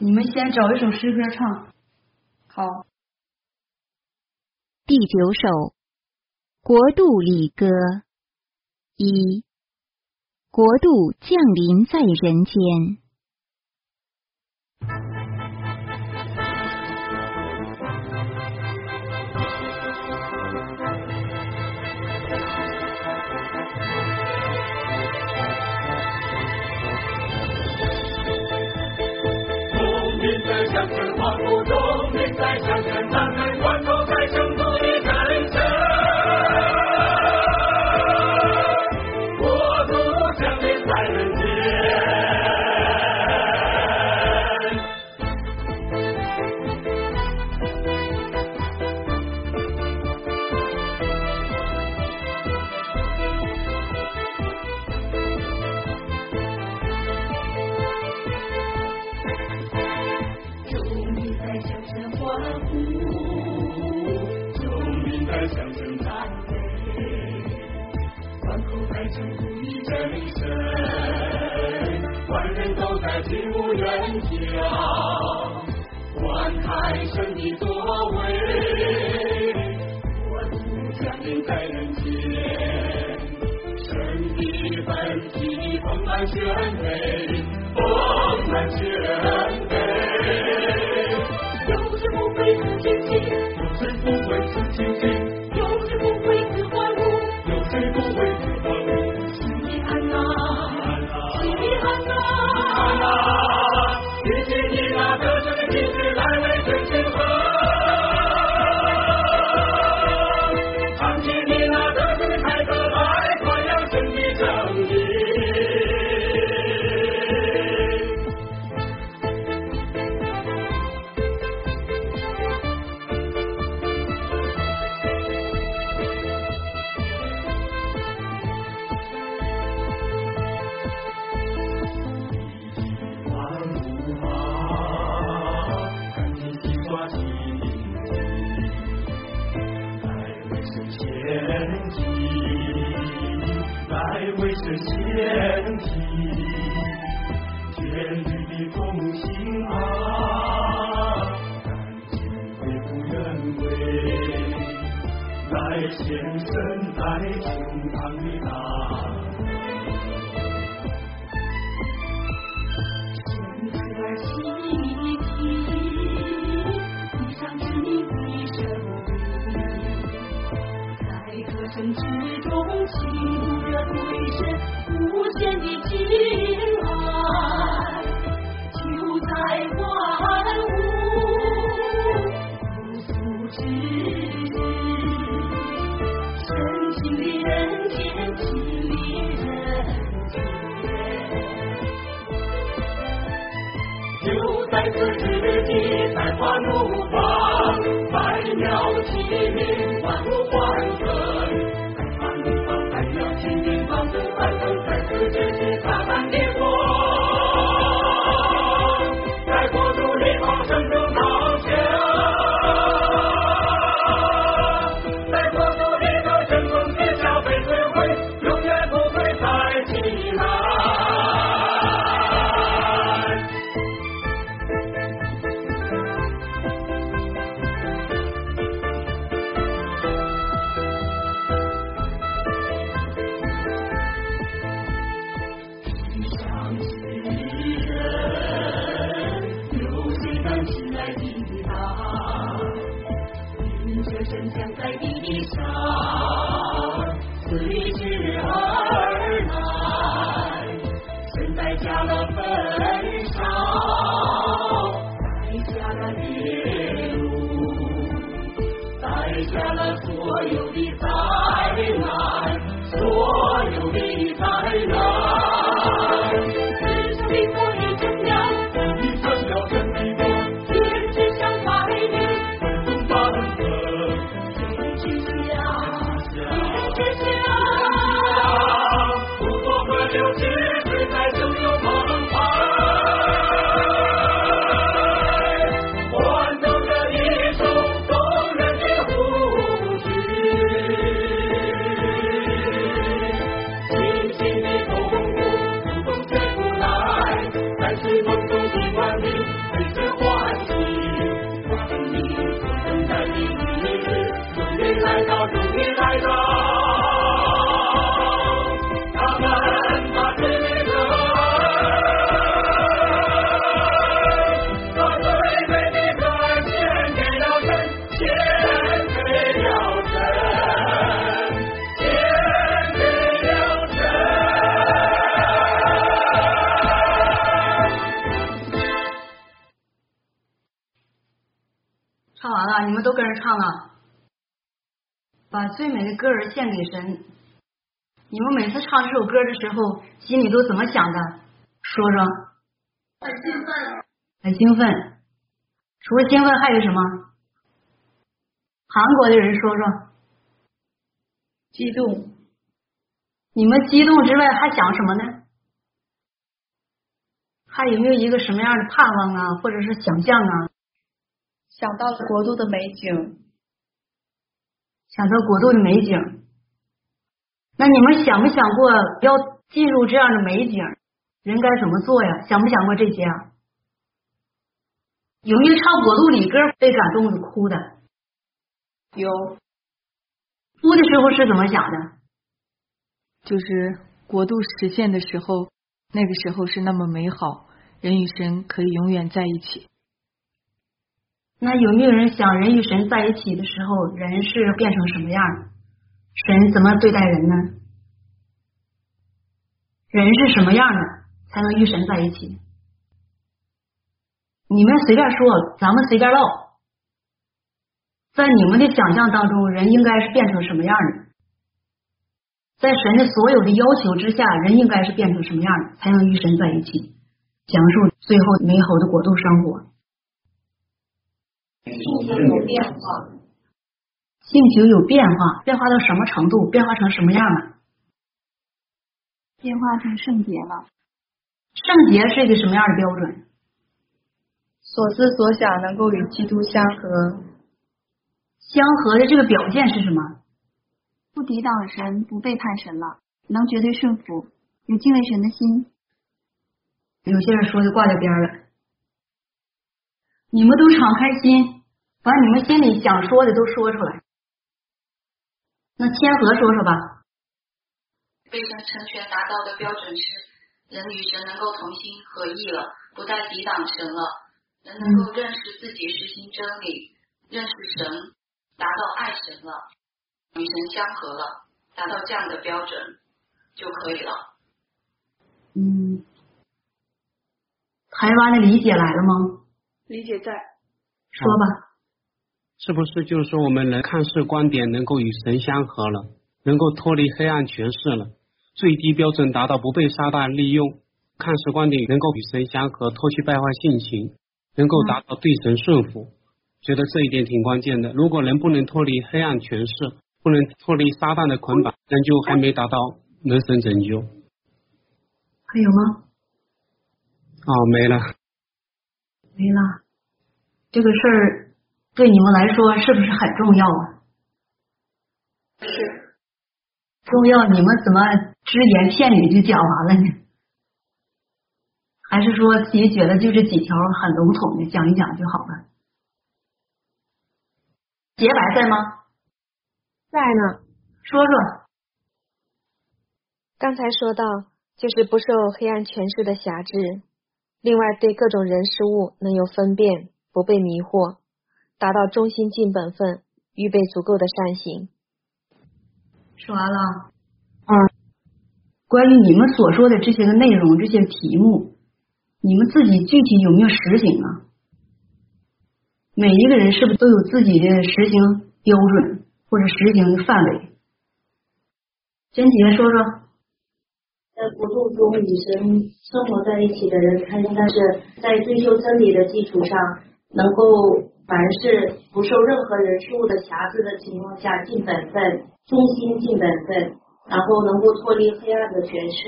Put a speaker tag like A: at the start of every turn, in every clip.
A: 你们先找一首诗歌唱。好。
B: 第九首，国度里歌。一，国度降临在人间。
C: 神的作为。
D: 我祝降临
C: 在人间，神的本体，丰满全美，丰满
A: 全。把最美的歌儿献给神。你们每次唱这首歌的时候，心里都怎么想的？说说。
D: 很兴奋。
A: 很兴奋。除了兴奋还有什么？韩国的人说说。
E: 激动。
A: 你们激动之外还想什么呢？还有没有一个什么样的盼望啊，或者是想象啊？
E: 想到了国度的美景，
A: 想到国度的美景。那你们想没想过要进入这样的美景，人该怎么做呀？想没想过这些啊？有没有唱国度里歌被感动的哭的？
E: 有。
A: 哭的时候是怎么想的？
E: 就是国度实现的时候，那个时候是那么美好，人与神可以永远在一起。
A: 那有没有人想人与神在一起的时候，人是变成什么样？神怎么对待人呢？人是什么样的才能与神在一起？你们随便说，咱们随便唠。在你们的想象当中，人应该是变成什么样的？在神的所有的要求之下，人应该是变成什么样的才能与神在一起，享受最后美好的国度生活？
D: 性情有变化，
A: 性情有变化，变化到什么程度？变化成什么样了？
B: 变化成圣洁了。
A: 圣洁是一个什么样的标准？
E: 所思所想能够与基督相合。
A: 相合的这个表现是什么？
B: 不抵挡神，不背叛神了，能绝对顺服，有敬畏神的心。
A: 有些人说的挂在边了。你们都敞开心，把你们心里想说的都说出来。那千和说说吧。
F: 被神成全达到的标准是，人与神能够同心合意了，不再抵挡神了，人能够认识自己，实行真理，认识神，达到爱神了，与神相合了，达到这样的标准就可以了。
A: 嗯，台湾的理解来了吗？
E: 理解在，
A: 说吧，
G: 是不是就是说我们能看世观点能够与神相合了，能够脱离黑暗权势了，最低标准达到不被撒旦利用，看世观点能够与神相合，脱去败坏性情，能够达到对神顺服，觉得这一点挺关键的。如果人不能脱离黑暗权势，不能脱离撒旦的捆绑，那就还没达到人神拯救。
A: 还有吗？
G: 哦，没了。
A: 没了，这个事儿对你们来说是不是很重要啊？
F: 是。
A: 重要，你们怎么只言片语就讲完了呢？还是说自己觉得就这几条很笼统的讲一讲就好了？洁白在吗？
H: 在呢。
A: 说说。
H: 刚才说到，就是不受黑暗权势的辖制。另外，对各种人事物能有分辨，不被迷惑，达到忠心尽本分，预备足够的善行。
A: 说完了。
H: 嗯。
A: 关于你们所说的这些个内容、这些题目，你们自己具体有没有实行啊？每一个人是不是都有自己的实行标准或者实行的范围？娟姐说说。
I: 在国度中与神生活在一起的人，他应该是在追求真理的基础上，能够凡事不受任何人事物的瑕疵的情况下尽本分，忠心尽本分，然后能够脱离黑暗的权势，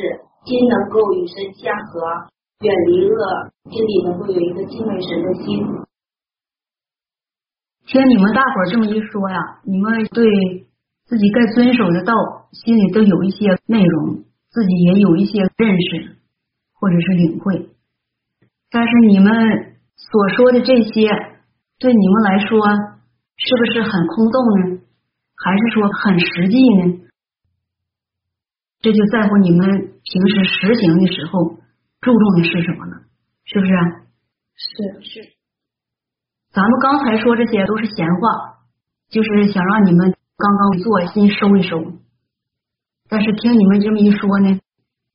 I: 心能够与神相合，远离恶，心里能够有一个敬畏神的心。
A: 听你们大伙儿这么一说呀，你们对自己该遵守的道，心里都有一些内容。自己也有一些认识或者是领会，但是你们所说的这些对你们来说是不是很空洞呢？还是说很实际呢？这就在乎你们平时实行的时候注重的是什么呢？是不是？
E: 是是。
A: 咱们刚才说这些都是闲话，就是想让你们刚刚做心收一收。但是听你们这么一说呢，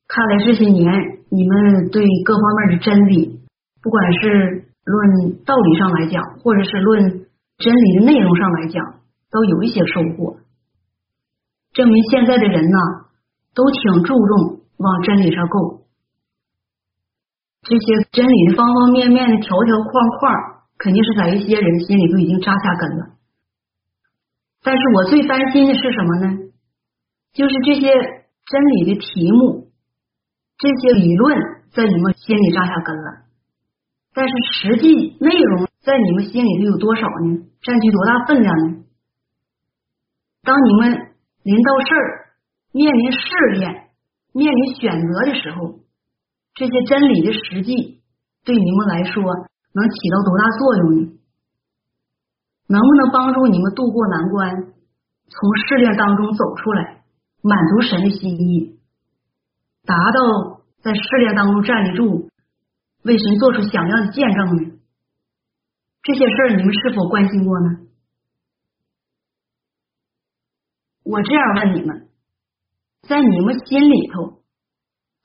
A: 看来这些年你们对各方面的真理，不管是论道理上来讲，或者是论真理的内容上来讲，都有一些收获，证明现在的人呢，都挺注重往真理上够。这些真理的方方面面的条条框框，肯定是在一些人心里都已经扎下根了。但是我最担心的是什么呢？就是这些真理的题目，这些理论在你们心里扎下根了，但是实际内容在你们心里头有多少呢？占据多大分量呢？当你们临到事儿、面临试炼、面临选择的时候。这些真理的实际对你们来说能起到多大作用呢？能不能帮助你们渡过难关，从试炼当中走出来，满足神的心意，达到在试炼当中站立住，为神做出响亮的见证呢？这些事儿你们是否关心过呢？我这样问你们，在你们心里头，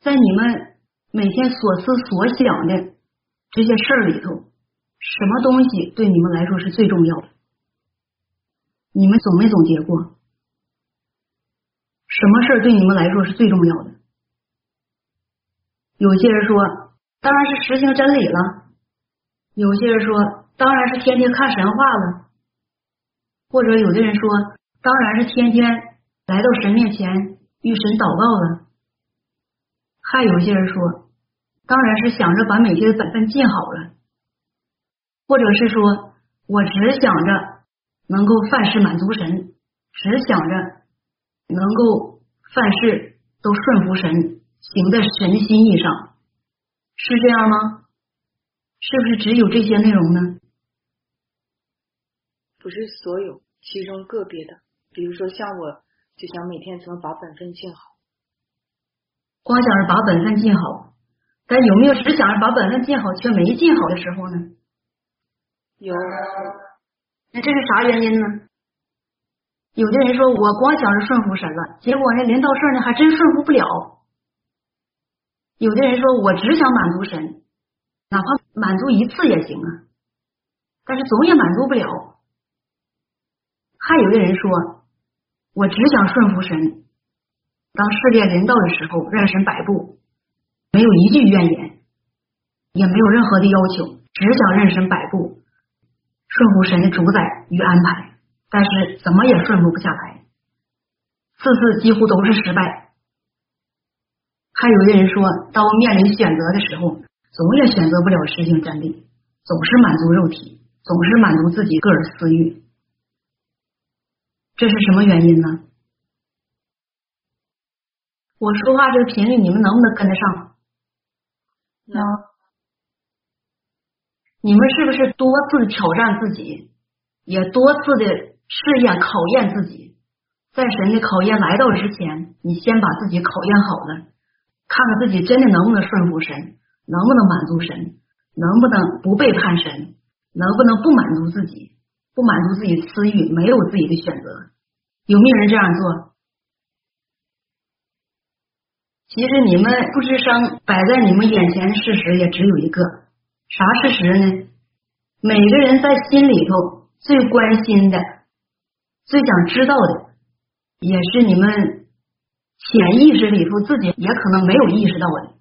A: 在你们。每天所思所想的这些事儿里头，什么东西对你们来说是最重要的？你们总没总结过？什么事儿对你们来说是最重要的？有些人说，当然是实行真理了；有些人说，当然是天天看神话了；或者有的人说，当然是天天来到神面前与神祷告了。还有些人说，当然是想着把每天的本分尽好了，或者是说我只想着能够凡事满足神，只想着能够凡事都顺服神，行在神心意上，是这样吗？是不是只有这些内容呢？
E: 不是所有，其中个别的，比如说像我，就想每天怎么把本分尽好。
A: 光想着把本分尽好，但有没有只想着把本分尽好却没尽好的时候呢？
E: 有。
A: 那这是啥原因呢？有的人说我光想着顺服神了，结果呢临到事呢还真顺服不了。有的人说我只想满足神，哪怕满足一次也行啊，但是总也满足不了。还有的人说我只想顺服神。当试炼临到的时候，任神摆布，没有一句怨言，也没有任何的要求，只想任神摆布，顺服神的主宰与安排。但是怎么也顺服不下来，次次几乎都是失败。还有的人说，当我面临选择的时候，总也选择不了实行真理，总是满足肉体，总是满足自己个人私欲。这是什么原因呢？我说话这个频率，你们能不能跟得上？
E: 能。
A: 你们是不是多次挑战自己，也多次的试验考验自己？在神的考验来到之前，你先把自己考验好了，看看自己真的能不能顺服神，能不能满足神，能不能不背叛神，能不能不满足自己，不满足自己私欲，没有自己的选择？有没有人这样做？其实你们不吱声，摆在你们眼前的事实也只有一个，啥事实呢？每个人在心里头最关心的、最想知道的，也是你们潜意识里头自己也可能没有意识到的。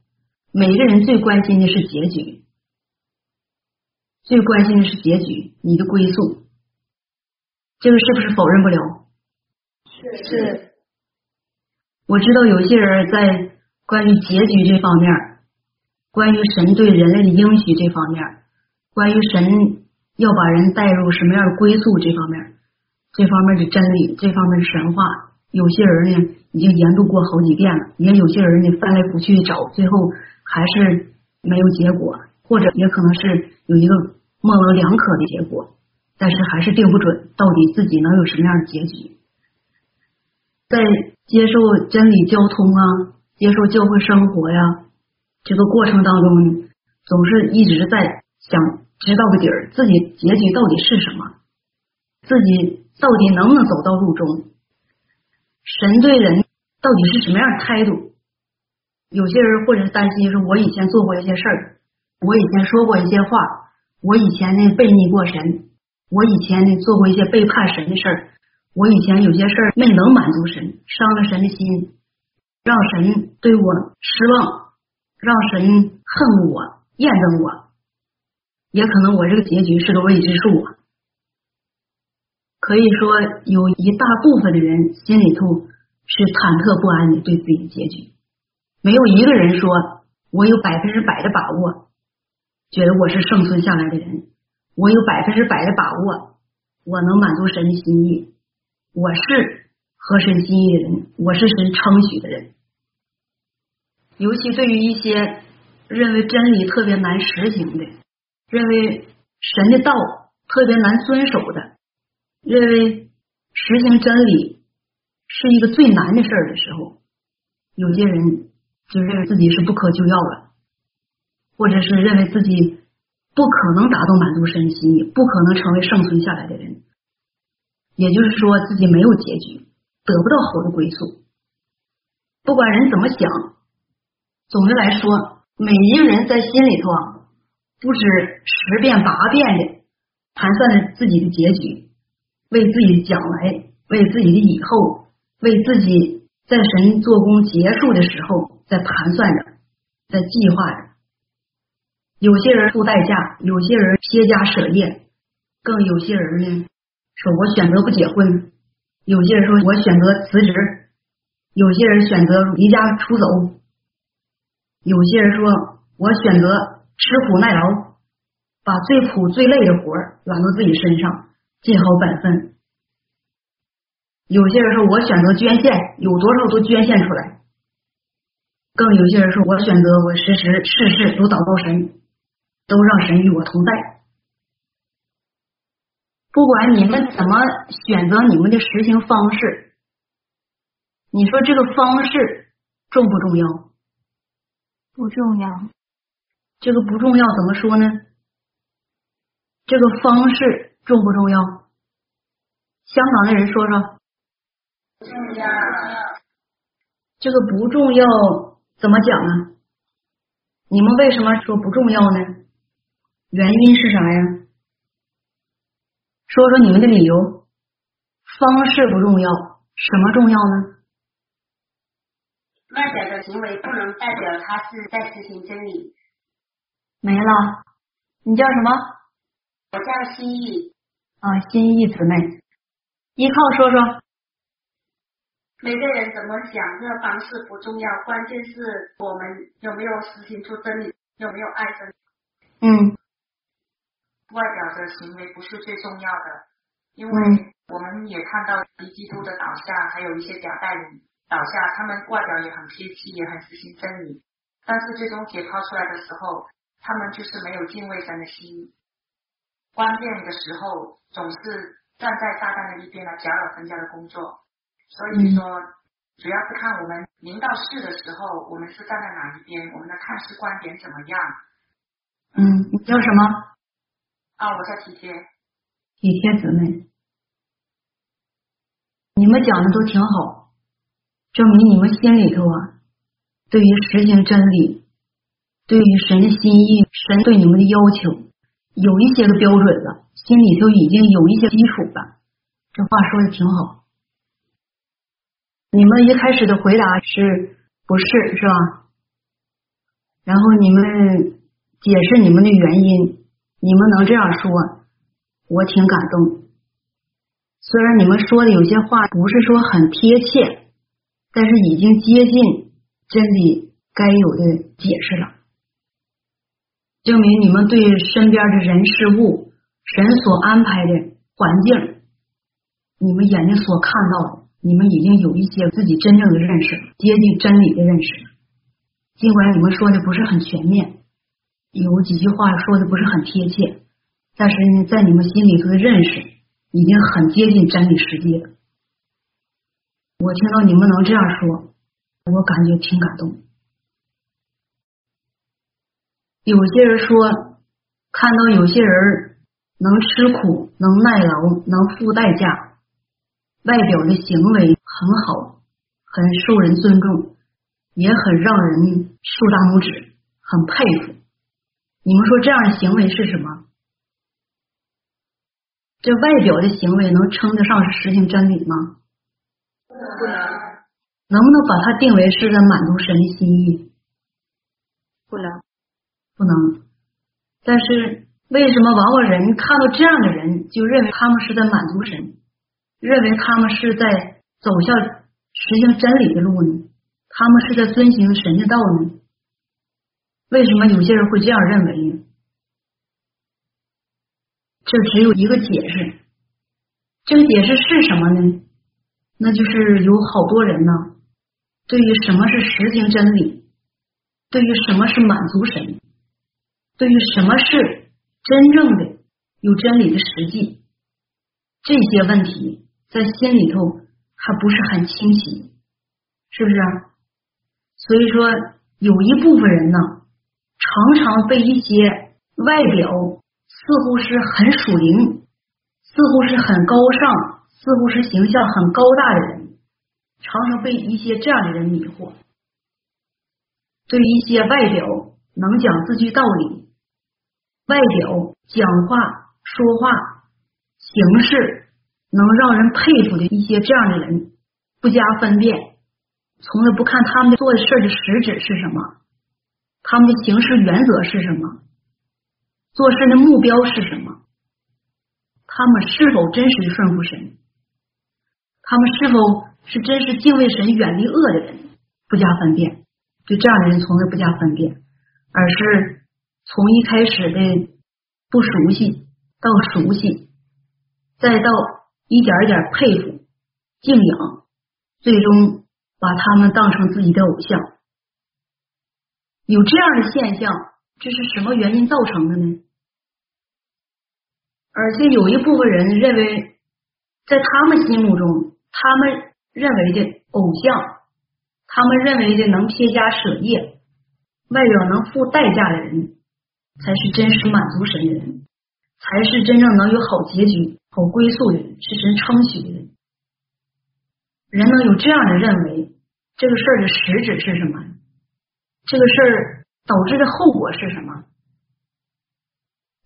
A: 每个人最关心的是结局，最关心的是结局，你的归宿，这个是不是否认不了？
E: 是是，
A: 我知道有些人在。关于结局这方面，关于神对人类的应许这方面，关于神要把人带入什么样的归宿这方面，这方面的真理，这方面的神话，有些人呢已经研读过好几遍了，也有些人呢翻来覆去找，最后还是没有结果，或者也可能是有一个模棱两可的结果，但是还是定不准到底自己能有什么样的结局，在接受真理交通啊。接受教会生活呀，这个过程当中呢，总是一直在想知道个底儿，自己结局到底是什么，自己到底能不能走到路中，神对人到底是什么样的态度？有些人或者是担心说，我以前做过一些事儿，我以前说过一些话，我以前呢背逆过神，我以前呢做过一些背叛神的事儿，我以前有些事儿没能满足神，伤了神的心，让神对我失望，让神恨我、厌憎我，也可能我这个结局是个未知数啊。可以说，有一大部分的人心里头是忐忑不安的，对自己的结局，没有一个人说我有百分之百的把握，觉得我是生存下来的人。我有百分之百的把握，我能满足神的心意，我是合神心意的人，我是神称许的人。尤其对于一些认为真理特别难实行的，认为神的道特别难遵守的，认为实行真理是一个最难的事儿的时候，有些人就认为自己是不可救药了，或者是认为自己。不可能达到满足神心，不可能成为生存下来的人，也就是说自己没有结局，得不到好的归宿。不管人怎么想，总的来说，每一个人在心里头啊，不止十遍八遍的盘算着自己的结局，为自己的将来，为自己的以后，为自己在神做工结束的时候，在盘算着，在计划着。有些人付代价，有些人撇家舍业，更有些人呢说我选择不结婚，有些人说我选择辞职，有些人选择离家出走，有些人说我选择吃苦耐劳，把最苦最累的活揽到自己身上，尽好本分。有些人说我选择捐献，有多少都捐献出来。更有些人说我选择我时时事事都祷告神。都让神与我同在。不管你们怎么选择你们的实行方式，你说这个方式重不重要？
E: 不重要。
A: 这个不重要怎么说呢？这个方式重不重要？香港的人说说。
I: 重要。
A: 这个不重要怎么讲呢？你们为什么说不重要呢？原因是啥呀？说说你们的理由。方式不重要，什么重要呢？
I: 外表的行为不能代表他是在实行真理。
A: 没了，你叫什么？
I: 我叫心意。
A: 啊，心意姊妹，依靠说说。
I: 每个人怎么想，这个方式不重要，关键是我们有没有实行出真理，有没有爱真理。
A: 嗯。
I: 外表的行为不是最重要的，因为我们也看到敌基督的倒下，还有一些假代理倒下，他们外表也很贴气，也很实行真理，但是最终解剖出来的时候，他们就是没有敬畏神的心，关键的时候总是站在撒旦的一边来搅扰人家的工作，所以说主要是看我们临到事的时候，我们是站在哪一边，我们的看事观点怎么样。
A: 嗯，你叫什么？
I: 啊，我叫体贴，
A: 体贴姊妹，你们讲的都挺好，证明你们心里头啊，对于实行真理，对于神的心意，神对你们的要求，有一些个标准了，心里头已经有一些基础了。这话说的挺好。你们一开始的回答是不是是吧？然后你们解释你们的原因。你们能这样说，我挺感动。虽然你们说的有些话不是说很贴切，但是已经接近真理该有的解释了，证明你们对身边的人事物、神所安排的环境，你们眼睛所看到的，你们已经有一些自己真正的认识，接近真理的认识。尽管你们说的不是很全面。有几句话说的不是很贴切，但是呢，在你们心里头的认识已经很接近真理实际了。我听到你们能这样说，我感觉挺感动。有些人说，看到有些人能吃苦、能耐劳、能付代价，外表的行为很好，很受人尊重，也很让人竖大拇指，很佩服。你们说这样的行为是什么？这外表的行为能称得上是实行真理吗？
I: 不能，
A: 能不能把它定为是在满足神的心意？
H: 不能，
A: 不能。但是为什么往往人看到这样的人，就认为他们是在满足神，认为他们是在走向实行真理的路呢？他们是在遵行神的道呢？为什么有些人会这样认为呢？这只有一个解释，这个解释是什么呢？那就是有好多人呢，对于什么是实行真理，对于什么是满足神，对于什么是真正的有真理的实际，这些问题在心里头还不是很清晰，是不是？所以说，有一部分人呢，常常被一些外表似乎是很属灵，似乎是很高尚，似乎是形象很高大的人，常常被一些这样的人迷惑。对于一些外表能讲字句道理、外表讲话说话形式能让人佩服的一些这样的人，不加分辨。从来不看他们做的事的实质是什么，他们的行事原则是什么，做事的目标是什么，他们是否真实的顺服神，他们是否是真实敬畏神、远离恶的人，不加分辨。对这样的人从来不加分辨，而是从一开始的不熟悉到熟悉，再到一点一点佩服、敬仰，最终。把他们当成自己的偶像，有这样的现象，这是什么原因造成的呢？而且有一部分人认为，在他们心目中，他们认为的偶像，他们认为的能撇家舍业、外表能付代价的人，才是真实满足神的人，才是真正能有好结局、好归宿的人，是神称许的人。人能有这样的认为，这个事儿的实质是什么？这个事儿导致的后果是什么？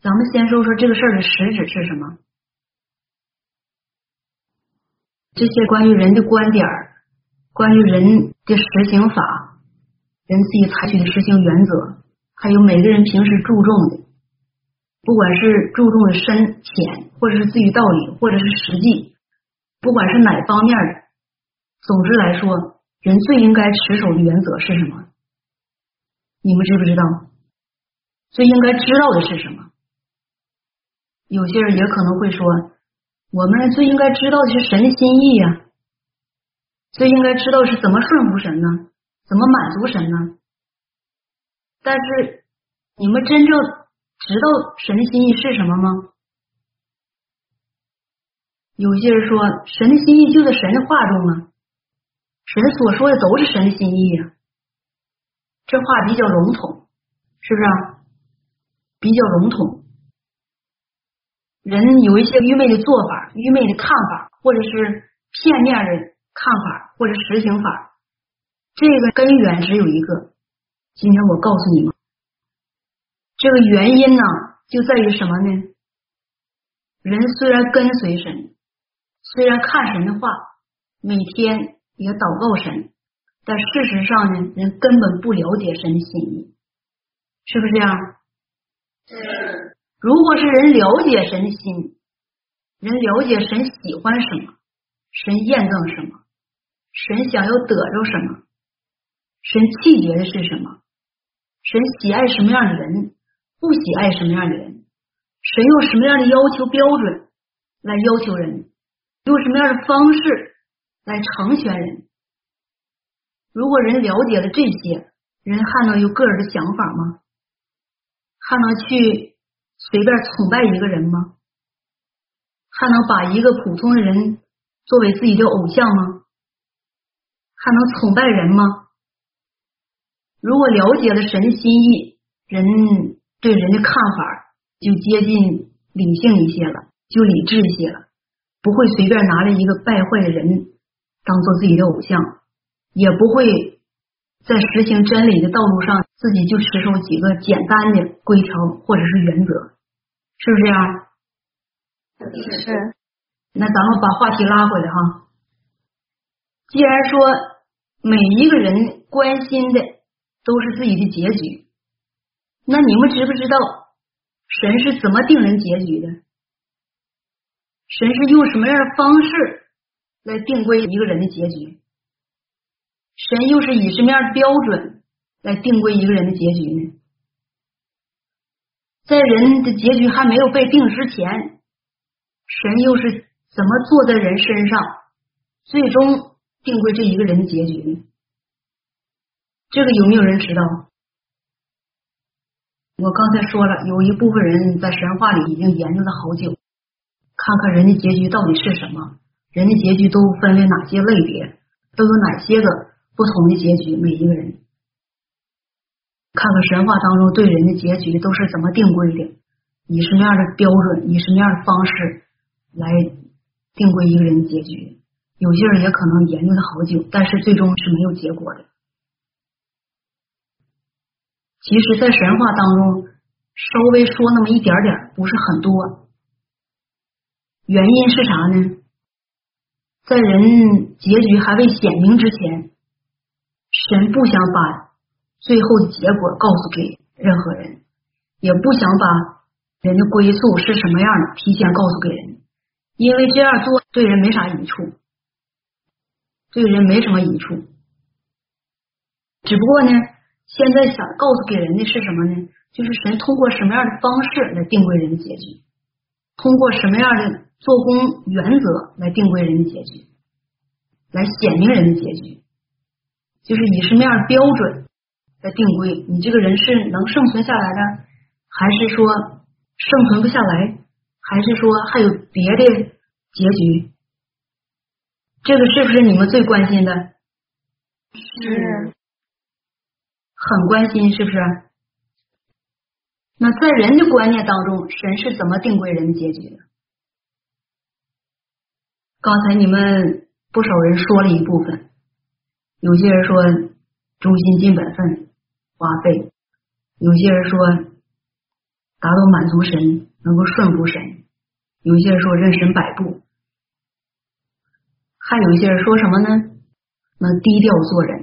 A: 咱们先说说这个事儿的实质是什么。这些关于人的观点，关于人的实行法，人自己采取的实行原则，还有每个人平时注重的，不管是注重的深浅，或者是至于道理，或者是实际，不管是哪方面的。总之来说，人最应该持守的原则是什么？你们知不知道？最应该知道的是什么？有些人也可能会说，我们最应该知道的是神的心意呀，最应该知道是怎么顺服神呢？怎么满足神呢？但是，你们真正知道神的心意是什么吗？有些人说，神的心意就在神的话中啊。神所说的都是神的心意呀，这话比较笼统，是不是？比较笼统。人有一些愚昧的做法、愚昧的看法，或者是片面的看法或者实行法，这个根源只有一个。今天我告诉你们，这个原因呢，就在于什么呢？人虽然跟随神，虽然看神的话，每天。也祷告神，但事实上呢，人根本不了解神的心意，是不是这样？
I: 是。
A: 如果是人了解神的心，人了解神喜欢什么，神验证什么，神想要得着什么，神气绝的是什么，神喜爱什么样的人，不喜爱什么样的人，神用什么样的要求标准来要求人，用什么样的方式。来成全人。如果人了解了这些，人还能有个人的想法吗？还能去随便崇拜一个人吗？还能把一个普通的人作为自己的偶像吗？还能崇拜人吗？如果了解了神的心意，人对人的看法就接近理性一些了，就理智一些了，不会随便拿着一个败坏的人。当做自己的偶像，也不会在实行真理的道路上自己就持守几个简单的规条或者是原则，是不是这样？
H: 是。
A: 那咱们把话题拉回来哈。既然说每一个人关心的都是自己的结局，那你们知不知道神是怎么定人结局的？神是用什么样的方式来定规一个人的结局？神又是以什么样的标准来定规一个人的结局呢？在人的结局还没有被定之前，神又是怎么坐在人身上，最终定规这一个人的结局呢？这个有没有人知道？我刚才说了，有一部分人在神话里已经研究了好久。看看人的结局到底是什么？人的结局都分为哪些类别？都有哪些个不同的结局？每一个人，看看神话当中对人的结局都是怎么定规的？以什么样的标准？以什么样的方式来定规一个人的结局？有些人也可能研究了好久，但是最终是没有结果的。其实，在神话当中，稍微说那么一点点，不是很多。原因是啥呢？在人结局还未显明之前，神不想把最后的结果告诉给任何人，也不想把人的归宿是什么样的提前告诉给人，因为这样做对人没啥益处，对人没什么益处。只不过呢，现在想告诉给人的是什么呢？就是神通过什么样的方式来定规人的结局，通过什么样的。做工原则来定规人的结局，来显明人的结局，就是以什么样的标准来定规你这个人是能生存下来的，还是说生存不下来，还是说还有别的结局？这个是不是你们最关心的？
H: 是，
A: 很关心，是不是？那在人的观念当中，神是怎么定规人的结局的？刚才你们不少人说了一部分，有些人说忠心尽本分花费，有些人说达到满足神，能够顺服神，有些人说任神摆布，还有一些人说什么呢？能低调做人。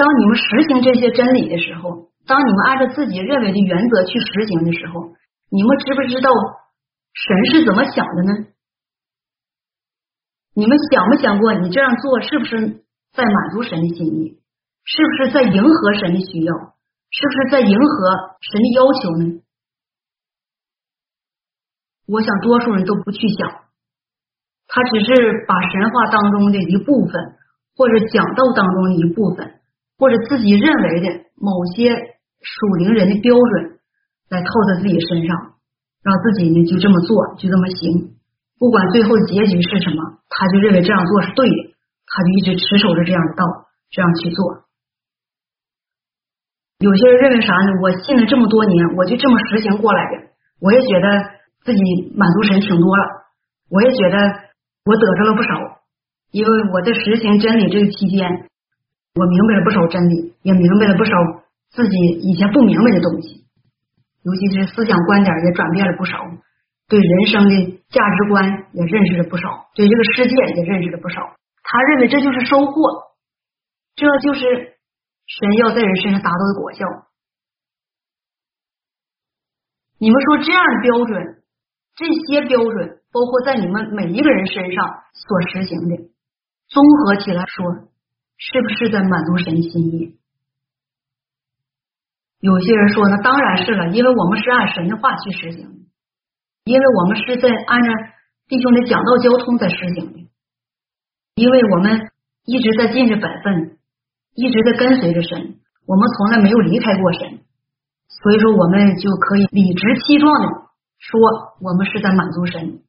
A: 当你们实行这些真理的时候，当你们按照自己认为的原则去实行的时候，你们知不知道神是怎么想的呢？你们想没想过，你这样做是不是在满足神的心意？是不是在迎合神的需要？是不是在迎合神的要求呢？我想多数人都不去想，他只是把神话当中的一部分，或者讲道当中的一部分，或者自己认为的某些属灵人的标准，来套在自己身上，让自己呢就这么做，就这么行。不管最后结局是什么，他就认为这样做是对的，他就一直持守着这样的道，这样去做。有些人认为啥呢？我信了这么多年，我就这么实行过来的，我也觉得自己满足神挺多了，我也觉得我得着了不少，因为我在实行真理这个期间，我明白了不少真理，也明白了不少自己以前不明白的东西，尤其是思想观点也转变了不少。对人生的价值观也认识了不少，对这个世界也认识了不少。他认为这就是收获，这就是神要在人身上达到的果效。你们说这样的标准，这些标准包括在你们每一个人身上所实行的，综合起来说，是不是在满足神心意？有些人说，呢当然是了，因为我们是按神的话去实行。因为我们是在按照弟兄的讲道交通在实行的，因为我们一直在尽着本分，一直在跟随着神，我们从来没有离开过神，所以说我们就可以理直气壮的说，我们是在满足神。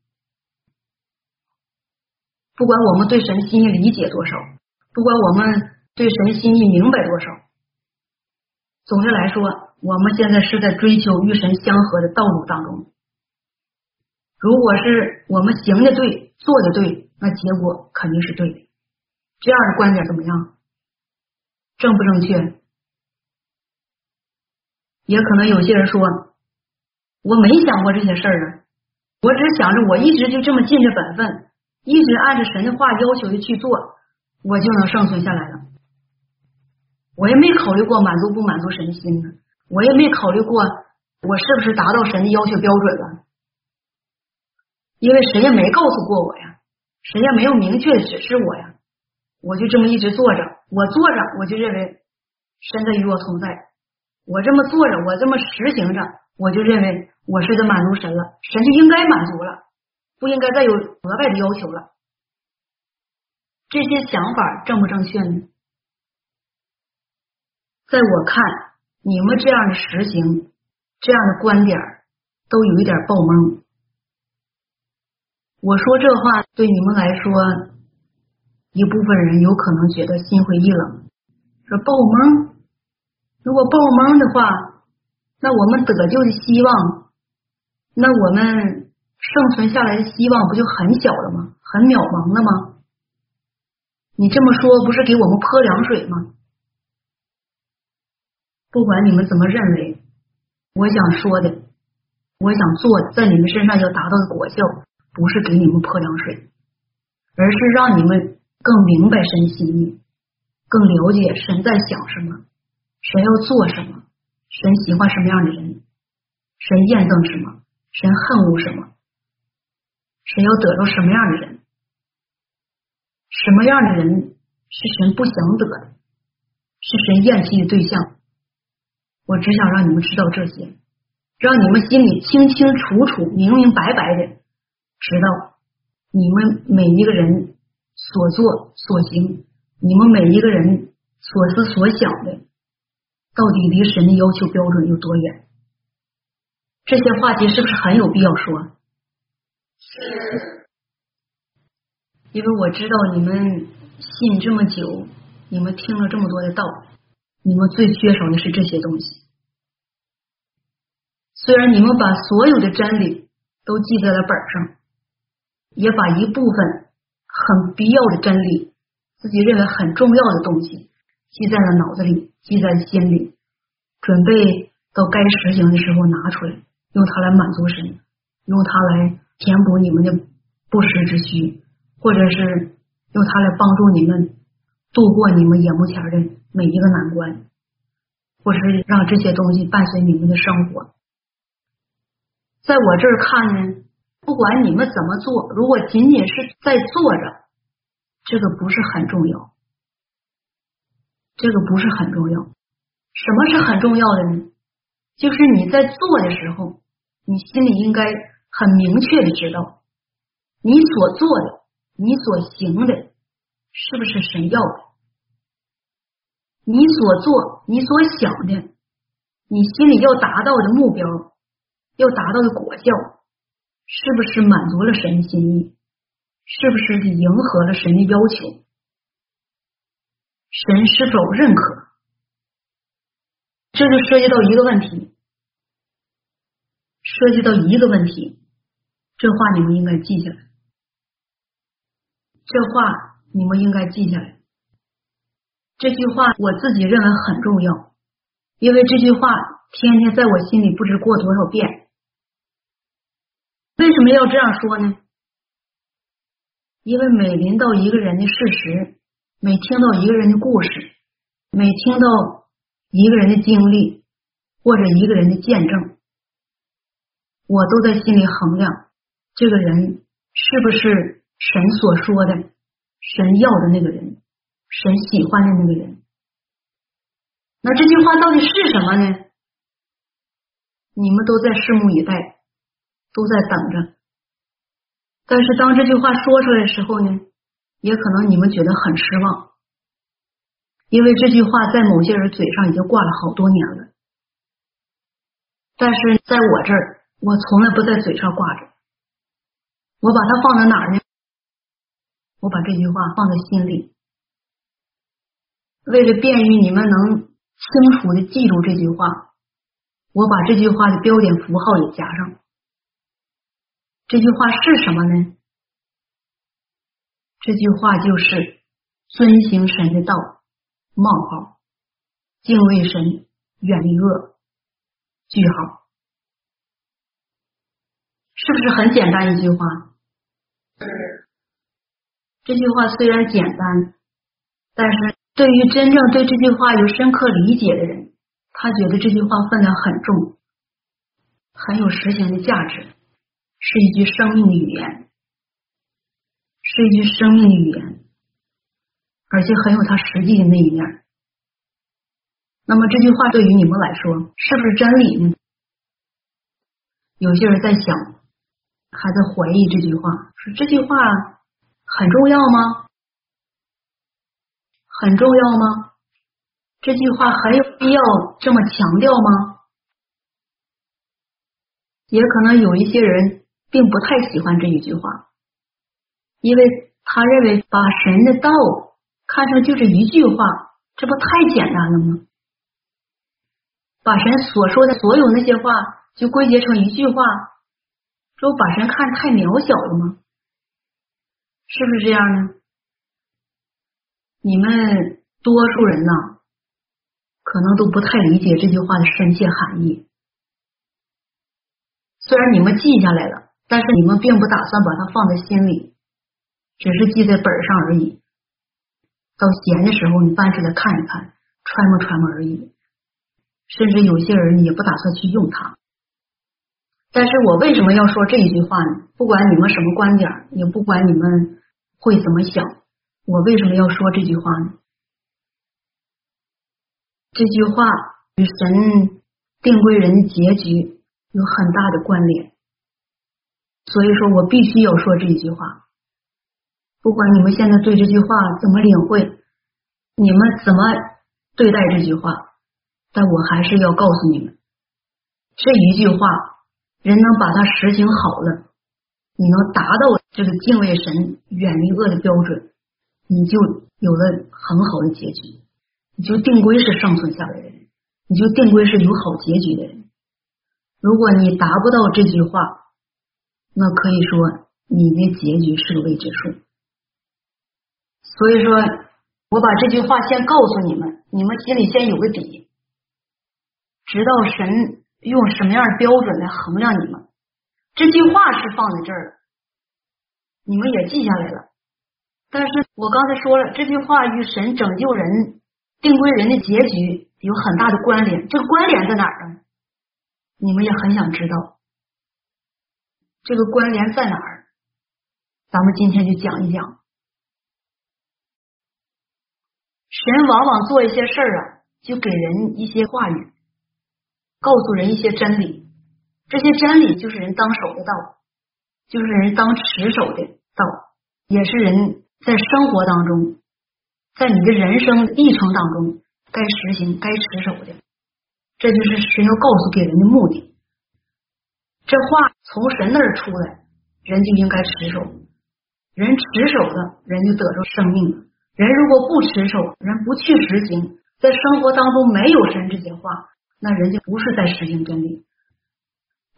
A: 不管我们对神心意理解多少，不管我们对神心意明白多少，总的来说，我们现在是在追求与神相合的道路当中。如果是我们行的对，做的对，那结果肯定是对的。这样的观点怎么样？正不正确？也可能有些人说，我没想过这些事儿啊，我只想着我一直就这么尽着本分，一直按着神的话要求的去做，我就能生存下来了。我也没考虑过满足不满足神的心呢，我也没考虑过我是不是达到神的要求标准了，因为神也没告诉过我呀，神也没有明确的指示我呀，我就这么一直坐着，我坐着我就认为神在与我同在，我这么坐着，我这么实行着，我就认为我是在满足神了，神就应该满足了，不应该再有额外的要求了。这些想法正不正确呢？在我看，你们这样的实行，这样的观点都有一点爆懵。我说这话对你们来说，一部分人有可能觉得心灰意冷，说爆懵。如果爆懵的话，那我们得救的希望，那我们生存下来的希望不就很小了吗？很渺茫了吗？你这么说，不是给我们泼凉水吗？不管你们怎么认为，我想说的，我想做的，在你们身上要达到的果效，不是给你们泼凉水，而是让你们更明白神心意，更了解神在想什么，神要做什么，神喜欢什么样的人，神验证什么，神恨恶什么，神要得到什么样的人，什么样的人是神不想得的，是神厌弃的对象。我只想让你们知道这些，让你们心里清清楚楚、明明白白的知道，你们每一个人所做所行，你们每一个人所思所想的，到底离神的要求标准有多远？这些话题是不是很有必要说？
F: 是，
A: 因为我知道你们信这么久，你们听了这么多的道，你们最缺少的是这些东西。虽然你们把所有的真理都记在了本上，也把一部分很必要的真理，自己认为很重要的东西记在了脑子里，记在了心里，准备到该实行的时候拿出来，用它来满足神，用它来填补你们的不时之需，或者是用它来帮助你们度过你们眼目前的每一个难关，或是让这些东西伴随你们的生活。在我这儿看呢，不管你们怎么做，如果仅仅是在做着，这个不是很重要，这个不是很重要。什么是很重要的呢？就是你在做的时候，你心里应该很明确的知道，你所做的、你所行的，是不是神要的？你所做、你所想的，你心里要达到的目标。要达到的果效，是不是满足了神的心意？是不是迎合了神的要求？神是否认可？这就涉及到一个问题，涉及到一个问题。这话你们应该记下来，这话你们应该记下来。这句话我自己认为很重要，因为这句话天天在我心里不知过多少遍。为什么要这样说呢？因为每临到一个人的事实，每听到一个人的故事，每听到一个人的经历或者一个人的见证，我都在心里衡量这个人是不是神所说的、神要的那个人、神喜欢的那个人。那这句话到底是什么呢？你们都在拭目以待。都在等着，但是当这句话说出来的时候呢，也可能你们觉得很失望，因为这句话在某些人嘴上已经挂了好多年了，但是在我这儿，我从来不在嘴上挂着，我把它放在哪儿呢？我把这句话放在心里，为了便于你们能清楚的记住这句话，我把这句话的标点符号也加上。这句话是什么呢？这句话就是遵行神的道，冒号，敬畏神，远离恶，句号。是不是很简单一句话？这句话虽然简单，但是对于真正对这句话有深刻理解的人，他觉得这句话分量很重，很有实行的价值，是一句生命的语言，是一句生命的语言，而且很有它实际的那一面。那么这句话对于你们来说是不是真理呢？有些人在想，还在怀疑这句话，说这句话很重要吗？很重要吗？这句话很有必要这么强调吗？也可能有一些人并不太喜欢这一句话，因为他认为把神的道看成就是一句话，这不太简单了吗？把神所说的所有那些话就归结成一句话，这不把神看太渺小了吗？是不是这样呢？你们多数人呢，可能都不太理解这句话的深切含义。虽然你们记下来了，但是你们并不打算把它放在心里，只是记在本上而已。到闲的时候，你翻出来看一看，揣摩揣摩而已。甚至有些人也不打算去用它。但是我为什么要说这一句话呢？不管你们什么观点，也不管你们会怎么想，我为什么要说这句话呢？这句话与神定归人的结局有很大的关联，所以说我必须要说这句话。不管你们现在对这句话怎么领会，你们怎么对待这句话。但我还是要告诉你们，这一句话，人能把它实行好了，你能达到这个敬畏神、远离恶的标准，你就有了很好的结局，你就定归是生存下来的人，你就定归是有好结局的人。如果你达不到这句话，那可以说你的结局是个未知数。所以说，我把这句话先告诉你们，你们心里先有个底。知道神用什么样的标准来衡量你们？这句话是放在这儿，你们也记下来了。但是我刚才说了，这句话与神拯救人、定归人的结局有很大的关联。这个关联在哪儿呢？你们也很想知道，这个关联在哪儿？咱们今天就讲一讲。神往往做一些事儿啊，就给人一些话语。告诉人一些真理，这些真理就是人当守的道，就是人当持守的道，也是人在生活当中，在你的人生历程当中该实行、该持守的。这就是神要告诉给人的目的。这话从神那儿出来，人就应该持守。人持守了，人就得着生命了。人如果不持守，人不去实行，在生活当中没有神这些话。那人就不是在实行真理，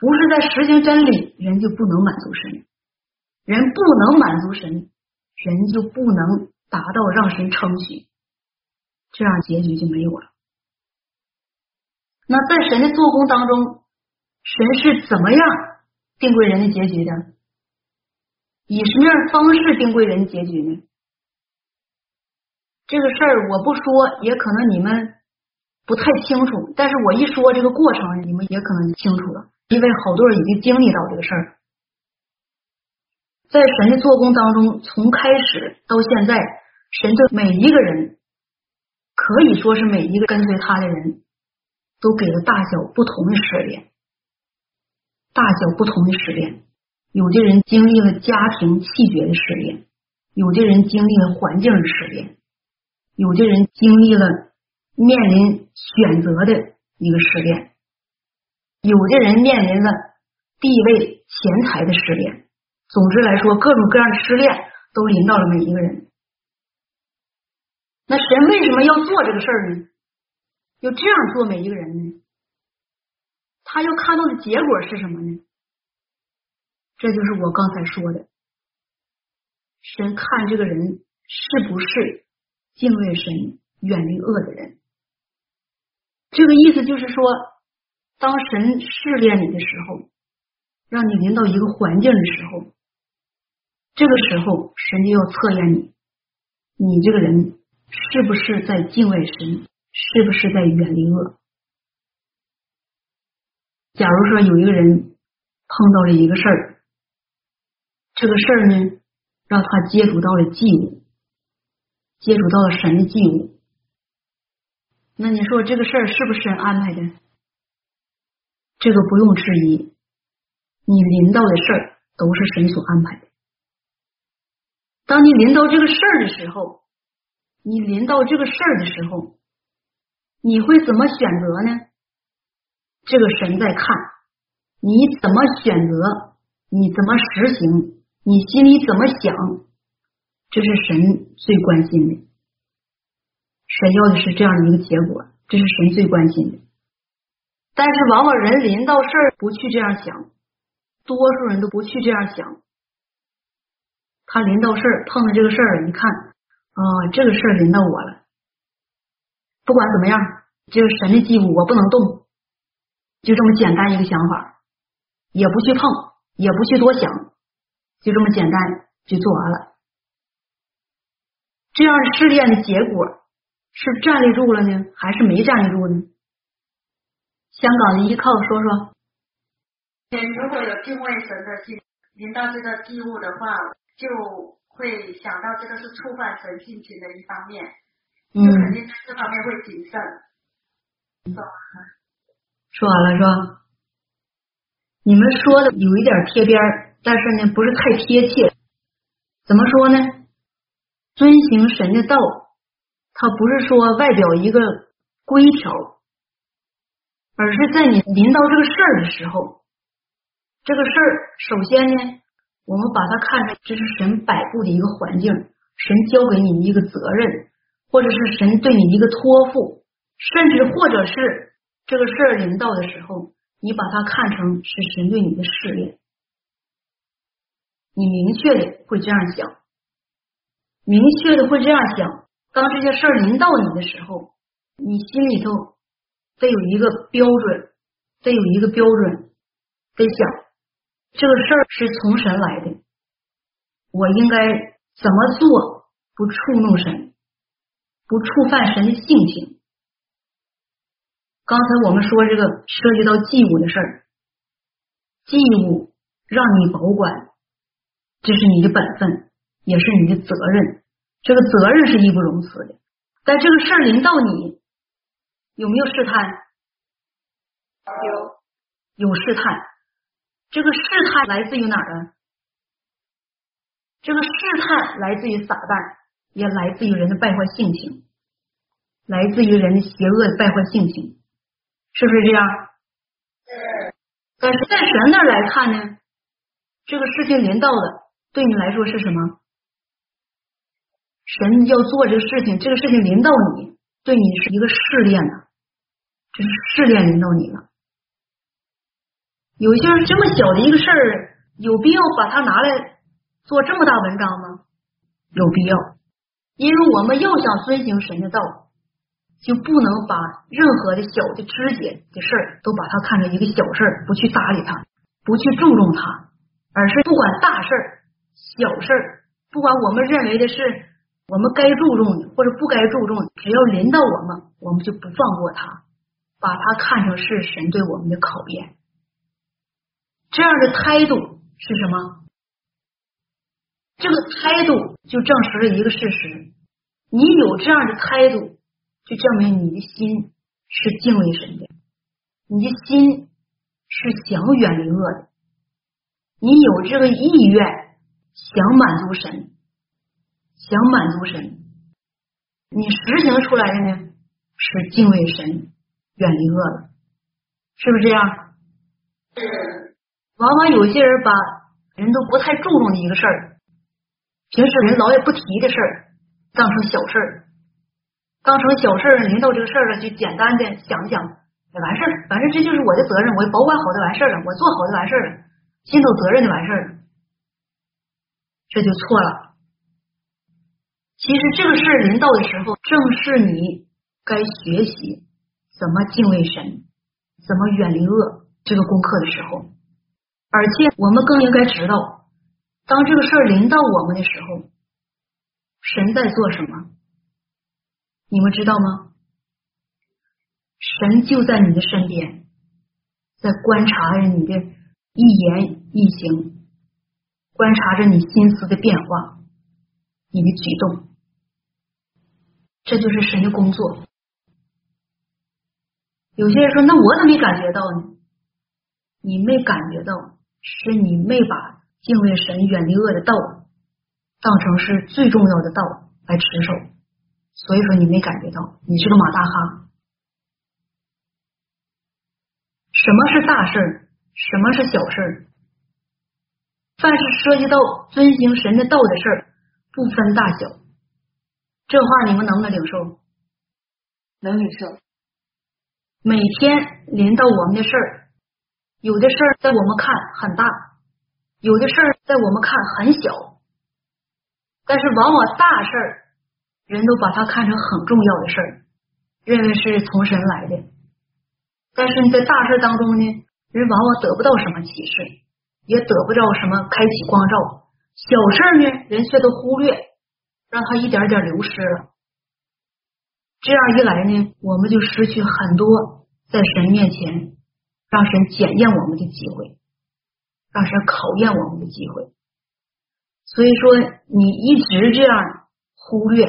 A: 不是在实行真理，人就不能满足神，人不能满足神，人就不能达到让神称许，这样结局就没有了。那在神的做工当中，神是怎么样定归人的结局的？以什么样方式定归人的结局呢？这个事儿我不说，也可能你们。不太清楚，但是我一说这个过程，你们也可能清楚了，因为好多人已经经历到这个事儿。在神的做工当中，从开始到现在，神对每一个人，可以说是每一个跟随他的人都给了大小不同的试炼，大小不同的试炼。有的人经历了家庭气绝的试炼，有的人经历了环境的试炼，有的人经历了。面临选择的一个试炼，有的人面临了地位、钱财的失恋。总之来说，各种各样的失恋都临到了每一个人。那神为什么要做这个事儿呢？要这样做每一个人呢？他要看到的结果是什么呢？这就是我刚才说的，神看这个人是不是敬畏神、远离恶的人。这个意思就是说，当神试炼你的时候，让你临到一个环境的时候，这个时候神就要测验你，你这个人是不是在敬畏神，是不是在远离恶？假如说有一个人碰到了一个事儿，这个事儿呢，让他接触到了祭物，接触到了神的祭物，那你说这个事儿是不是安排的？这个不用质疑，你临到的事儿都是神所安排的。当你临到这个事儿的时候，你临到这个事儿的时候，你会怎么选择呢？这个神在看你怎么选择，你怎么实行，你心里怎么想，这是神最关心的。神要的是这样的一个结果，这是神最关心的。但是往往人临到事儿不去这样想，多数人都不去这样想。他临到事儿碰到这个事儿了，你看啊，这个事儿临到我了。不管怎么样，这个神的祭物我不能动。就这么简单一个想法，也不去碰，也不去多想，就这么简单就做完了。这样试炼的结果是站立住了呢，还是没站立住呢？香港的依靠说说。
I: 如果有敬畏神的心，临到这个祭物的话，就会想到这个是触犯神性情的一方面，就肯定在这方面会谨慎。懂吗？
A: 说完了是吧？你们说的有一点贴边，但是呢不是太贴切。怎么说呢？遵行神的道，它不是说外表一个规条，而是在你临到这个事儿的时候，这个事儿首先呢，我们把它看成这是神摆布的一个环境，神交给你一个责任，或者是神对你一个托付，甚至或者是。这个事儿临到的时候，你把它看成是神对你的试炼，你明确的会这样想，明确的会这样想。当这些事儿临到你的时候，你心里头得有一个标准，得有一个标准，得想这个事儿是从神来的，我应该怎么做不触怒神，不触犯神的性情。刚才我们说这个涉及到祭物的事儿，祭物让你保管，这是你的本分，也是你的责任。这个责任是义不容辞的。但这个事儿临到你，有没有试探？
I: 有，
A: 有试探。这个试探来自于哪儿呢？这个试探来自于撒旦，也来自于人的败坏性情，来自于人的邪恶的败坏性情。是不是这样？但是在神那儿来看呢，这个事情临到的，对你来说是什么？神要做这个事情，这个事情临到你，对你是一个试炼呢，这是试炼临到你了。有些这么小的一个事儿，有必要把它拿来做这么大文章吗？有必要，因为我们要想遵行神的道。就不能把任何的小的枝节的事儿都把它看成一个小事儿，不去搭理它，不去注重它，而是不管大事儿、小事儿，不管我们认为的是我们该注重的或者不该注重的，只要临到我们，我们就不放过它，把它看成是神对我们的考验。这样的态度是什么？这个态度就证实了一个事实：你有这样的态度。就证明你的心是敬畏神的，你的心是想远离恶的，你有这个意愿想满足神，想满足神，你实行出来的呢是敬畏神、远离恶了，是不是这样？
I: 是。
A: 往往有些人把人都不太注重的一个事儿，平时人老也不提的事儿，当成小事儿。当成小事儿，临到这个事儿了，就简单的想想也，完事儿。反正这就是我的责任，我保管好就完事儿了，我做好就完事儿了，尽到责任就完事儿了，这就错了。其实这个事儿临到的时候，正是你该学习怎么敬畏神，怎么远离恶这个功课的时候。而且我们更应该知道，当这个事儿临到我们的时候，神在做什么？你们知道吗？神就在你的身边，在观察着你的一言一行，观察着你心思的变化，你的举动，这就是神的工作。有些人说：“那我怎么没感觉到呢？”你没感觉到，是你没把敬畏神、远离恶的道当成是最重要的道来持守，所以说你没感觉到，你是个马大哈。什么是大事儿？什么是小事儿？凡是涉及到遵行神的道的事儿，不分大小。这话你们能不能领受？
E: 能领受。
A: 每天临到我们的事儿，有的事儿在我们看很大，有的事儿在我们看很小。但是往往大事儿，人都把它看成很重要的事儿，认为是从神来的。但是你在大事当中呢，人往往得不到什么启示，也得不到什么开启光照。小事呢，人却都忽略，让它一点点流失了。这样一来呢，我们就失去很多在神面前让神检验我们的机会，让神考验我们的机会。所以说，你一直这样忽略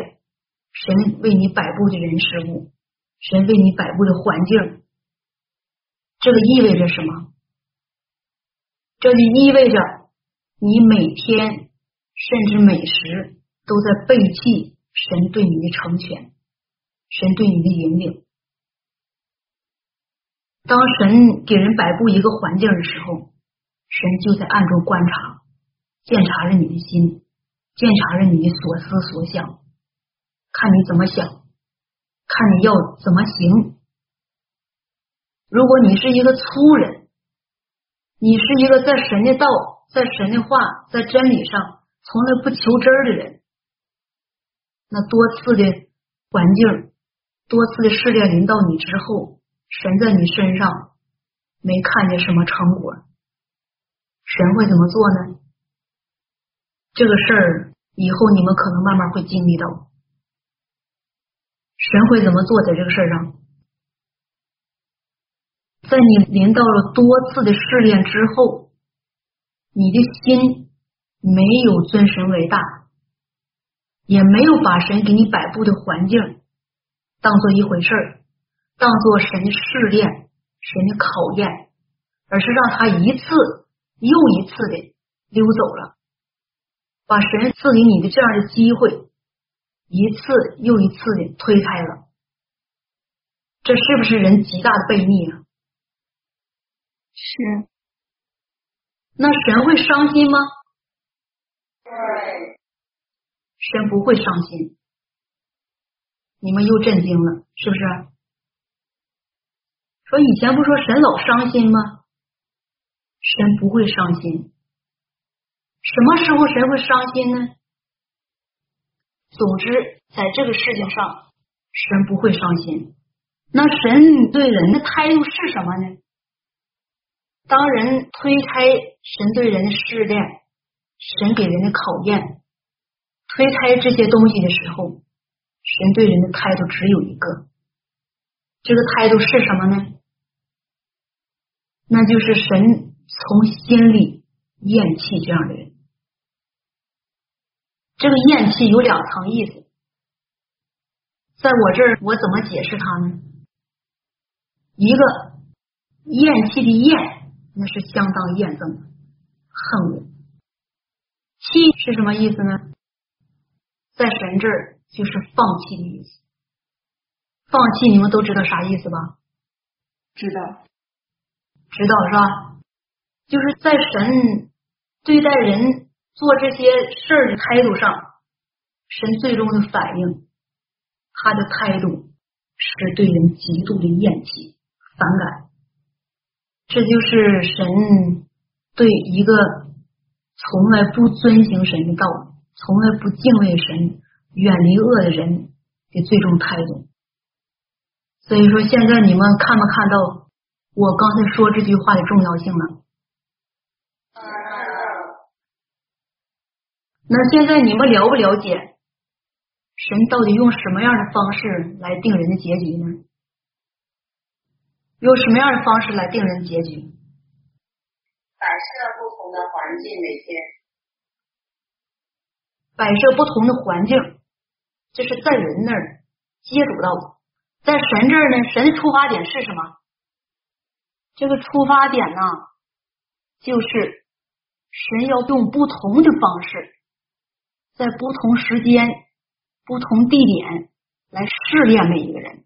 A: 神为你摆布的人事物，神为你摆布的环境。这个意味着什么？这就意味着你每天甚至每时都在背弃神对你的成全，神对你的引领。当神给人摆布一个环境的时候，神就在暗中观察、检查着你的心，检查着你的所思所想，看你怎么想，看你要怎么行。如果你是一个粗人，你是一个在神的道、在神的话、在真理上从来不求真的人，那多次的环境、多次的试炼临到你之后，神在你身上没看见什么成果，神会怎么做呢？这个事儿以后你们可能慢慢会经历到，神会怎么做在这个事儿上？在你临到了多次的试炼之后，你的心没有尊神为大，也没有把神给你摆布的环境当做一回事儿，当做神的试炼、神的考验，而是让他一次又一次的溜走了，把神赐给你的这样的机会一次又一次的推开了，这是不是人极大的悖逆啊？
E: 是，
A: 那神会伤心吗？
I: 对，
A: 神不会伤心。你们又震惊了，是不是？说以前不说神老伤心吗？神不会伤心。什么时候神会伤心呢？总之，在这个事情上，神不会伤心。那神对人的态度是什么呢？当人推开神对人的试炼，神给人的考验，推开这些东西的时候，神对人的态度只有一个，这个态度是什么呢？那就是神从心里厌弃这样的人。这个厌弃有两层意思，在我这儿我怎么解释它呢？一个厌弃的厌。那是相当厌憎、恨恶。弃是什么意思呢？在神这儿就是放弃的意思。放弃你们都知道啥意思吧？
E: 知道，
A: 知道是吧？就是在神对待人做这些事儿的态度上，神最终的反应，他的态度是对人极度的厌弃、反感。这就是神对一个从来不遵行神的道、从来不敬畏神、远离恶的人的最终态度。所以说，现在你们看没看到我刚才说这句话的重要性呢？那现在你们了不了解，神到底用什么样的方式来定人的结局呢？用什么样的方式来定人结局？
J: 摆设不同的环境，每天
A: 摆设不同的环境，这是在人那儿接触到的，在神这儿呢？神的出发点是什么？这个出发点呢，就是神要用不同的方式。在不同时间、不同地点来试炼每一个人，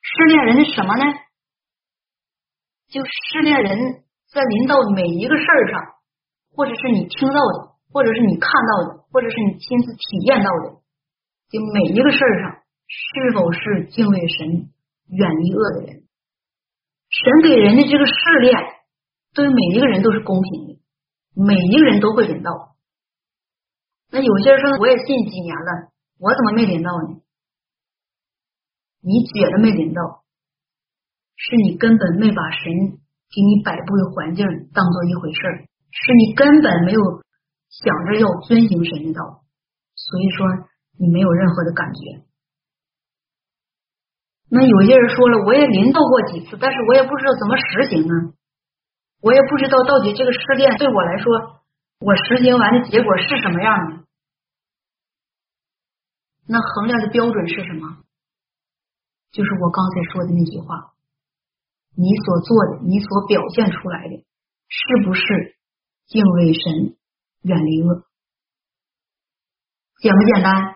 A: 试炼人的什么呢？就试炼人在临到每一个事儿上，或者是你听到的，或者是你看到的，或者是你亲自体验到的，就每一个事儿上是否是敬畏神、远离恶的人。神给人的这个试炼，对每一个人都是公平的，每一个人都会领到。那有些人说，我也信几年了，我怎么没领到呢？你觉得没领到，是你根本没把神给你摆布的环境当做一回事儿，是你根本没有想着要遵行神的道，所以说你没有任何的感觉。那有些人说了，我也临到过几次，但是我也不知道怎么实行呢，我也不知道到底这个试炼对我来说。我实行完的结果是什么样的？那衡量的标准是什么？就是我刚才说的那句话：你所做的，你所表现出来的，是不是敬畏神、远离恶？简不简单？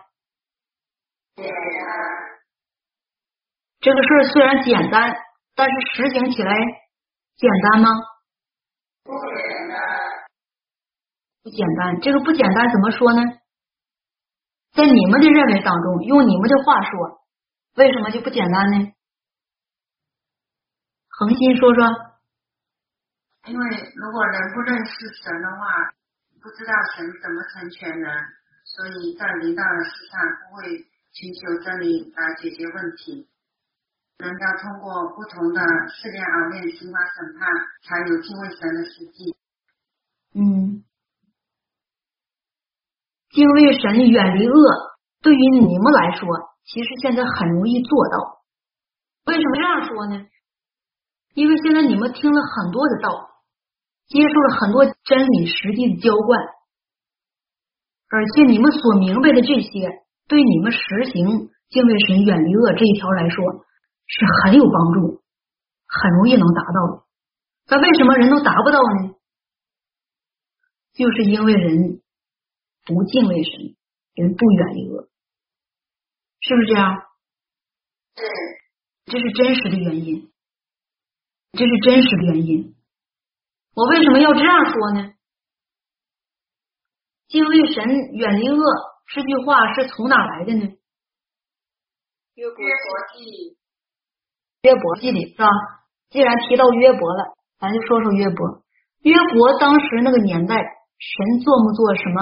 A: 这个事儿虽然简单，但是实行起来简单吗？
J: 不简单。
A: 不简单，这个不简单怎么说呢？在你们的认为当中，用你们的话说，为什么就不简单呢？恒心说说。
J: 因为如果人不认识神的话，不知道神怎么成全人，所以在临到的世上不会寻求真理来解决问题。人要通过不同的试炼熬练、刑法审判，才有敬畏神的实际。
A: 嗯。敬畏神，远离恶，对于你们来说，其实现在很容易做到。为什么这样说呢？因为现在你们听了很多的道，接受了很多真理实际的浇灌，而且你们所明白的这些，对你们实行敬畏神、远离恶这一条来说，是很有帮助，很容易能达到的。但为什么人都达不到呢？就是因为人。不敬畏神，人不远离恶，是不是这样？
J: 对，
A: 这是真实的原因，这是真实的原因。我为什么要这样说呢？敬畏神，远离恶，这句话是从哪来的呢？
J: 约伯记，
A: 约伯记里是吧？既然提到约伯了，咱就说说约伯。约伯当时那个年代，神做没做什么？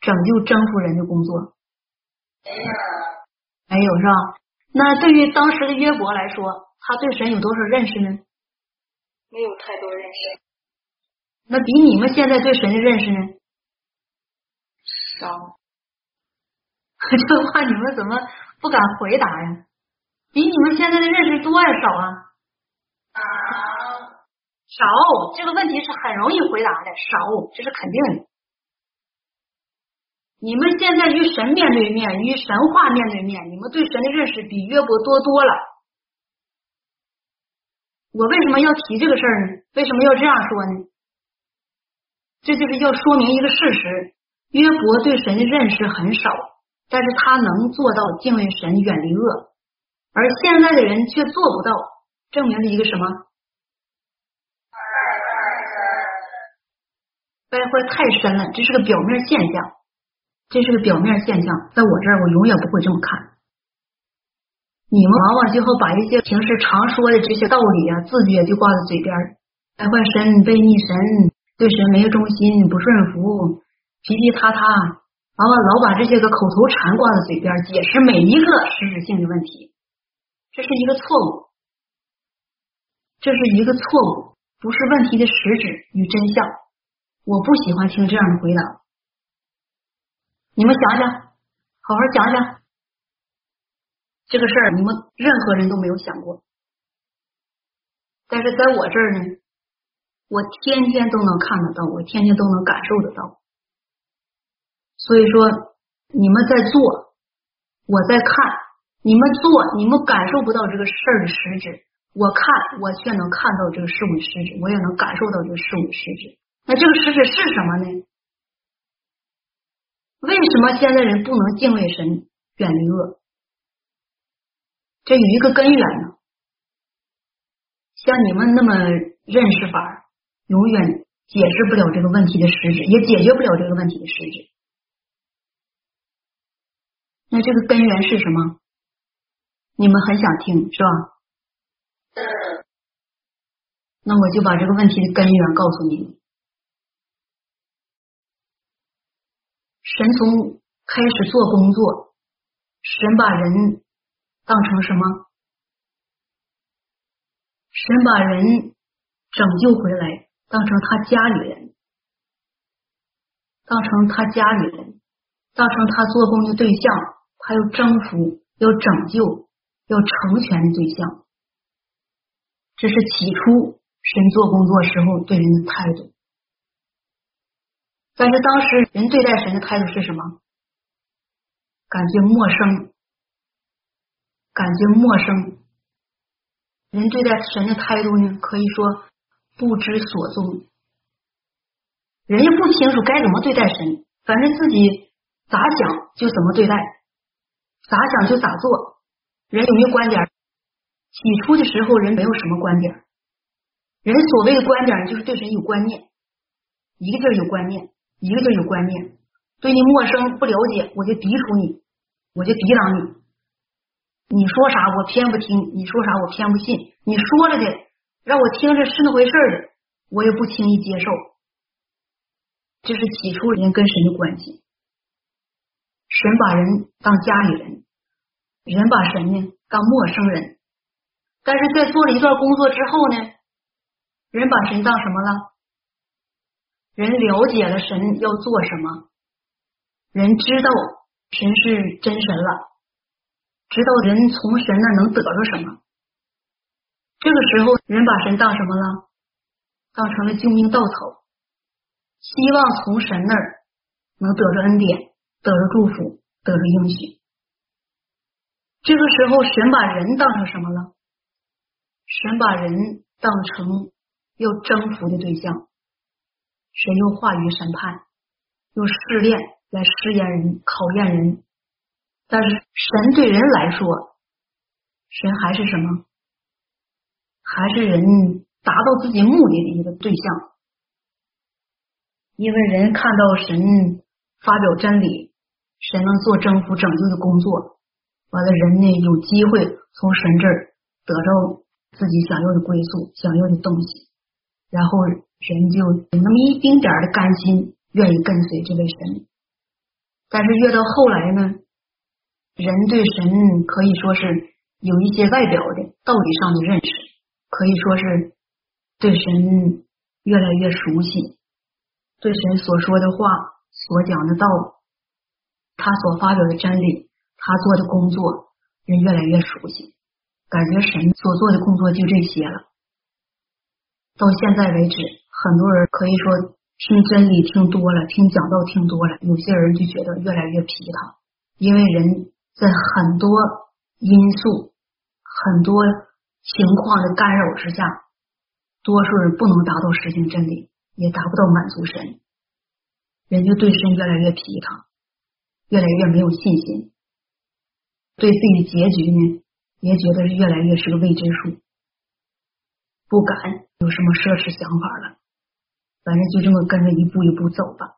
A: 拯救征服人的工作
J: 没有，
A: 没有是吧？那对于当时的约伯来说，他对神有多少认识呢？
J: 没有太多认识。
A: 那比你们现在对神的认识呢？
E: 少。
A: 这话你们怎么不敢回答呀？比你们现在的认识多还少啊？
J: 少。
A: 少。这个问题是很容易回答的，少，这是肯定的。你们现在与神面对面，与神话面对面，你们对神的认识比约伯多多了。我为什么要提这个事儿呢？为什么要这样说呢？这就是要说明一个事实：约伯对神的认识很少，但是他能做到敬畏神、远离恶，而现在的人却做不到，证明了一个什么？败坏太深了，这是个表面现象。这是个表面现象，在我这儿，我永远不会这么看。你们往往就会把一些平时常说的这些道理啊、字句就挂在嘴边败坏神、背逆神、对神没有忠心、不顺服、皮皮塌塌，往往老把这些个口头禅挂在嘴边，解释每一个实质性的问题，这是一个错误，这是一个错误，不是问题的实质与真相。我不喜欢听这样的回答。你们想想，好好想想，这个事儿你们任何人都没有想过。但是在我这儿呢，我天天都能看得到，我天天都能感受得到。所以说，你们在做，我在看；你们做，你们感受不到这个事儿的实质。我看，我却能看到这个事物的实质，我也能感受到这个事物的实质。那这个实质是什么呢？为什么现在人不能敬畏神，远离恶？这有一个根源呢。像你们那么认识法，永远解释不了这个问题的实质，也解决不了这个问题的实质。那这个根源是什么？你们很想听是吧？那我就把这个问题的根源告诉你们。神从开始做工作，神把人当成什么？神把人拯救回来，当成他家里人，当成他家里人，当成他做工的对象，他要征服，要拯救，要成全的对象。这是起初神做工作时候对人的态度，但是当时人对待神的态度是什么？感觉陌生，感觉陌生。人对待神的态度呢，可以说不知所踪。人家不清楚该怎么对待神，反正自己咋想就怎么对待，咋想就咋做。人有没有观点？起初的时候，人没有什么观点。人所谓的观点，就是对神有观念，一个劲儿有观念，一个劲儿有观念。对你陌生不了解，我就抵触你，我就抵挡你。你说啥我偏不听，你说啥我偏不信。你说了的，让我听着是那回事的，我也不轻易接受。这是起初人跟神的关系。神把人当家里人，人把神呢当陌生人。但是在做了一段工作之后呢，人把神当什么了？人了解了神要做什么，人知道神是真神了，知道人从神那能得着什么。这个时候，人把神当什么了？当成了救命稻草，希望从神那儿能得着恩典，得了祝福，得了应许。这个时候，神把人当成什么了？神把人当成要征服的对象，神用话语审判，用试炼来试验人、考验人。但是神对人来说，神还是什么？还是人达到自己目的的一个对象。因为人看到神发表真理，神能做征服、拯救的工作，完了人呢有机会从神这儿得着。自己想要的归宿，想要的东西，然后人就有那么一丁点儿的甘心，愿意跟随这位神。但是越到后来呢，人对神可以说是有一些外表的道理上的认识，可以说是对神越来越熟悉，对神所说的话、所讲的道理，他所发表的真理，他做的工作，人越来越熟悉。感觉神所做的工作就这些了。到现在为止，很多人可以说听真理听多了，听讲道听多了，有些人就觉得越来越疲沓，因为人在很多因素、很多情况的干扰之下，多数人不能达到实行真理，也达不到满足神，人就对神越来越疲沓，越来越没有信心，对自己的结局呢？也觉得是越来越是个未知数，不敢有什么奢侈想法了。反正就这么跟着一步一步走吧。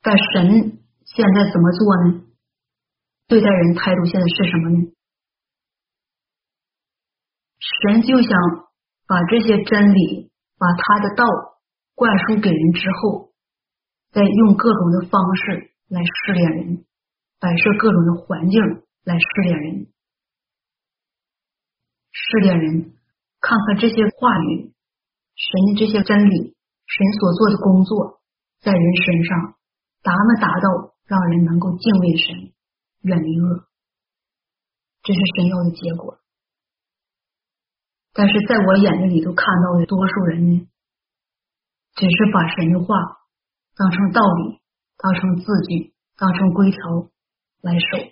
A: 但神现在怎么做呢？对待人态度现在是什么呢？神就想把这些真理，把他的道灌输给人之后，在用各种的方式来试炼人，摆设各种的环境。来试炼人，试炼人，看看这些话语，神的这些真理，神所做的工作，在人身上达没达到让人能够敬畏神、远离恶，这是神要的结果。但是在我眼睛里头看到的多数人呢，只是把神的话当成道理，当成字句，当成规条来守，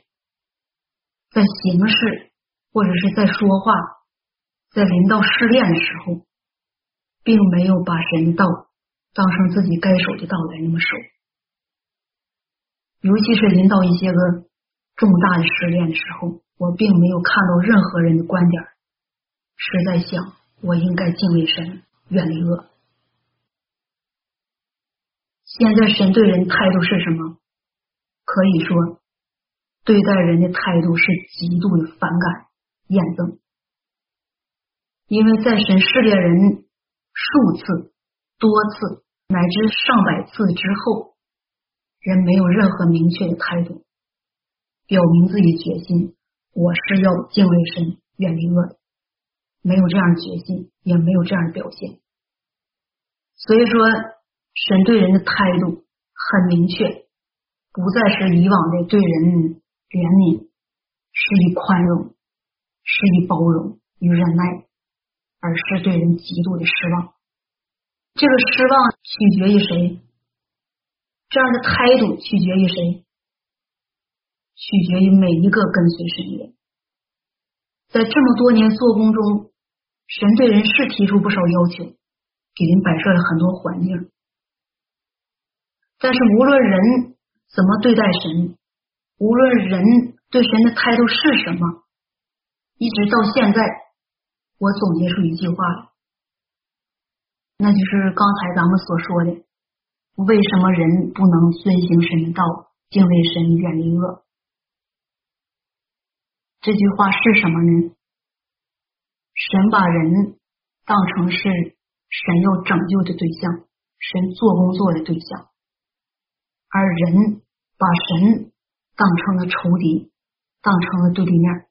A: 在行事或者是在说话，在临到试炼的时候，并没有把神道当成自己该守的道来那么守，尤其是临到一些个重大的试炼的时候，我并没有看到任何人的观点。是在想，我应该敬畏神，远离恶。现在神对人态度是什么？可以说，对待人的态度是极度的反感、厌憎。因为在神试炼人数次、多次乃至上百次之后，人没有任何明确的态度，表明自己决心，我是要敬畏神，远离恶的。没有这样的决心，也没有这样的表现，所以说神对人的态度很明确，不再是以往的对人怜悯，施以宽容，施以包容与忍耐，而是对人极度的失望。这个失望取决于谁？这样的态度取决于谁？取决于每一个跟随神的人，在这么多年做工中。神对人是提出不少要求，给人摆设了很多环境，但是无论人怎么对待神，无论人对神的态度是什么，一直到现在，我总结出一句话，那就是刚才咱们所说的：为什么人不能遵行神的道，敬畏神，远离恶？这句话是什么呢？神把人当成是神要拯救的对象，神做工作的对象，而人把神当成了仇敌，当成了对立面。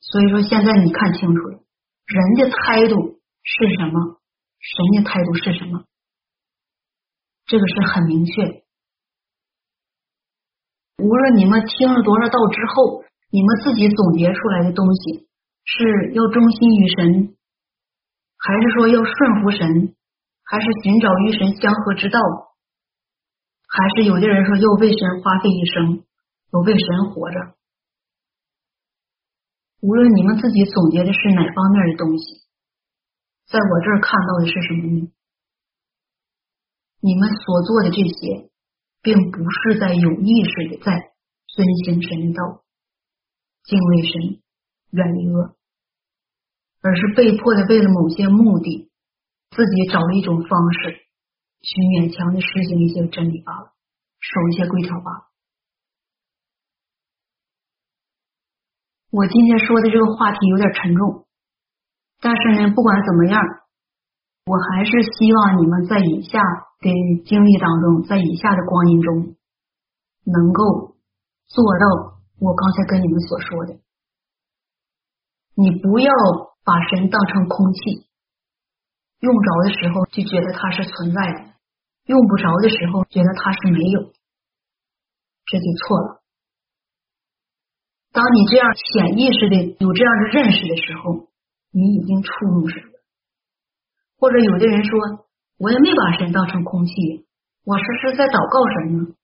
A: 所以说，现在你看清楚了，人的态度是什么，神的态度是什么，这个是很明确。无论你们听了多少道之后，你们自己总结出来的东西。是要忠心于神，还是说要顺服神，还是寻找与神相合之道，还是有的人说要为神花费一生，要为神活着？无论你们自己总结的是哪方面的东西，在我这儿看到的是什么呢？你们所做的这些，并不是在有意识的在遵行神道，敬畏神，远离恶。而是被迫的为了某些目的，自己找了一种方式去勉强的实行一些真理罢了，守一些规条罢了。我今天说的这个话题有点沉重，但是呢，不管怎么样，我还是希望你们在以下的经历当中，在以下的光阴中，能够做到我刚才跟你们所说的，你不要。把神当成空气，用着的时候就觉得它是存在的，用不着的时候觉得它是没有，这就错了。当你这样潜意识的有这样的认识的时候，你已经触怒神了。或者有的人说，我也没把神当成空气，我时时在祷告神呢，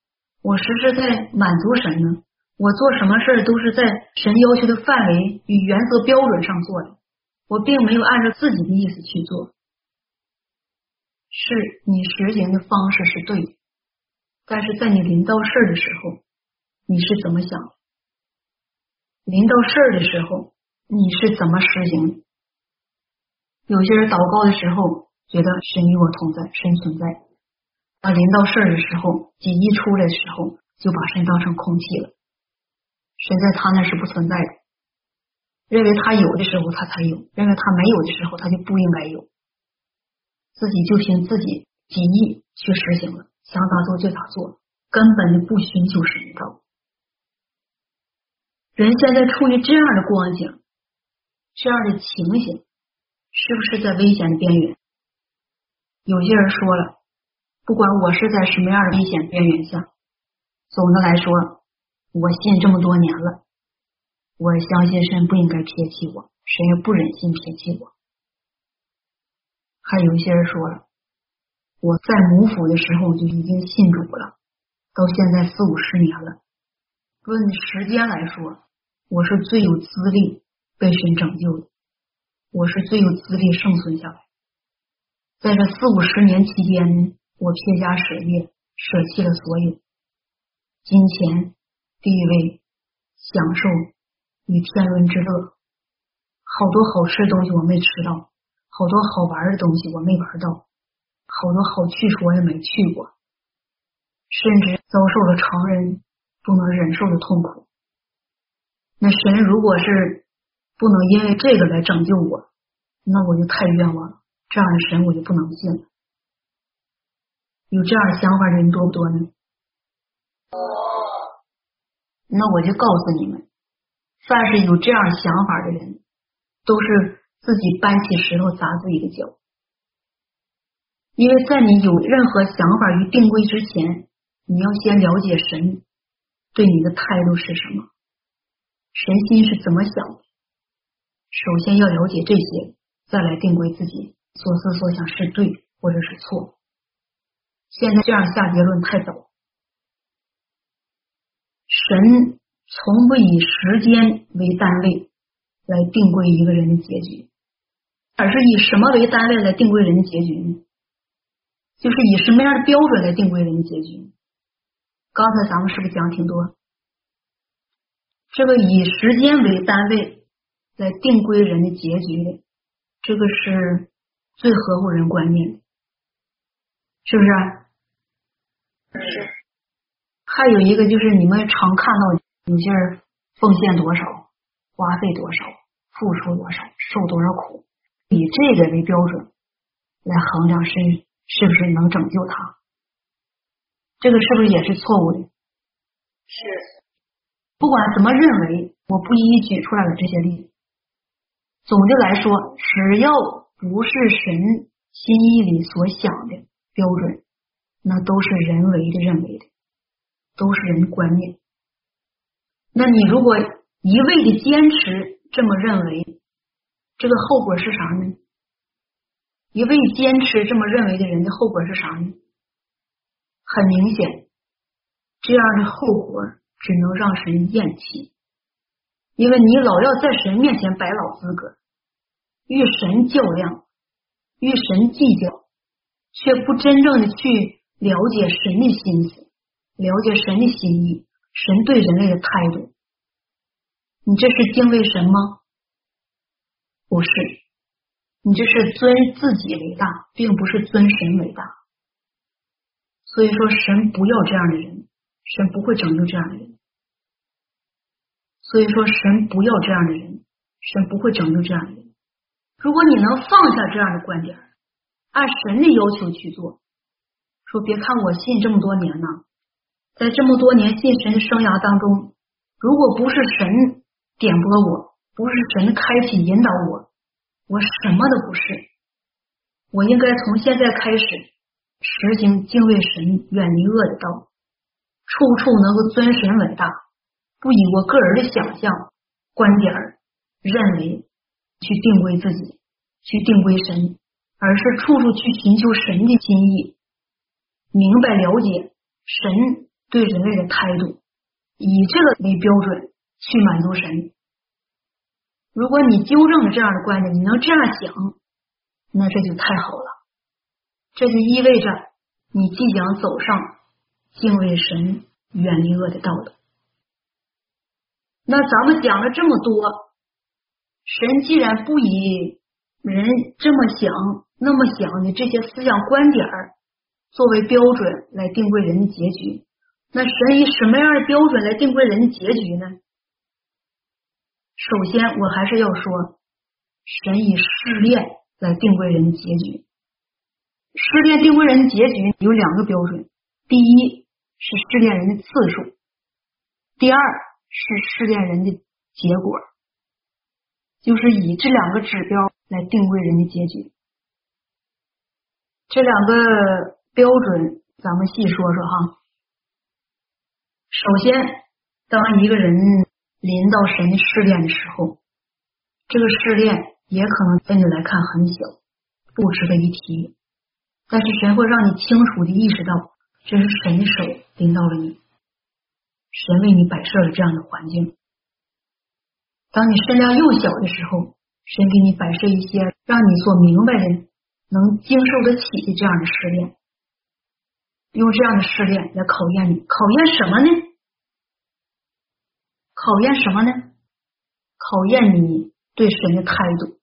A: 我时时在满足神呢，我做什么事儿都是在神要求的范围与原则标准上做的。我并没有按照自己的意思去做，是你实行的方式是对的，但是在你临到事儿的时候，你是怎么想？临到事儿的时候，你是怎么实行？有些人祷告的时候觉得神与我同在，神存在；啊，临到事儿的时候，己一出来的时候，就把神当成空气了，神在他那是不存在的。认为他有的时候他才有，认为他没有的时候他就不应该有，自己就凭自己己意去实行了，想咋做就咋做，根本就不寻求神道。人现在处于这样的光景，这样的情形是不是在危险的边缘？有些人说了，不管我是在什么样的危险边缘下，总的来说，我信这么多年了，我相信神不应该撇弃我，神也不忍心撇弃我。还有一些人说了，我在母府的时候就已经信主了，到现在四五十年了，论时间来说，我是最有资历被神拯救的，我是最有资历生存下来。在这四五十年期间，我撇家舍业，舍弃了所有金钱、地位、享受与天伦之乐，好多好吃的东西我没吃到，好多好玩的东西我没玩到，好多好去处我也没去过，甚至遭受了常人不能忍受的痛苦。那神如果是不能因为这个来拯救我，那我就太冤枉了。这样的神我就不能信了。有这样想法的人多不多呢？那我就告诉你们，凡是有这样想法的人，都是自己搬起石头砸自己的脚。因为在你有任何想法与定规之前，你要先了解神对你的态度是什么，神心是怎么想的。首先要了解这些，再来定规自己。所思所想是对或者是错，现在这样下结论太早。神从不以时间为单位来定规一个人的结局，而是以什么为单位来定规人的结局呢？就是以什么样的标准来定规人的结局？刚才咱们是不是讲挺多？这个以时间为单位来定规人的结局的，这个是。最合乎人观念，是不是？
I: 是。
A: 还有一个就是你们常看到有些人奉献多少，花费多少，付出多少，受多少苦，以这个为标准来衡量是是不是能拯救他，这个是不是也是错误的？
I: 是。
A: 不管怎么认为，我不一一举出来了这些例子。总的来说，只要。不是神心意里所想的标准，那都是人为的认为的，都是人的观念。那你如果一味的坚持这么认为，这个后果是啥呢？一味坚持这么认为的人的后果是啥呢？很明显，这样的后果只能让神厌弃，因为你老要在神面前摆老资格。与神较量，与神计较，却不真正的去了解神的心思，了解神的心意，神对人类的态度。你这是敬畏神吗？不是，你这是尊自己为大，并不是尊神为大。所以说，神不要这样的人，神不会拯救这样的人。所以说，神不要这样的人，神不会拯救这样的人。如果你能放下这样的观点，按神的要求去做，说别看我信这么多年呢，在这么多年信神的生涯当中，如果不是神点拨我，不是神开启引导我，我什么都不是。我应该从现在开始实行敬畏神、远离恶的道，处处能够尊神为大，不以我个人的想象、观点认为。去定规自己，去定规神，而是处处去寻求神的心意，明白了解神对人类的态度，以这个为标准去满足神。如果你纠正了这样的观点，你能这样想，那这就太好了。这就意味着你即将走上敬畏神、远离恶的道路。那咱们讲了这么多。神既然不以人这么想、那么想的这些思想观点作为标准来定规人的结局，那神以什么样的标准来定规人的结局呢？首先，我还是要说，神以试炼来定规人的结局。试炼定规人的结局有两个标准：第一是试炼人的次数，第二是试炼人的结果。就是以这两个指标来定位人的结局。这两个标准，咱们细说说哈。首先，当一个人临到神试炼的时候，这个试炼也可能在你来看很小，不值得一提。但是神会让你清楚的意识到，这是神的手领导了你，神为你摆设了这样的环境。当你身量幼小的时候，神给你摆设一些让你所明白的、能经受得起的这样的试炼，用这样的试炼来考验你，考验什么呢？考验什么呢？考验你对神的态度。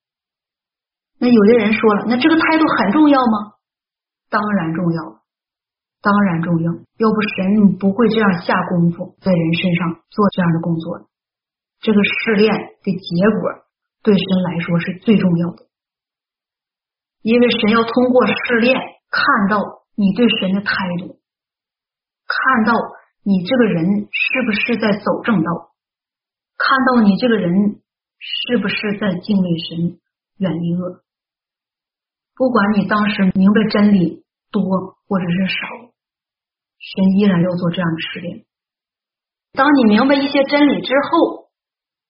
A: 那有的人说了，那这个态度很重要吗？当然重要，当然重要。要不神不会这样下功夫在人身上做这样的工作。这个试炼的结果对神来说是最重要的，因为神要通过试炼看到你对神的态度，看到你这个人是不是在走正道，看到你这个人是不是在敬畏神、远离恶。不管你当时明白真理多或者是少，神依然要做这样的试炼。当你明白一些真理之后，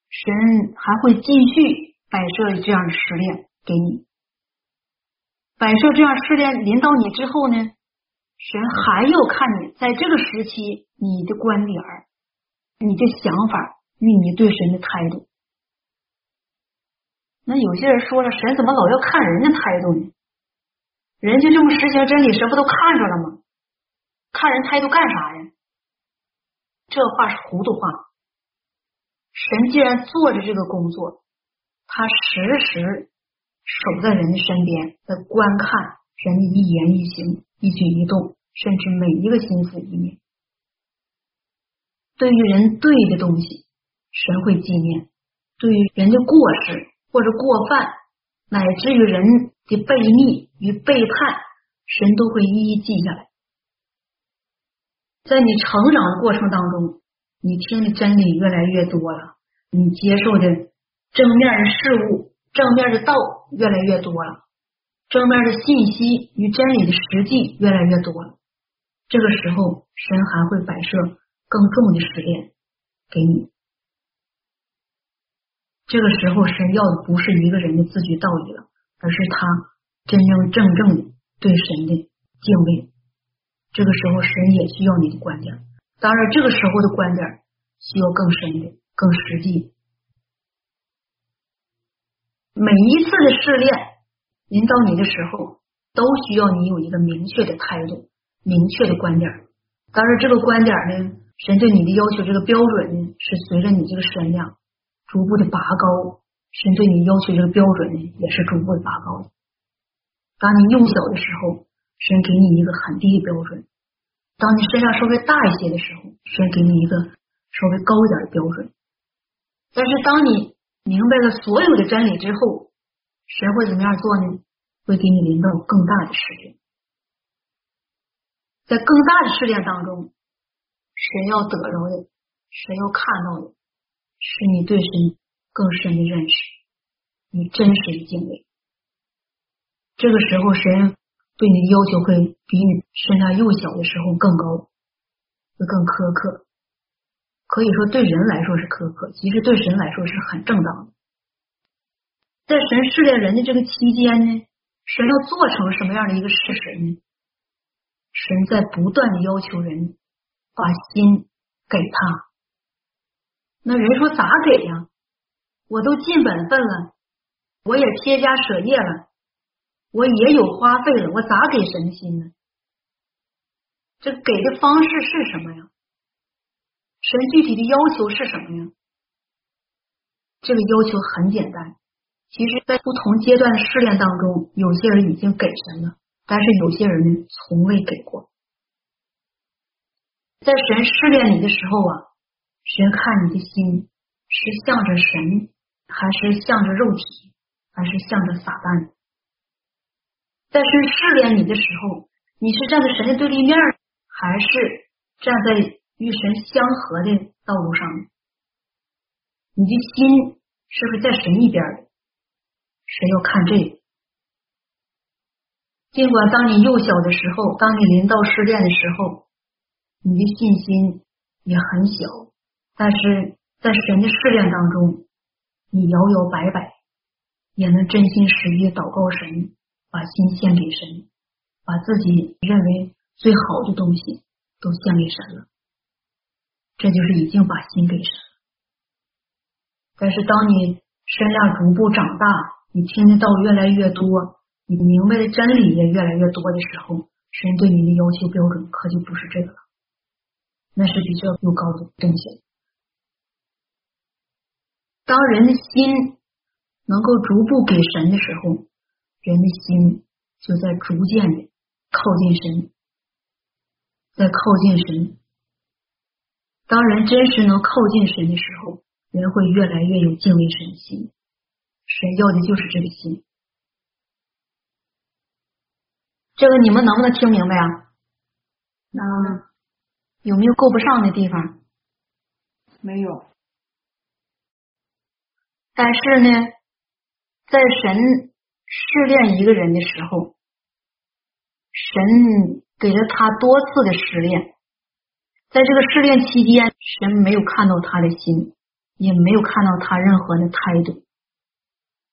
A: 神还会继续摆设这样的试炼给你。摆设这样试炼临到你之后呢，神还要看你在这个时期你的观点、你的想法与你对神的态度。那有些人说了，神怎么老要看人的态度呢？人家这么实行真理，神不都看着了吗？看人态度干啥呀？这话是糊涂话。神既然做着这个工作，他时时守在人的身边，在观看人的一言一行、一举一动，甚至每一个心思意念。对于人对的东西，神会纪念；对于人的过失或者过犯，乃至于人。的背逆与背叛，神都会一一记下来。在你成长的过程当中，你听的真理越来越多了，你接受的正面的事物、正面的道越来越多了，正面的信息与真理的实际越来越多了。这个时候，神还会摆设更重的试炼给你。这个时候，神要的不是一个人的自居道义了。而是他真真正正对神的敬畏，这个时候神也需要你的观点。当然，这个时候的观点需要更深的、更实际。每一次的试炼临到你的时候，都需要你有一个明确的态度、明确的观点。当然，这个观点呢，神对你的要求，这个标准呢，是随着你这个身量逐步的拔高。神对你要求这个标准呢，也是逐步的拔高。当你幼小的时候，神给你一个很低的标准；当你身上稍微大一些的时候，神给你一个稍微高一点的标准。但是当你明白了所有的真理之后，神会怎么样做呢？会给你临到更大的试炼。在更大的试炼当中，神要得着的，神要看到的，是你对神。更深的认识与真实的敬畏，这个时候神对你的要求会比你身上幼小的时候更高，会更苛刻。可以说对人来说是苛刻，其实对神来说是很正当的。在神试炼人的这个期间呢，神要做成什么样的一个事实呢？神在不断的要求人把心给他。那人说咋给呀？我都尽本分了，我也撇家舍业了，我也有花费了，我咋给神心呢？这给的方式是什么呀？神具体的要求是什么呀？这个要求很简单，其实，在不同阶段的试炼当中，有些人已经给神了，但是有些人呢，从未给过。在神试炼你的时候啊，神看你的心是向着神。还是向着肉体，还是向着撒旦？在神试炼你的时候，你是站在神的对立面，还是站在与神相合的道路上？你的心是不是在神一边的？神要看这个。尽管当你幼小的时候，当你临到试炼的时候，你的信心也很小，但是在神的试炼当中，你摇摇摆摆，也能真心实意祷告神，把心献给神，把自己认为最好的东西都献给神了，这就是已经把心给神。但是当你身量逐步长大，你听得到越来越多。你明白的真理也越来越多的时候，神对你的要求标准可就不是这个了，那是比这又高的东西。当人的心能够逐步给神的时候，人的心就在逐渐的靠近神，在靠近神。当人真实能靠近神的时候，人会越来越有敬畏神心。神要的就是这个心。这个你们能不能听明白啊？
E: 那。
A: 有没有够不上的地方？
E: 没有。
A: 但是呢，在神试炼一个人的时候，神给了他多次的试炼，在这个试炼期间，神没有看到他的心，也没有看到他任何的态度，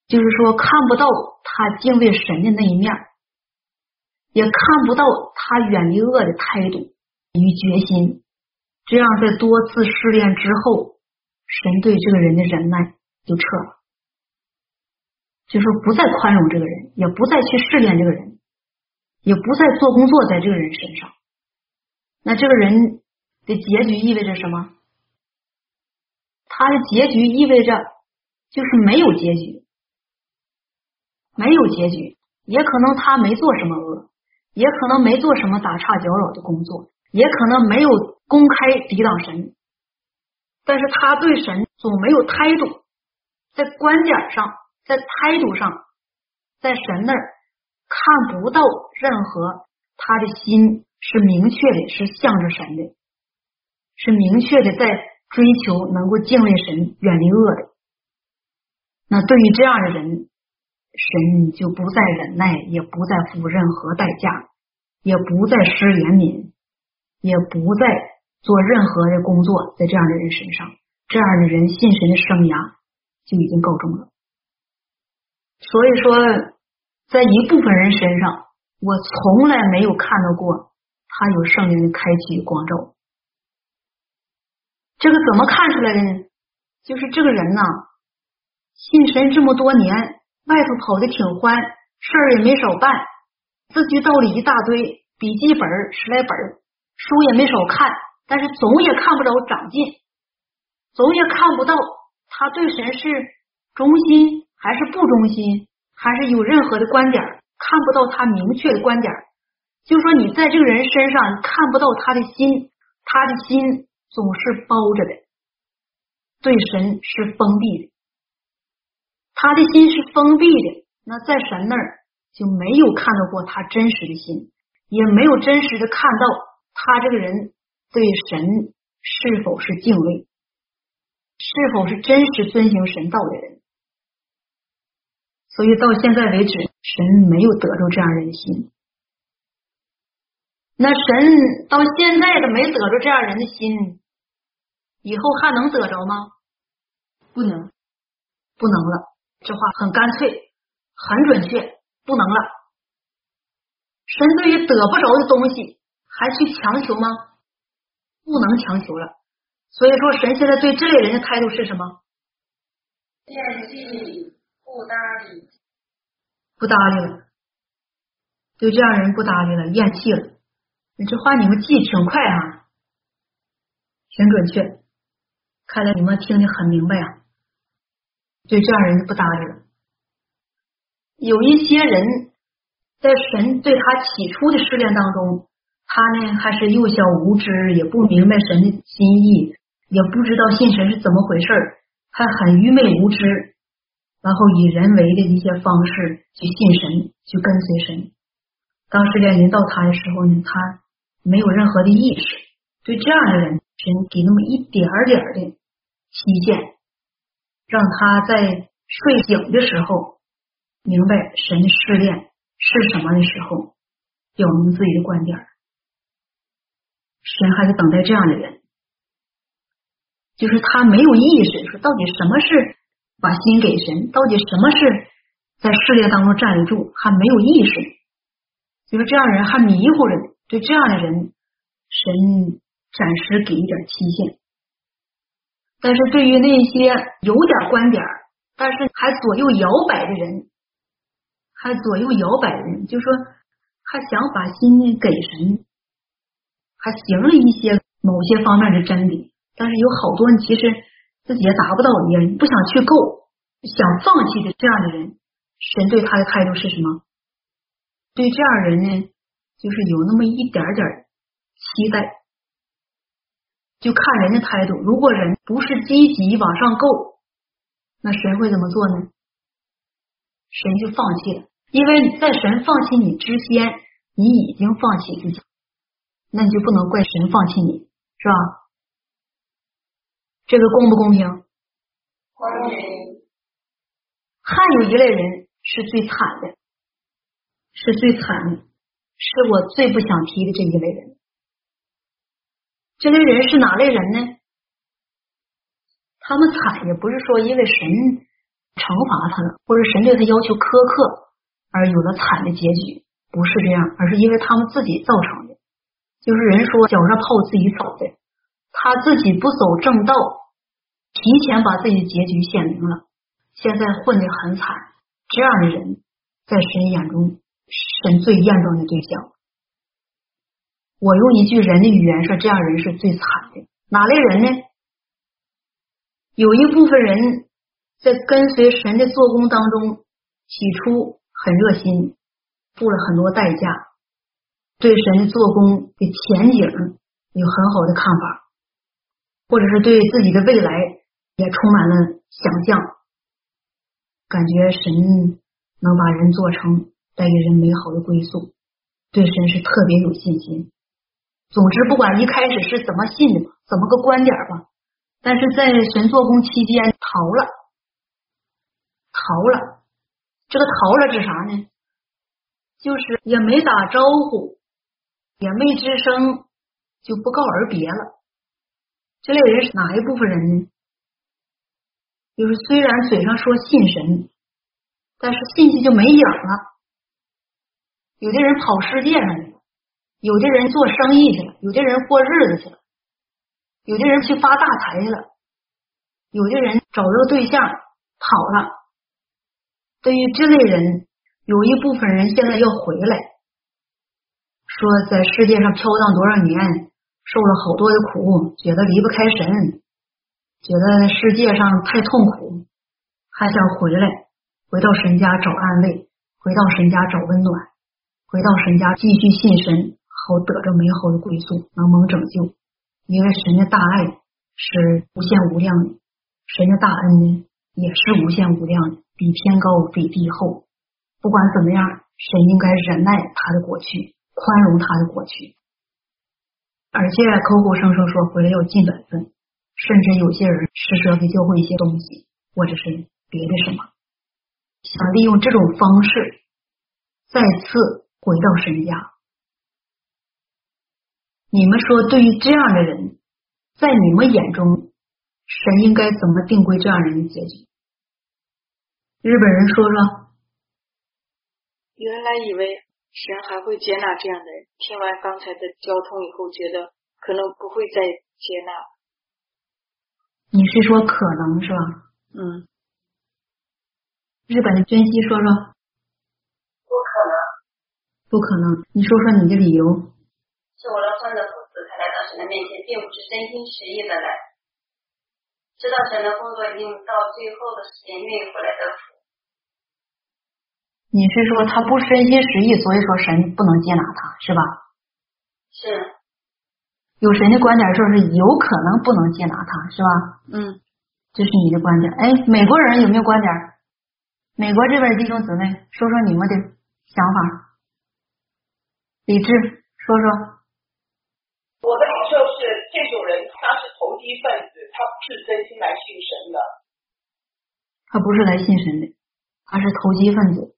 A: 就是说看不到他敬畏神的那一面。也看不到他远离恶的态度与决心，这样在多次试炼之后，神对这个人的忍耐就撤了，就说不再宽容这个人，也不再去试炼这个人，也不再做工作在这个人身上。那这个人的结局意味着什么？他的结局意味着就是没有结局，没有结局，也可能他没做什么恶。也可能没做什么打岔搅扰的工作，也可能没有公开抵挡神，但是他对神总没有态度，在观点上，在态度上，在神那儿看不到任何他的心是明确的，是向着神的，是明确的在追求能够敬畏神、远离恶的。那对于这样的人。神就不再忍耐，也不再付任何代价，也不再施怜悯，也不再做任何的工作在这样的人身上。这样的人信神的生涯就已经告终了。所以说，在一部分人身上，我从来没有看到过他有圣灵的开启光照。这个怎么看出来的呢？就是这个人呐，信神这么多年。外头跑的挺欢，事儿也没少办，字句道理一大堆，笔记本十来本，书也没少看，但是总也看不着长进，总也看不到他对神是忠心还是不忠心，还是有任何的观点，看不到他明确的观点。就说你在这个人身上看不到他的心，他的心总是包着的，对神是封闭的。他的心是封闭的，那在神那儿就没有看到过他真实的心，也没有真实的看到他这个人对神是否是敬畏，是否是真实遵行神道的人。所以到现在为止，神没有得着这样人心。那神到现在都没得着这样人的心，以后还能得着吗？
E: 不能，
A: 不能了。这话很干脆，很准确，不能了。神对于得不着的东西，还去强求吗？不能强求了。所以说，神现在对这类人的态度是什么？
J: 厌弃，不搭理，
A: 不搭理了。对这样人不搭理了，厌弃了。你这话你们记挺快啊，挺准确。看来你们听得很明白啊。对这样人不搭理了。有一些人在神对他起初的试炼当中，他呢还是幼小无知，也不明白神的心意，也不知道信神是怎么回事儿还很愚昧无知，然后以人为的一些方式去信神，去跟随神。当试炼临到他的时候呢，他没有任何的意识。对这样的人，神给那么一点儿点儿的期限。让他在睡醒的时候明白神的试炼是什么的时候，表明自己的观点。神还是等待这样的人，就是他没有意识，说到底什么是把心给神，到底什么是在试炼当中站得住，还没有意识，就是这样人还迷糊着。对这样的人，神暂时给一点期限。但是对于那些有点观点，但是还左右摇摆的人，还左右摇摆的人，就说还想把心给神，还行了一些某些方面的真理，但是有好多人其实自己也达不到，也不想去够，想放弃的这样的人，神对他的态度是什么？对这样人呢，就是有那么一点点期待。就看人的态度，如果人不是积极往上够，那神会怎么做呢？神就放弃了，因为在神放弃你之前，你已经放弃自己，那你就不能怪神放弃你，是吧？这个公不公平？
J: 公平。
A: 还有一类人是最惨的，是最惨的，是我最不想提的这一类人。这类人是哪类人呢？他们惨也不是说因为神惩罚他了，或者神对他要求苛刻而有了惨的结局，不是这样，而是因为他们自己造成的。就是人说脚上泡自己走的，他自己不走正道，提前把自己的结局显明了，现在混得很惨。这样的人在神眼中，神最厌重的对象。我用一句人的语言说，这样人是最惨的。哪类人呢？有一部分人在跟随神的做工当中，起初很热心，付了很多代价，对神的做工的前景有很好的看法，或者是对自己的未来也充满了想象，感觉神能把人做成，带给人美好的归宿，对神是特别有信心。总之，不管一开始是怎么信的，怎么个观点吧，但是在神做工期间逃了，逃了，这个逃了是啥呢？就是也没打招呼，也没吱声，就不告而别了。这类人是哪一部分人呢？就是虽然嘴上说信神，但是信息就没影了。有的人跑世界上去了。有的人做生意去了，有的人过日子去了，有的人去发大财去了，有的人找着对象跑了。对于这类人，有一部分人现在要回来，说在世界上飘荡多少年，受了好多的苦，觉得离不开神，觉得世界上太痛苦，还想回来，回到神家找安慰，回到神家找温暖，回到神家继续信神。好得着美好的归宿，能蒙拯救，因为神的大爱是无限无量的，神的大恩呢也是无限无量的，比天高，比地厚。不管怎么样，神应该忍耐他的过去，宽容他的过去，而且口口声声说回来要尽本分，甚至有些人施舍给教会一些东西，或者是别的什么，想利用这种方式再次回到神家。你们说，对于这样的人，在你们眼中，神应该怎么定规这样人的结局？日本人说说，
E: 原来以为神还会接纳这样的人，听完刚才的交通以后，觉得可能不会再接纳。
A: 你是说可能是吧？
E: 嗯。
A: 日本的珍惜说说，
J: 不可能，
A: 不可能。你说说你的理由。
J: 是我的孙子父子，才来到神的面前，并不是真心实意的来，知道神的工作已经到最后的时间，愿意回来的福。
A: 你是说他不真心实意，所以说神不能接纳他，是吧？
J: 是。
A: 有神的观点说是有可能不能接纳他，是吧？
E: 嗯，
A: 这是你的观点。哎，美国人有没有观点？美国这边弟兄姊妹，说说你们的想法。李智，说说。
K: 我的感受是，这种人他是投机分子，他不是真心来信神的。
A: 他不是来信神的，他是投机分子。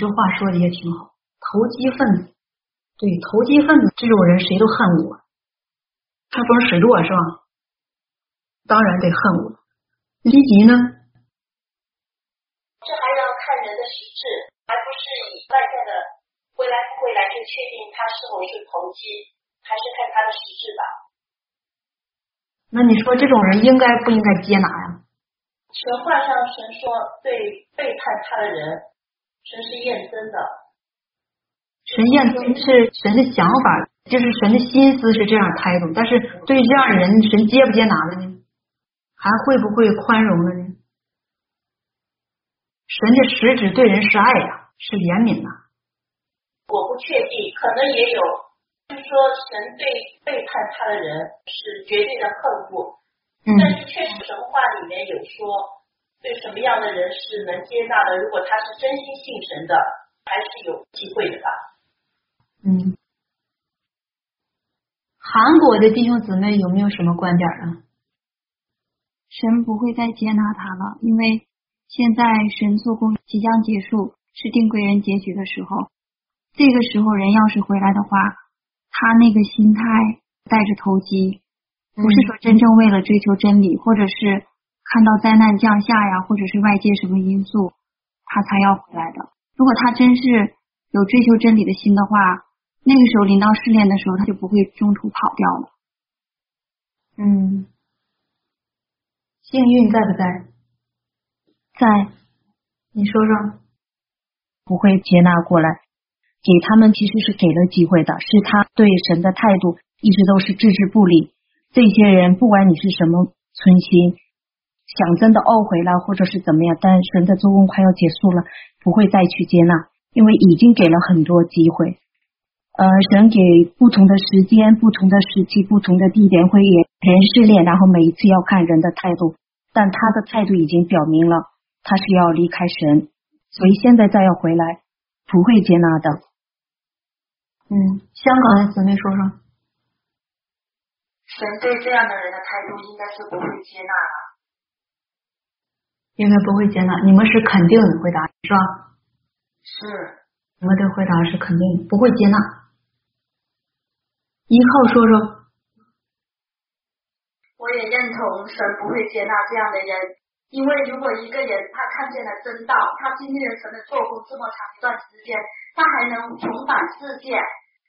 A: 这话说的也挺好，投机分子，对，投机分子这种人谁都恨我。他逢水落是吧？当然得恨我。离吉呢？
I: 这还要看人的实质，还不是以外在的未来不未来就确定他是否是投机，还是看他的实质吧。
A: 那你说这种人应该不应该接纳呀？
I: 神话上神说对背叛他的人，神是验真的。
A: 神验真是神的想法，就是神的心思是这样态度，但是对这样的人，神接不接纳了呢？还会不会宽容了呢？神的实质对人是爱呀，是怜悯呐。
I: 我不确定，可能也有，就是说神对背叛他的人是绝对的恨恶，但是确实神话里面有说，对什么样的人是能接纳的？如果他是真心信神的，还是有机会的吧。
A: 嗯，韩国的弟兄姊妹有没有什么观点啊？
L: 神不会再接纳他了，因为现在神做工即将结束，是定归人结局的时候。这个时候人要是回来的话，他那个心态带着投机，不是说真正为了追求真理，或者是看到灾难降下呀，或者是外界什么因素，他才要回来的。如果他真是有追求真理的心的话，那个时候临到试炼的时候，他就不会中途跑掉了。
A: 嗯。幸运在不在？
L: 在，
A: 你说说。
M: 不会接纳过来，给他们其实是给了机会的，是他对神的态度一直都是置之不理。这些人不管你是什么存心，想真的懊悔了，或者是怎么样，但神的做工快要结束了，不会再去接纳，因为已经给了很多机会。呃，神给不同的时间、不同的时期、不同的地点会给人试炼，然后每一次要看人的态度。但他的态度已经表明了，他是要离开神，所以现在再要回来，不会接纳的。
A: 嗯，香港的姊妹说说，
J: 神对这样的人的态度应该是不会接纳的，
A: 应该不会接纳。你们是肯定的回答是吧？
J: 是，
A: 你们的回答是肯定不会接纳。依靠说说。
J: 我也认同神不会接纳这样的人，因为如果一个人他看见了真道，他经历了神的做工这么长一段时间，他还能重返世界，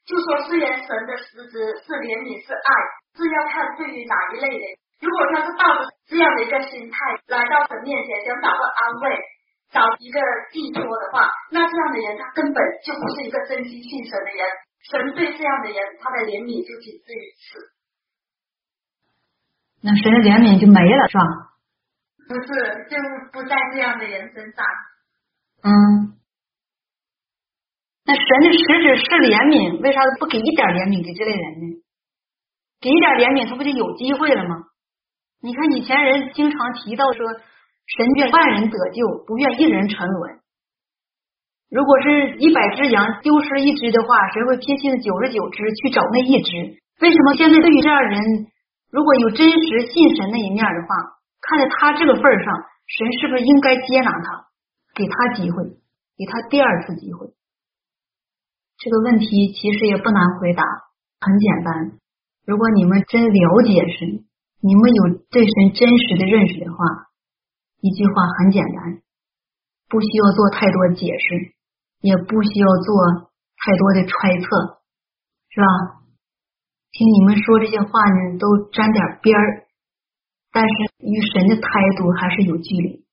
J: 就说虽然神的实质是怜悯是爱，是要看对于哪一类人。如果他是抱着这样的一个心态来到神面前，想找个安慰，找一个寄托的话，那这样的人他根本就不是一个真心信神的人。神对这样的人，他的怜悯就仅止于此。
A: 那神的怜悯就没了，是吧？
J: 不是，就不在这样的人身上。
A: 嗯。那神的实质是怜悯，为啥不给一点怜悯给这类人呢？给一点怜悯，他不就有机会了吗？你看以前人经常提到说，神愿万人得救，不愿一人沉沦。如果是一百只羊丢失一只的话，谁会撇弃九十九只去找那一只？为什么现在对于这样人？如果有真实信神那一面的话，看在他这个份上，神是不是应该接纳他，给他机会，给他第二次机会？这个问题其实也不难回答，很简单。如果你们真了解神，你们有对神真实的认识的话，一句话很简单，不需要做太多解释，也不需要做太多的揣测，是吧？听你们说这些话呢，都沾点边儿，但是与神的态度还是有距离。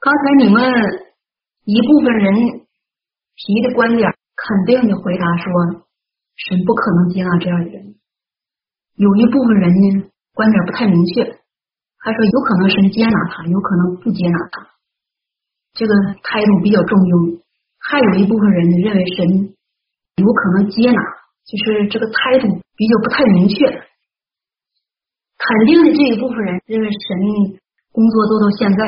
A: 刚才你们一部分人提的观点，肯定的回答说，神不可能接纳这样的人。有一部分人呢，观点不太明确，还说有可能神接纳他，有可能不接纳他，这个态度比较中庸。还有一部分人，认为神有可能接纳。就是这个态度比较不太明确，肯定的这一部分人认为神工作做到现在，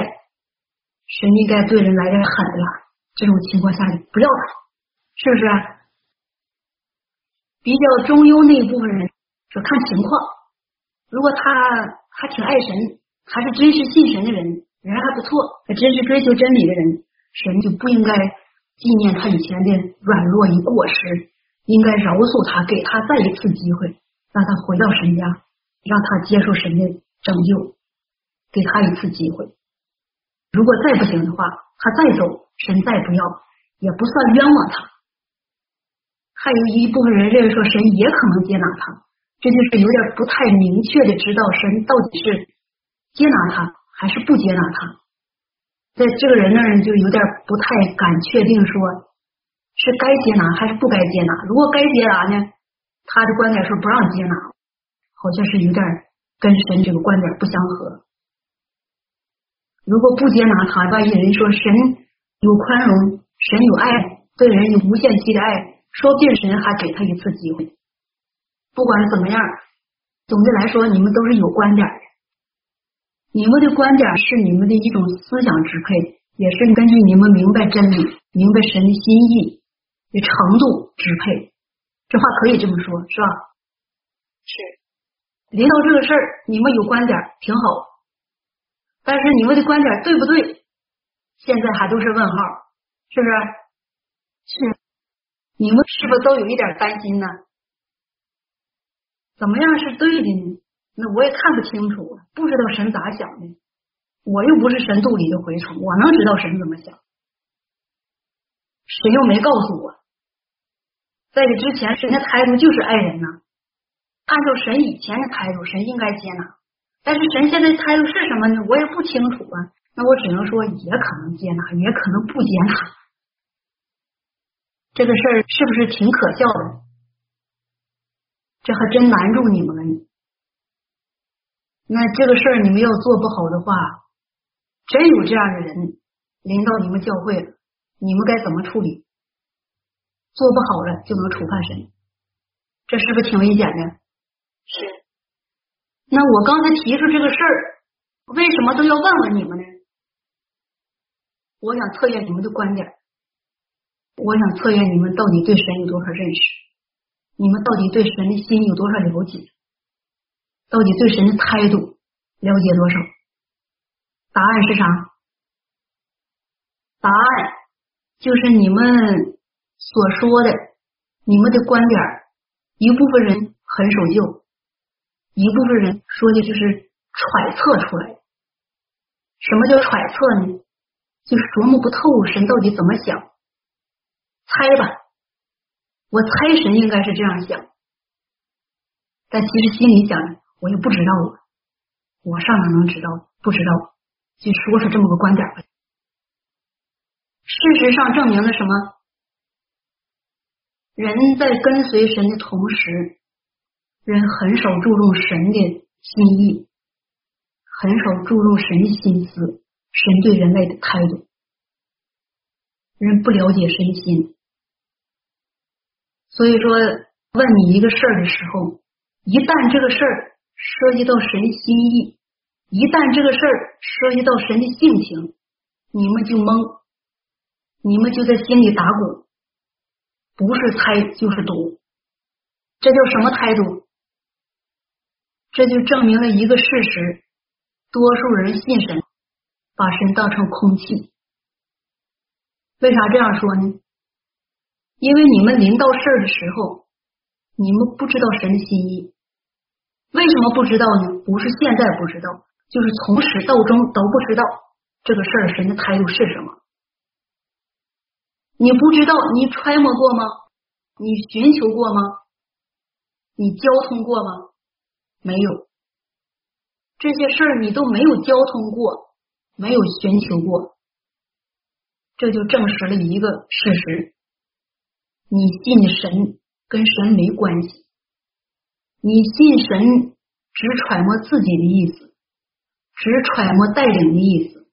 A: 神应该对人来点狠了。这种情况下不要他，是不是？比较中庸那一部分人说看情况，如果他还挺爱神，还是真实信神的人，人还不错，还真是追求真理的人，神就不应该纪念他以前的软弱与过失，应该饶恕他，给他再一次机会，让他回到神家，让他接受神的拯救，给他一次机会。如果再不行的话，他再走，神再不要，也不算冤枉他。还有一部分人认为说，神也可能接纳他。这就是有点不太明确的知道神到底是接纳他还是不接纳他，在这个人那儿就有点不太敢确定说是该接纳还是不该接纳。如果该接纳呢，他的观点说不让接纳，好像是有点跟神这个观点不相合。如果不接纳他，万一人说神有宽容，神有爱，对人有无限期的爱，说不定神还给他一次机会。不管怎么样，总的来说，你们都是有观点的。你们的观点是你们的一种思想支配，也是根据你们明白真理、明白神的心意的程度支配。这话可以这么说，是吧？
E: 是。
A: 临到这个事儿，你们有观点挺好，但是你们的观点对不对？现在还都是问号，是不是？
L: 是。
A: 你们是不是都有一点担心呢？怎么样是对的呢？那我也看不清楚，不知道神咋想的。我又不是神肚里的蛔虫，我能知道神怎么想？神又没告诉我。在这之前，神的态度就是爱人呐。按照神以前的态度，神应该接纳。但是神现在态度是什么呢？我也不清楚啊。那我只能说，也可能接纳，也可能不接纳。这个事儿是不是挺可笑的？这还真难住你们了。那这个事儿你们要做不好的话，真有这样的人临到你们教会了，你们该怎么处理？做不好了就能处判神，这是不是挺危险的？
E: 是。
A: 那我刚才提出这个事儿，为什么都要问问你们呢？我想测验你们的观点，我想测验你们到底对神有多少认识。你们到底对神的心有多少了解？到底对神的态度了解多少？答案是啥？答案就是你们所说的，你们的观点，一部分人很守旧，一部分人说的就是揣测出来。什么叫揣测呢？就是琢磨不透神到底怎么想，猜吧。我猜神应该是这样想，但其实心里想，我又不知道啊，我上哪能知道？不知道，就说出这么个观点吧。事实上证明了什么？人在跟随神的同时，人很少注重神的心意，很少注重神的心思，神对人类的态度，人不了解神心。所以说，问你一个事儿的时候，一旦这个事儿涉及到神心意，一旦这个事儿涉及到神的性情，你们就懵，你们就在心里打鼓，不是猜就是赌，这叫什么态度？这就证明了一个事实：多数人信神，把神当成空气。为啥这样说呢？因为你们临到事儿的时候，你们不知道神的心意。为什么不知道呢？不是现在不知道，就是从始到终都不知道这个事儿神的态度是什么。你不知道，你揣摩过吗？你寻求过吗？你交通过吗？没有，这些事儿你都没有交通过，没有寻求过，这就证实了一个事实。你信神跟神没关系，你信神只揣摩自己的意思，只揣摩带领的意思，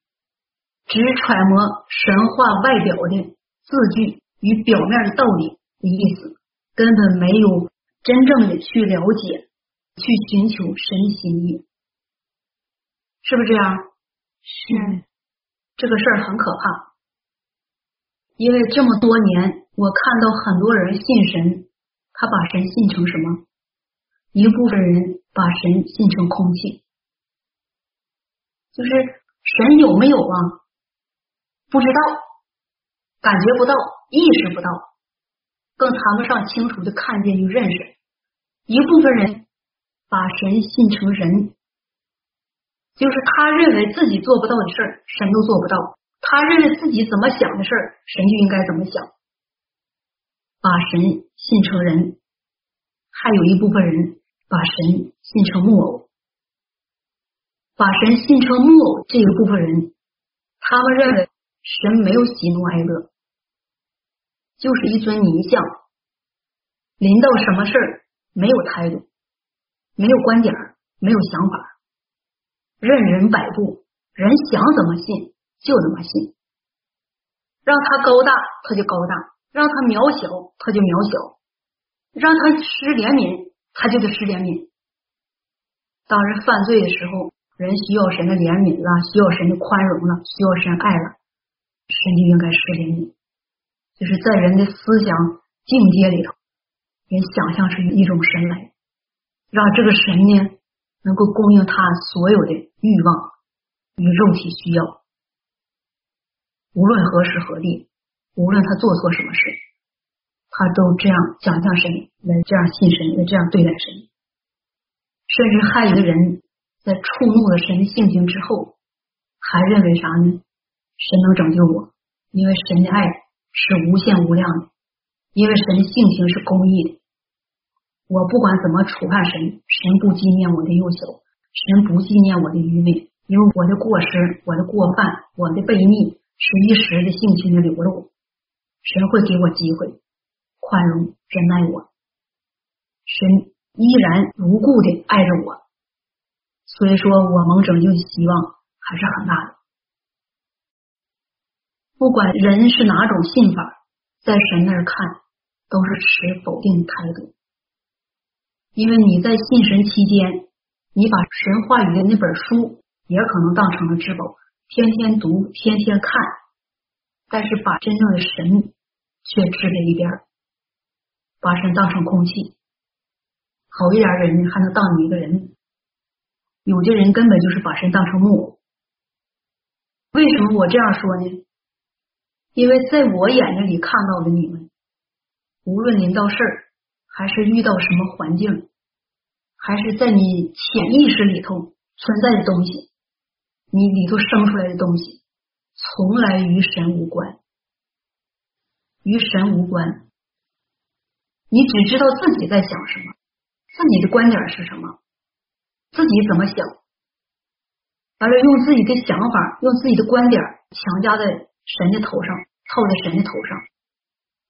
A: 只揣摩神话外表的字句与表面的道理的意思，根本没有真正的去了解、去寻求神的心意，是不是这样？
L: 是，
A: 这个事儿很可怕，因为这么多年。我看到很多人信神，他把神信成什么？一部分人把神信成空气。就是神有没有啊？不知道，感觉不到，意识不到，更谈不上清楚的看见与认识。一部分人把神信成人，就是他认为自己做不到的事儿，神都做不到；他认为自己怎么想的事儿，神就应该怎么想。把神信成人，还有一部分人把神信成木偶。把神信成木偶这一部分人，他们认为神没有喜怒哀乐，就是一尊泥像。临到什么事儿没有态度，没有观点，没有想法，任人摆布，人想怎么信就怎么信。让他高大他就高大，让他渺小他就渺小，让他失怜悯他就得失怜悯。当人犯罪的时候。人需要神的怜悯了，需要神的宽容了，需要神爱了，神就应该施怜悯。就是在人的思想境界里头，人想象出一种神来，让这个神呢能够供应他所有的欲望与肉体需要。无论何时何地，无论他做错什么事，他都这样想象神来，这样信神，来这样对待神，甚至还有的人。在触怒了神的性情之后，还认为啥呢？神能拯救我，因为神的爱是无限无量的，因为神的性情是公义的。我不管怎么触犯神，神不纪念我的幼小，神不纪念我的愚昧，因为我的过失、我的过犯、我的悖逆是一时的性情的流露，神会给我机会，宽容忍耐我，神依然如故的爱着我。所以说，我蒙拯救的希望还是很大的。不管人是哪种信法，在神那儿看都是持否定态度。因为你在信神期间，你把神话语的那本书也可能当成了至宝，天天读，天天看，但是把真正的神却置在一边，把神当成空气。好一点的人还能当你一个人。有的人根本就是把神当成木偶。为什么我这样说呢？因为在我眼睛里看到的你们，无论临到事儿，还是遇到什么环境，还是在你潜意识里头存在的东西，你里头生出来的东西，从来与神无关，与神无关。你只知道自己在想什么，自己的观点是什么。自己怎么想，完了用自己的想法，用自己的观点强加在神的头上，套在神的头上，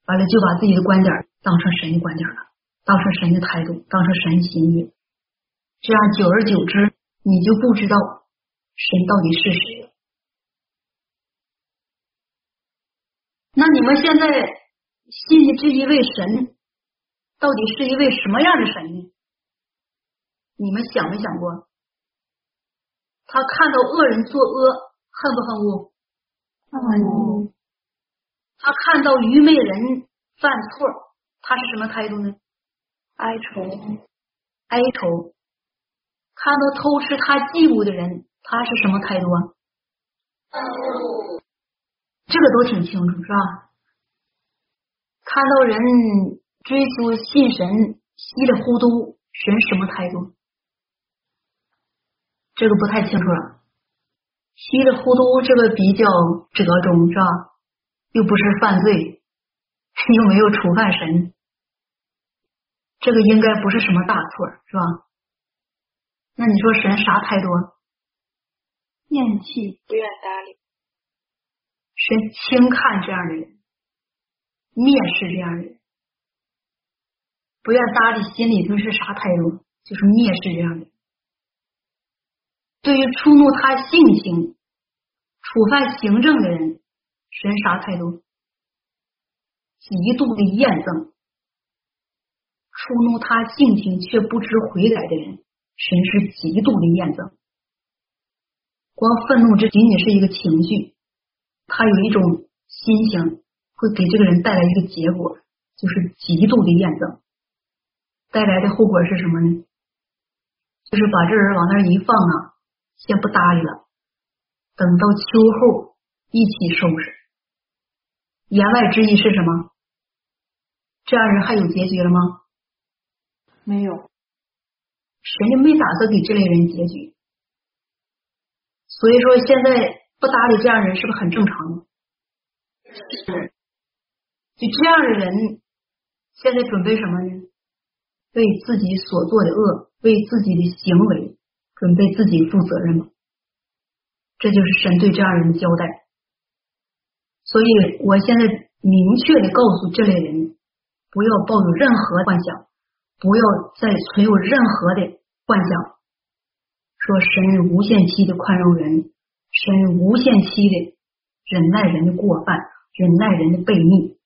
A: 完了就把自己的观点当成神的观点了，当成神的态度，当成神心意。这样久而久之，你就不知道神到底是谁了。那你们现在信的这一位神，到底是一位什么样的神呢？你们想没想过，他看到恶人作恶，恨不恨恶？
L: 恨恶。
A: 他看到愚昧人犯错，他是什么态度呢？
L: 哀愁，
A: 哀愁。看到偷吃他祭物的人，他是什么态度啊？这个都挺清楚，是吧？看到人追求信神，稀里糊涂，神什么态度？这个不太清楚了，稀里糊涂，这个比较折中是吧？又不是犯罪，又没有触犯神，这个应该不是什么大错，是吧？那你说神啥态度？
L: 厌弃，
E: 不愿搭理。
A: 神轻看这样的人，蔑视这样的人，不愿搭理，心里头是啥态度？就是蔑视这样的。对于触怒他性情、触犯行政的人，神啥态度？极度的厌憎。触怒他性情却不知悔改的人，神是极度的厌憎。光愤怒这仅仅是一个情绪，他有一种心情，会给这个人带来一个结果，就是极度的厌憎。带来的后果是什么呢？就是把这人往那一放啊。先不搭理了，等到秋后一起收拾。言外之意是什么？这样人还有结局了吗？
M: 没有，
A: 神就没打算给这类人结局。所以说，现在不搭理这样人是不是很正常？是。就这样的人，现在准备什么呢？为自己所做的恶，为自己的行为，准备自己负责任吗？这就是神对这样人的交代。所以我现在明确的告诉这类人，不要抱有任何幻想，不要再存有任何的幻想，说神无限期的宽容人，神无限期的忍耐人的过犯，忍耐人的悖逆，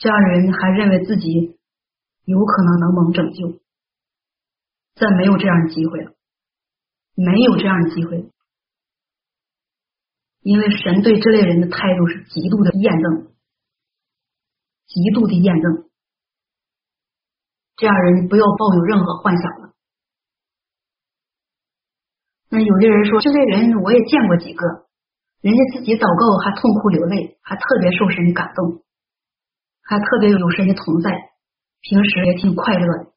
A: 这样人还认为自己有可能能蒙拯救，再没有这样的机会了，没有这样的机会。因为神对这类人的态度是极度的验证，极度的验证，这样人不要抱有任何幻想了。那有的人说，这类人我也见过几个，人家自己祷告还痛哭流泪，还特别受神感动，还特别有神的同在，平时也挺快乐的，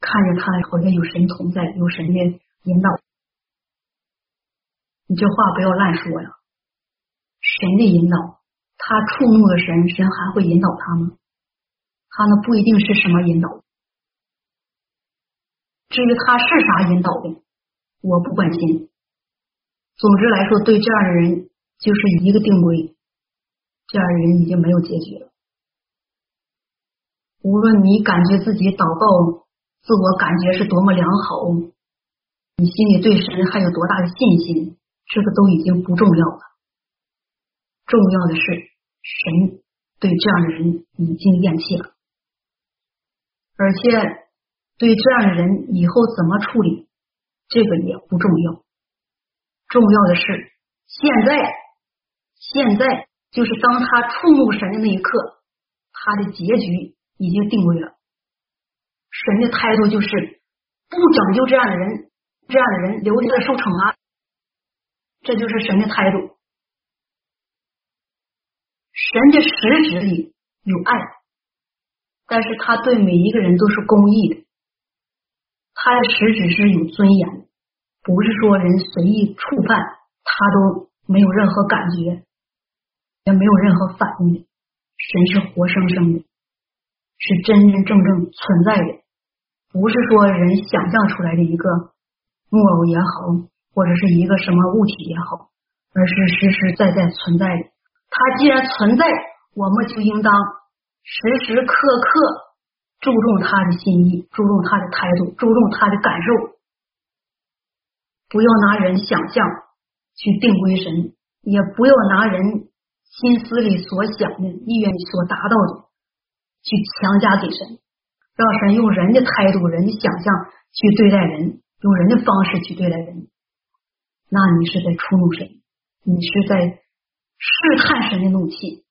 A: 看着他好像有神同在，有神的引导。你这话不要乱说呀。神的引导，他触怒了神，神还会引导他吗？他那不一定是什么引导。至于他是啥引导的，我不关心。总之来说，对这样的人就是一个定规，这样的人已经没有结局了。无论你感觉自己祷告，自我感觉是多么良好，你心里对神还有多大的信心，这个都已经不重要了。重要的是，神对这样的人已经厌弃了，而且对这样的人以后怎么处理，这个也不重要。重要的是，现在，现在就是当他触怒神的那一刻，他的结局已经定位了。神的态度就是不拯救这样的人，这样的人留下来受惩罚，这就是神的态度。神的实质里有爱，但是他对每一个人都是公义的。他的实质是有尊严，不是说人随意触犯他都没有任何感觉，也没有任何反应的。神是活生生的，是真真正正存在的，不是说人想象出来的一个木偶也好，或者是一个什么物体也好，而是实实在在存在的。它既然存在，我们就应当时时刻刻注重他的心意，注重他的态度，注重他的感受，不要拿人想象去定归神，也不要拿人心思里所想的、意愿所达到的去强加给神，让神用人的态度、人的想象去对待人，用人的方式去对待人，那你是在触怒神，你是在。试探神的怒气，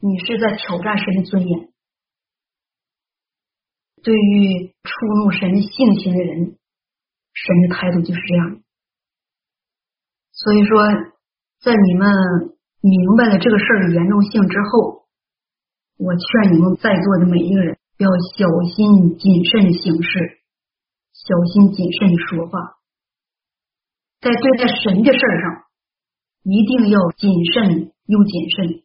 A: 你是在挑战神的尊严。对于触怒神性情的人，神的态度就是这样。所以说，在你们明白了这个事儿的严重性之后，我劝你们在座的每一个人要小心谨慎行事，小心谨慎说话，在对待神的事儿上。一定要谨慎又谨慎，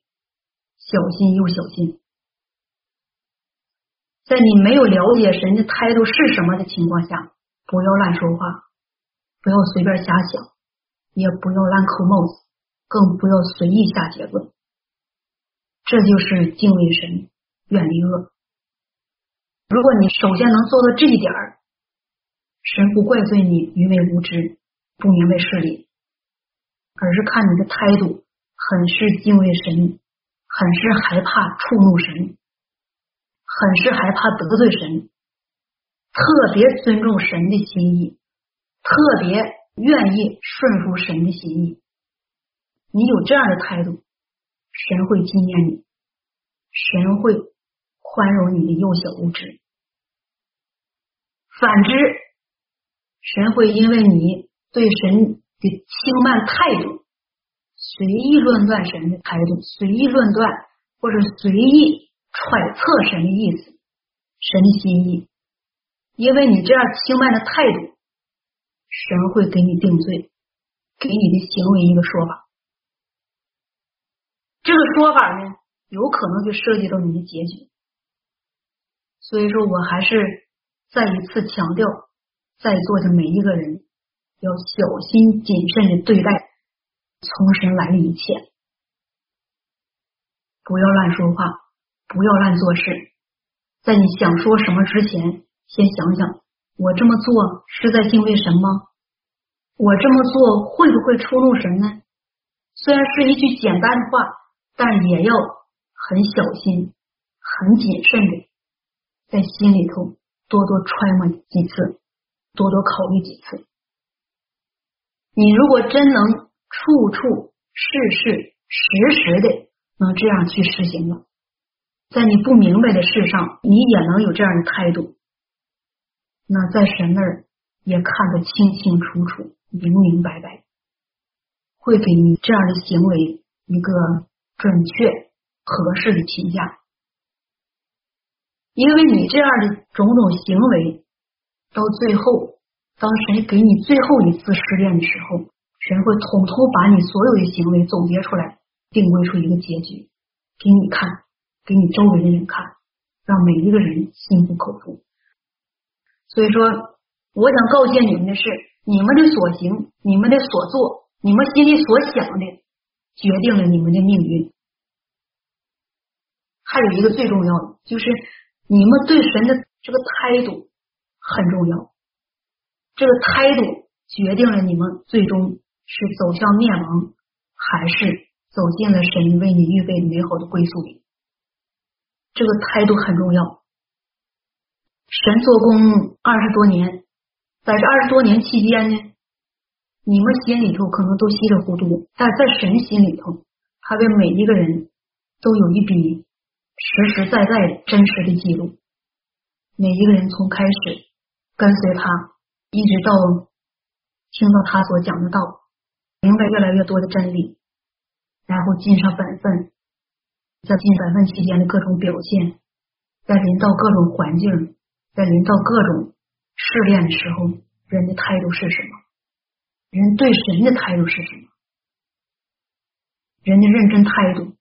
A: 小心又小心。在你没有了解神的态度是什么的情况下，不要乱说话，不要随便瞎想，也不要乱扣帽子，更不要随意下结论。这就是敬畏神，远离恶。如果你首先能做到这一点儿，神不怪罪你愚昧无知，不明白事理。而是看你的态度，很是敬畏神，很是害怕触怒神，很是害怕得罪神，特别尊重神的心意，特别愿意顺服神的心意。你有这样的态度，神会纪念你，神会宽容你的幼小无知。反之，神会因为你对神。的轻慢态度，随意论断神的态度，随意论断或者随意揣测神的意思、神的心意，因为你这样轻慢的态度，神会给你定罪，给你的行为一个说法。这个说法呢，有可能就涉及到你的结局。所以说我还是再一次强调，在座的每一个人要小心谨慎的对待从神来的一切，不要乱说话，不要乱做事。在你想说什么之前，先想想，我这么做是在敬畏神吗？我这么做会不会触怒神呢？虽然是一句简单的话。但也要很小心、很谨慎的在心里头多多揣摩几次，多多考虑几次。你如果真能处处事事时时的能这样去实行了，在你不明白的事上，你也能有这样的态度，那在神那儿也看得清清楚楚、明明白白，会给你这样的行为一个。准确合适的评价，因为你这样的种种行为，到最后，当神给你最后一次试炼的时候，神会统统把你所有的行为总结出来，定规出一个结局给你看，给你周围的人看，让每一个人心服口服。所以说，我想告诫你们的是，你们的所行，你们的所做，你们心里所想的。决定了你们的命运。还有一个最重要的，就是你们对神的这个态度很重要。这个态度决定了你们最终是走向灭亡，还是走进了神为你预备美好的归宿里。这个态度很重要。神做工二十多年，在这二十多年期间呢？你们心里头可能都稀里糊涂，但在神心里头，他为每一个人都有一笔实实在在真实的记录。每一个人从开始跟随他，一直到听到他所讲的道，明白越来越多的真理，然后尽上本分，在尽本分期间的各种表现，在临到各种环境，在临到各种试炼的时候，人的态度是什么？人对神的态度是什么？人的认真态度，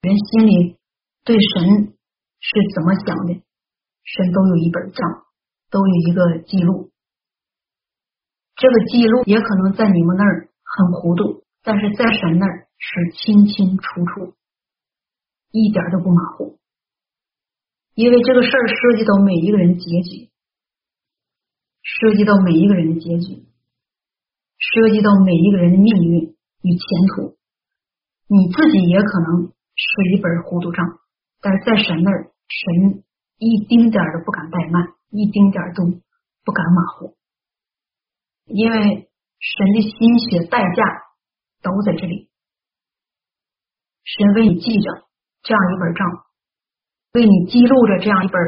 A: 人心里对神是怎么想的？神都有一本账，都有一个记录。这个记录也可能在你们那儿很糊涂，但是在神那儿是清清楚楚，一点都不马虎。因为这个事儿涉及到每一个人结局，涉及到每一个人的结局。涉及到每一个人的命运与前途，你自己也可能是一本糊涂账，但是在神那儿，神一丁点儿都不敢怠慢，一丁点儿都不敢马虎，因为神的心血代价都在这里，神为你记着这样一本账，为你记录着这样一本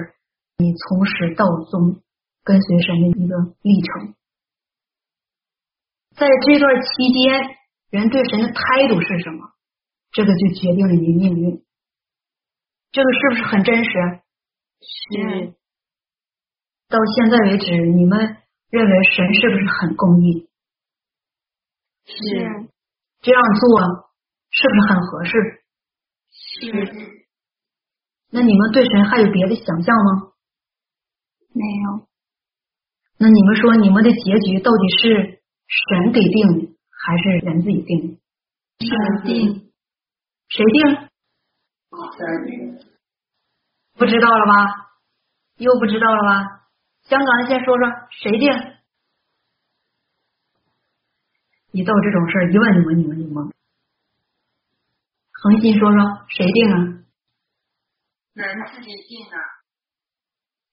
A: 你从始到终跟随神的一个历程。在这段期间，人对神的态度是什么？这个就决定了你的命运。这个是不是很真实？
H: 是。
A: 到现在为止，你们认为神是不是很公义？
H: 是。
A: 这样做是不是很合适？
H: 是。
A: 那你们对神还有别的想象吗？
L: 没有。
A: 那你们说，你们的结局到底是？神给定的还是人自己定？
H: 神定。
A: 谁定？不知道了吧？又不知道了吧？香港的先说说谁定？一到这种事儿，一问你们，你们就懵。恒心说说谁定啊？
J: 人自己定啊。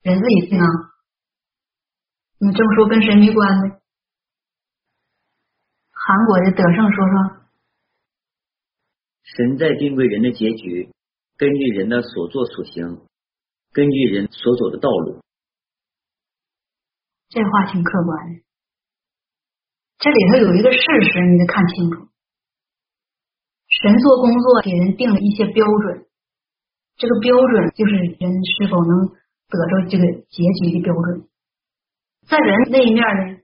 A: 人自己定啊？你这么说跟谁没关系？韩国的德胜说说：“
N: 神在定位人的结局，根据人的所作所行，根据人所走的道路。”
A: 这话挺客观的。这里头有一个事实，你得看清楚。神做工作给人定了一些标准，这个标准就是人是否能得着这个结局的标准。在人那一面呢，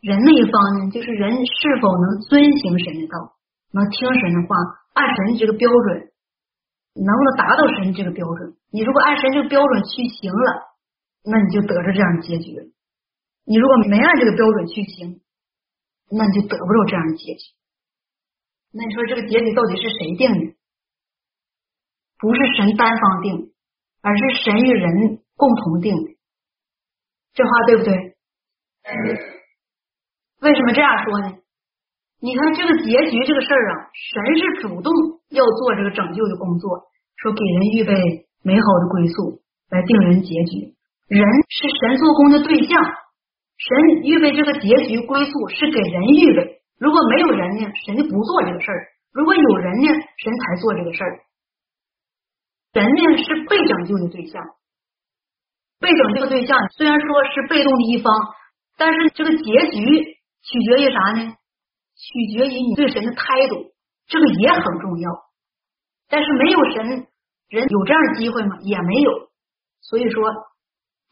A: 人那一方呢，就是人是否能遵行神的道，能听神的话，按神的这个标准，能不能达到神这个标准？你如果按神这个标准去行了，那你就得着这样的结局；你如果没按这个标准去行，那你就得不着这样的结局。那你说这个结局到底是谁定的？不是神单方定，而是神与人共同定的。这话对不对？为什么这样说呢？你看这个结局这个事儿啊，神是主动要做这个拯救的工作，说给人预备美好的归宿，来定人结局。人是神做工的对象。神预备这个结局归宿是给人预备，如果没有人呢，神就不做这个事儿；如果有人呢，神才做这个事儿。人呢是被拯救的对象，被拯救的对象虽然说是被动的一方，但是这个结局取决于啥呢？取决于你对神的态度，这个也很重要。但是没有神，人有这样的机会吗？也没有。所以说，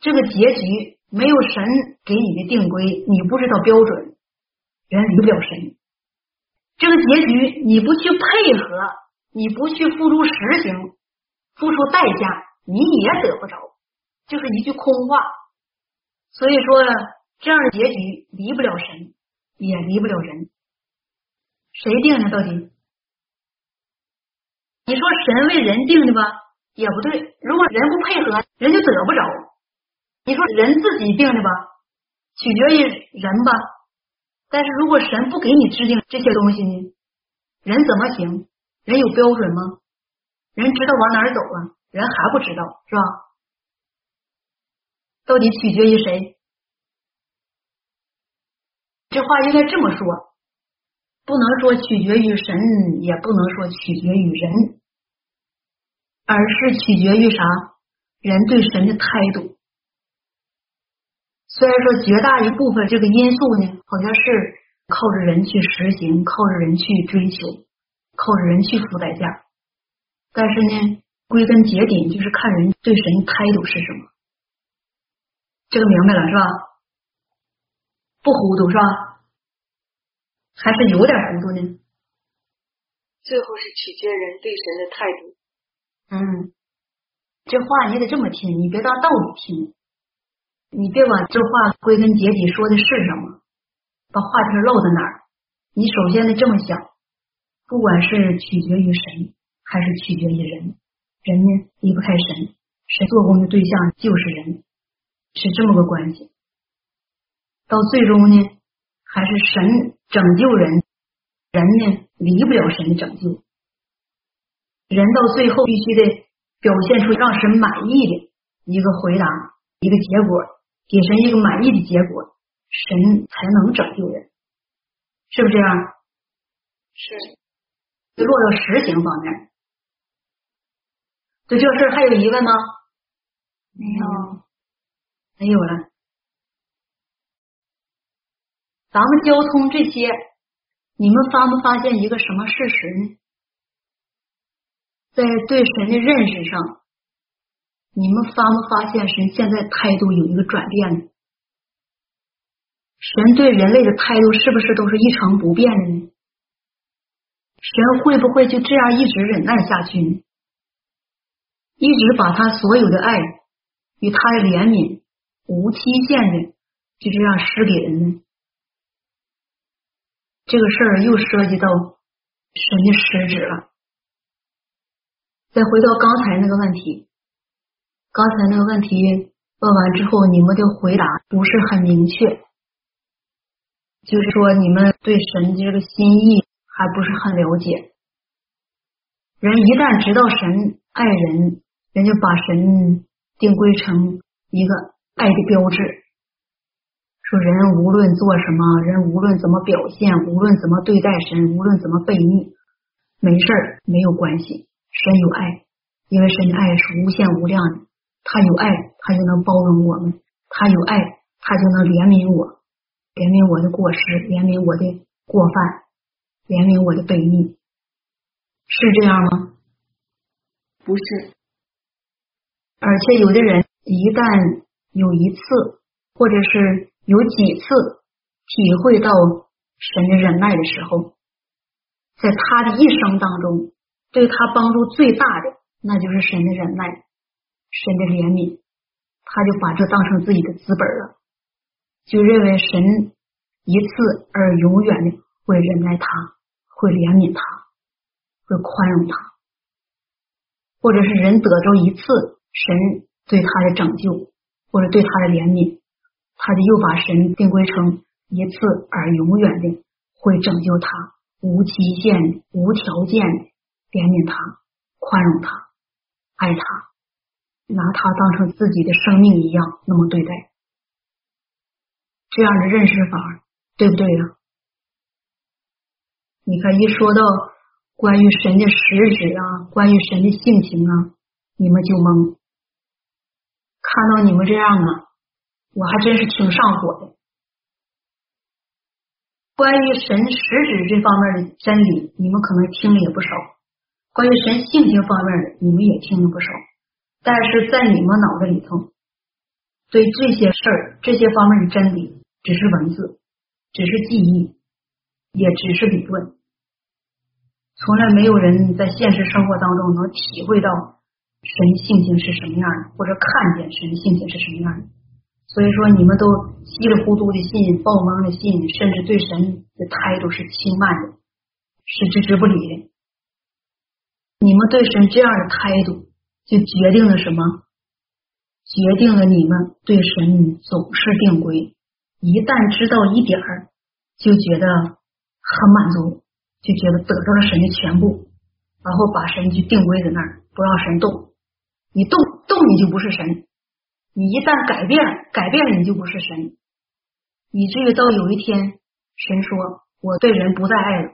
A: 这个结局。没有神给你的定规，你不知道标准，人离不了神。这个结局你不去配合，你不去付出实行，付出代价，你也得不着，就是一句空话。所以说，这样的结局离不了神，也离不了人。谁定的？到底？你说神为人定的吧，也不对。如果人不配合，人就得不着。你说人自己定的吧，取决于人吧。但是如果神不给你制定这些东西呢，人怎么行？人有标准吗？人知道往哪儿走啊？人还不知道是吧？到底取决于谁？这话应该这么说，不能说取决于神，也不能说取决于人，而是取决于啥？人对神的态度。虽然说绝大一部分这个因素呢，好像是靠着人去实行，靠着人去追求，靠着人去付代价，但是呢，归根结底就是看人对神态度是什么。这个明白了是吧？不糊涂是吧？还是有点糊涂呢？
E: 最后是取决人对神的态度。
A: 嗯，这话你得这么听，你别当道理听。你别管这话归根结底说的是什么，把话题漏在哪儿？你首先得这么想，不管是取决于神，还是取决于人，人呢离不开神，神做工的对象就是人，是这么个关系。到最终呢，还是神拯救人，人呢离不了神的拯救。人到最后必须得表现出让神满意的一个回答，一个结果。给神一个满意的结果，神才能拯救人，是不是这样？
E: 是。
A: 就落到实行方面，对这个事儿还有疑问吗？
L: 没有，
A: 没有了。咱们交通这些，你们发没发现一个什么事实呢？在对神的认识上。你们发没发现神现在态度有一个转变呢？神对人类的态度是不是都是一成不变的呢？神会不会就这样一直忍耐下去呢？一直把他所有的爱与他的怜悯无期限的就这样施给人呢？这个事儿又涉及到神的实质了。再回到刚才那个问题。刚才那个问题问完之后，你们的回答不是很明确，就是说你们对神的这个心意还不是很了解。人一旦知道神爱人，人就把神定规成一个爱的标志，说人无论做什么，人无论怎么表现，无论怎么对待神，无论怎么悖逆，没事儿没有关系，神有爱，因为神的爱是无限无量的。他有爱，他就能包容我们；他有爱，他就能怜悯我。怜悯我的过失，怜悯我的过犯，怜悯我的悖逆，是这样吗？
L: 不是。
A: 而且有的人一旦有一次，或者是有几次体会到神的忍耐的时候，在他的一生当中，对他帮助最大的，那就是神的忍耐，神的怜悯，他就把这当成自己的资本了，就认为神一次而永远的会忍耐他，会怜悯他，会宽容他，或者是人得着一次。神对他的拯救，或者对他的怜悯，他就又把神定规成一次而永远的会拯救他，无期限、无条件怜悯他、宽容他、爱他，拿他当成自己的生命一样那么对待，这样的认识法对不对呀？你看，一说到关于神的实质啊，关于神的性情啊，你们就懵。看到你们这样啊，我还真是挺上火的。关于神实质这方面的真理，你们可能听了也不少；关于神性情方面的，你们也听了不少。但是在你们脑子里头，对这些事儿、这些方面的真理，只是文字，只是记忆，也只是理论，从来没有人在现实生活当中能体会到。神性情是什么样的，或者看见神性情是什么样的？所以说，你们都稀里糊涂的信，报蒙的信，甚至对神的态度是轻慢的，是置之不理的。你们对神这样的态度，就决定了什么？决定了你们对神总是定规，一旦知道一点儿，就觉得很满足，就觉得得到了神的全部，然后把神就定规在那儿，不让神动。你动动，你就不是神；你一旦改变，改变了，你就不是神。以至于到有一天，神说：“我对人不再爱了，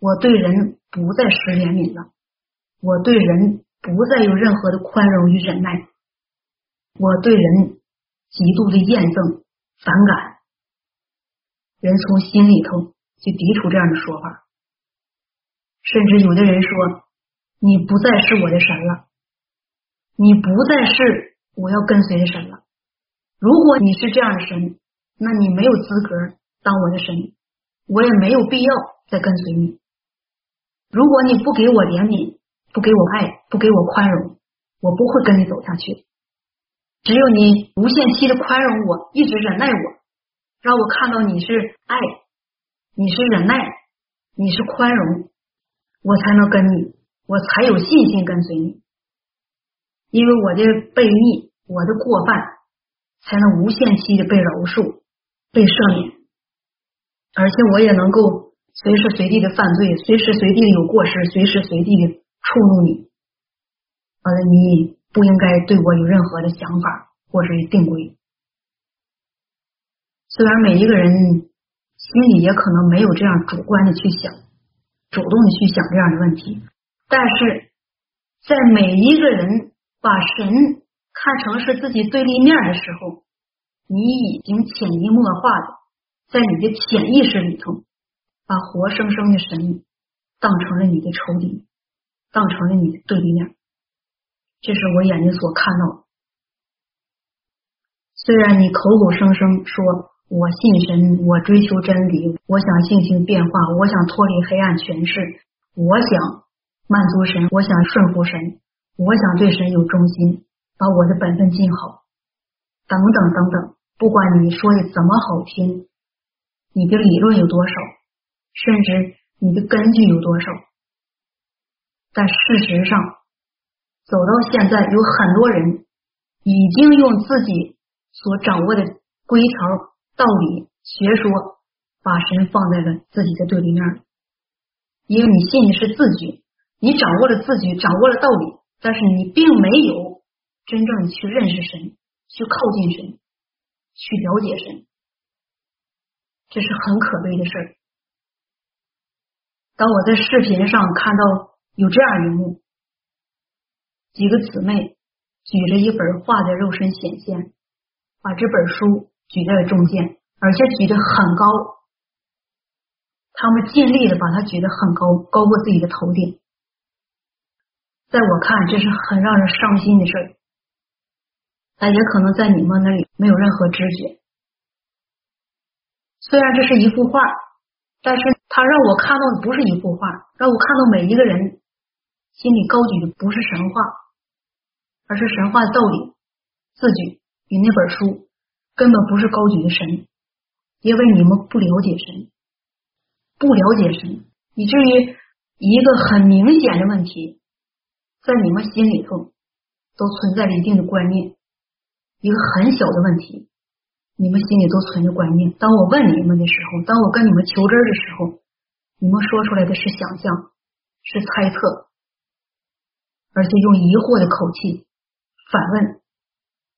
A: 我对人不再施怜悯了，我对人不再有任何的宽容与忍耐，我对人极度的厌憎、反感。”人从心里头就抵触这样的说法，甚至有的人说：“你不再是我的神了。”你不再是我要跟随的神了。如果你是这样的神，那你没有资格当我的神，我也没有必要再跟随你。如果你不给我怜悯，不给我爱，不给我宽容，我不会跟你走下去。只有你无限期的宽容我，一直忍耐我，让我看到你是爱，你是忍耐，你是宽容，我才能跟你，我才有信心跟随你。因为我的悖逆，我的过犯，才能无限期的被饶恕、被赦免，而且我也能够随时随地的犯罪，随时随地的有过失，随时随地的触怒你。完了，你不应该对我有任何的想法或者是定规。虽然每一个人心里也可能没有这样主观的去想，主动的去想这样的问题，但是在每一个人。把神看成是自己对立面的时候，你已经潜移默化的在你的潜意识里头，把活生生的神当成了你的仇敌，当成了你的对立面。这是我眼睛所看到的。虽然你口口声声说我信神，我追求真理，我想性情变化，我想脱离黑暗权势，我想满足神，我想顺服神。我想对神有忠心，把我的本分尽好，等等等等。不管你说的怎么好听，你的理论有多少，甚至你的根据有多少，但事实上，走到现在，有很多人已经用自己所掌握的规条、道理、学说，把神放在了自己的对立面因为你信的是字句，你掌握了字句，掌握了道理。但是你并没有真正去认识神，去靠近神，去了解神，这是很可悲的事儿。当我在视频上看到有这样一幕，几个姊妹举着一本画的肉身显现，把这本书举在了中间，而且举得很高，他们尽力的把它举得很高，高过自己的头顶。在我看，这是很让人伤心的事儿。但也可能在你们那里没有任何知觉。虽然这是一幅画，但是他让我看到的不是一幅画，让我看到每一个人心里高举的不是神话，而是神话的道理。自己与那本书根本不是高举的神，因为你们不了解神，不了解神，以至于一个很明显的问题，在你们心里头都存在着一定的观念。一个很小的问题，你们心里都存着观念。当我问你们的时候，当我跟你们求真的时候，你们说出来的是想象，是猜测，而且用疑惑的口气反问，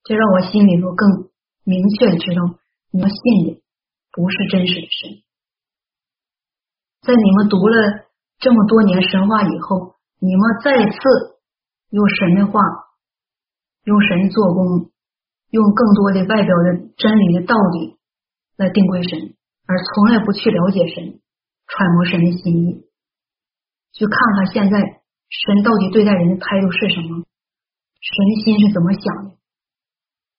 A: 这让我心里头更明确的知道，你们信的不是真实的神。在你们读了这么多年神话以后，你们再次用神的话，用神做工。用更多的外表的真理的道理来定归神，而从来不去了解神、揣摩神的心意，去看看现在神到底对待人的态度是什么，神心是怎么想的，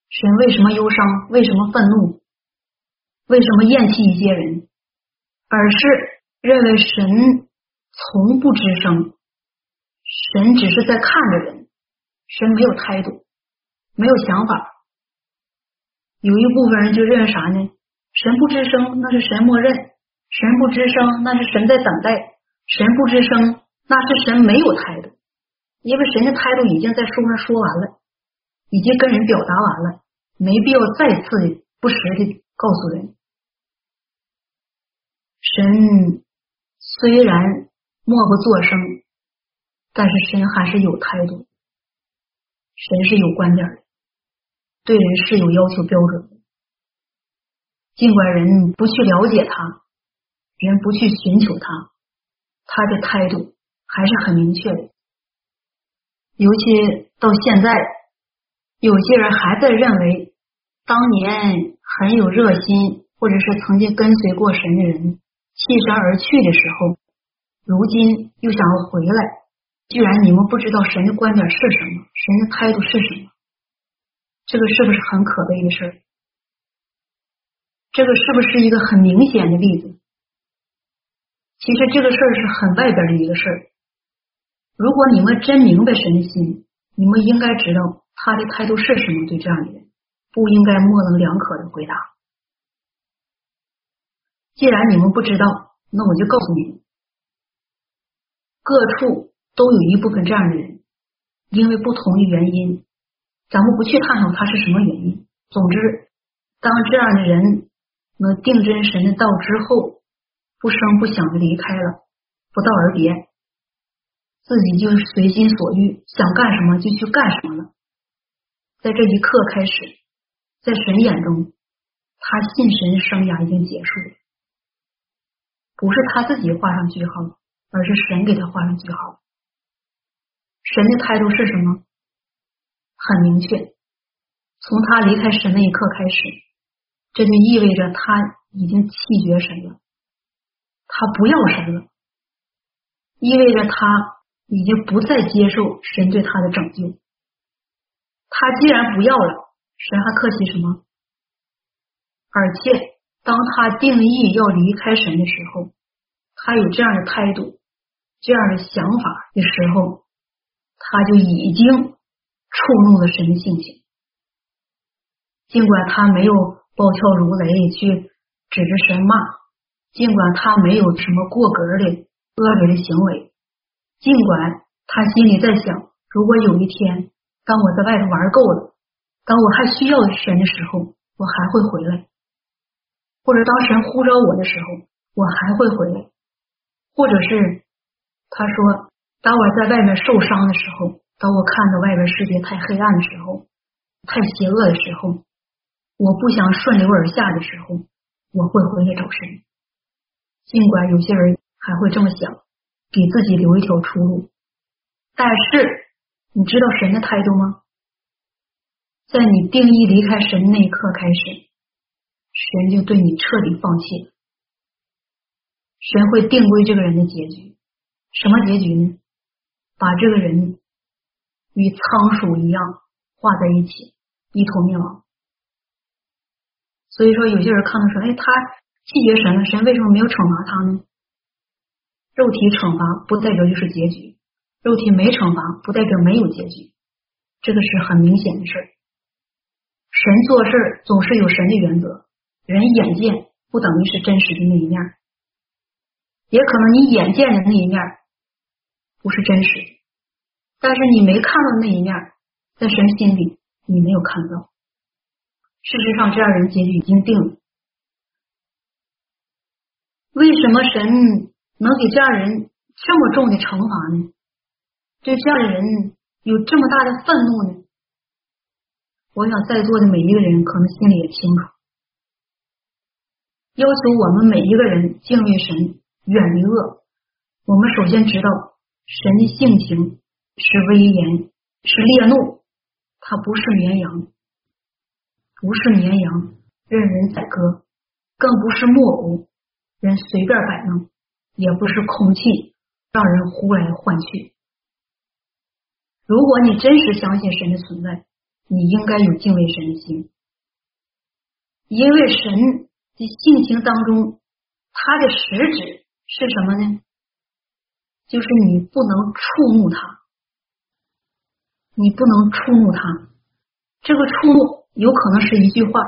A: 神为什么忧伤，为什么愤怒，为什么厌弃一些人，而是认为神从不吱声，神只是在看着人，神没有态度，没有想法。有一部分人就认为啥呢？神不吱声，那是神默认；神不吱声，那是神在等待；神不吱声，那是神没有态度。因为神的态度已经在书上说完了，已经跟人表达完了，没必要再次的不实的告诉人。神虽然默不作声，但是神还是有态度，神是有观点的。对人是有要求标准的，尽管人不去了解他，人不去寻求他，他的态度还是很明确的。尤其到现在，有些人还在认为当年很有热心，或者是曾经跟随过神的人弃神而去的时候，如今又想要回来。居然你们不知道神的观点是什么，神的态度是什么？这个是不是很可悲的事儿？这个是不是一个很明显的例子？其实这个事儿是很外边的一个事儿。如果你们真明白神的心，你们应该知道他的态度是什么。对这样的人，不应该模棱两可的回答。既然你们不知道，那我就告诉你们：各处都有一部分这样的人，因为不同的原因。咱们不去探讨他是什么原因。总之，当这样的人能定真神的道之后，不声不响的离开了，不道而别，自己就随心所欲，想干什么就去干什么了。在这一刻开始，在神眼中，他信神的生涯已经结束了，不是他自己画上句号，而是神给他画上句号。神的态度是什么？很明确，从他离开神那一刻开始，这就意味着他已经弃绝神了，他不要神了，意味着他已经不再接受神对他的拯救。他既然不要了，神还客气什么？而且，当他定义要离开神的时候，他有这样的态度、这样的想法的时候，他就已经。触怒了神的性情，尽管他没有暴跳如雷去指着神骂，尽管他没有什么过格的恶劣的行为，尽管他心里在想，如果有一天当我在外头玩够了，当我还需要神的时候，我还会回来；或者当神呼召我的时候，我还会回来；或者是他说，当我在外面受伤的时候。当我看到外边世界太黑暗的时候，太邪恶的时候，我不想顺流而下的时候，我会回来找神。尽管有些人还会这么想，给自己留一条出路，但是你知道神的态度吗？在你定义离开神那一刻开始，神就对你彻底放弃了。神会定规这个人的结局，什么结局呢？把这个人与仓鼠一样画在一起，一同灭亡。所以说，有些人看到说，哎，他拒绝神了，神为什么没有惩罚他呢？肉体惩罚不代表就是结局，肉体没惩罚不代表没有结局，这个是很明显的事儿。神做事总是有神的原则，人眼见不等于是真实的那一面，也可能你眼见的那一面不是真实，但是你没看到那一面，在神心里你没有看到。事实上，这样人结局已经定了。为什么神能给这样人这么重的惩罚呢？对这样的人有这么大的愤怒呢？我想在座的每一个人可能心里也清楚。要求我们每一个人敬畏神，远离恶。我们首先知道神的性情是威严，是烈怒，他不是绵羊。不是绵羊任人宰割，更不是木偶人随便摆弄，也不是空气让人呼来唤去。如果你真实相信神的存在，你应该有敬畏神的心，因为神的性情当中，他的实质是什么呢？就是你不能触怒他，你不能触怒他，这个触怒。有可能是一句话，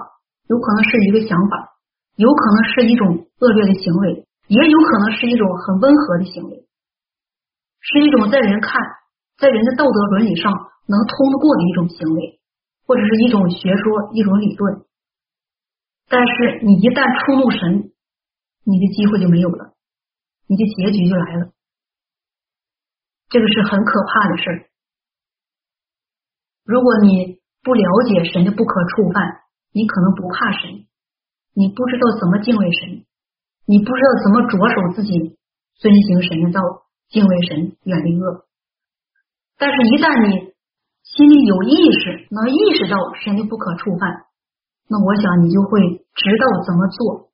A: 有可能是一个想法，有可能是一种恶劣的行为，也有可能是一种很温和的行为，是一种在人看，在人的道德伦理上能通得过的一种行为，或者是一种学说、一种理论。但是你一旦触怒神，你的机会就没有了，你的结局就来了。这个是很可怕的事儿。如果你。不了解神的不可触犯，你可能不怕神，你不知道怎么敬畏神，你不知道怎么着手自己遵行神的道，敬畏神，远离恶。但是，一旦你心里有意识，能意识到神的不可触犯，那我想你就会知道怎么做，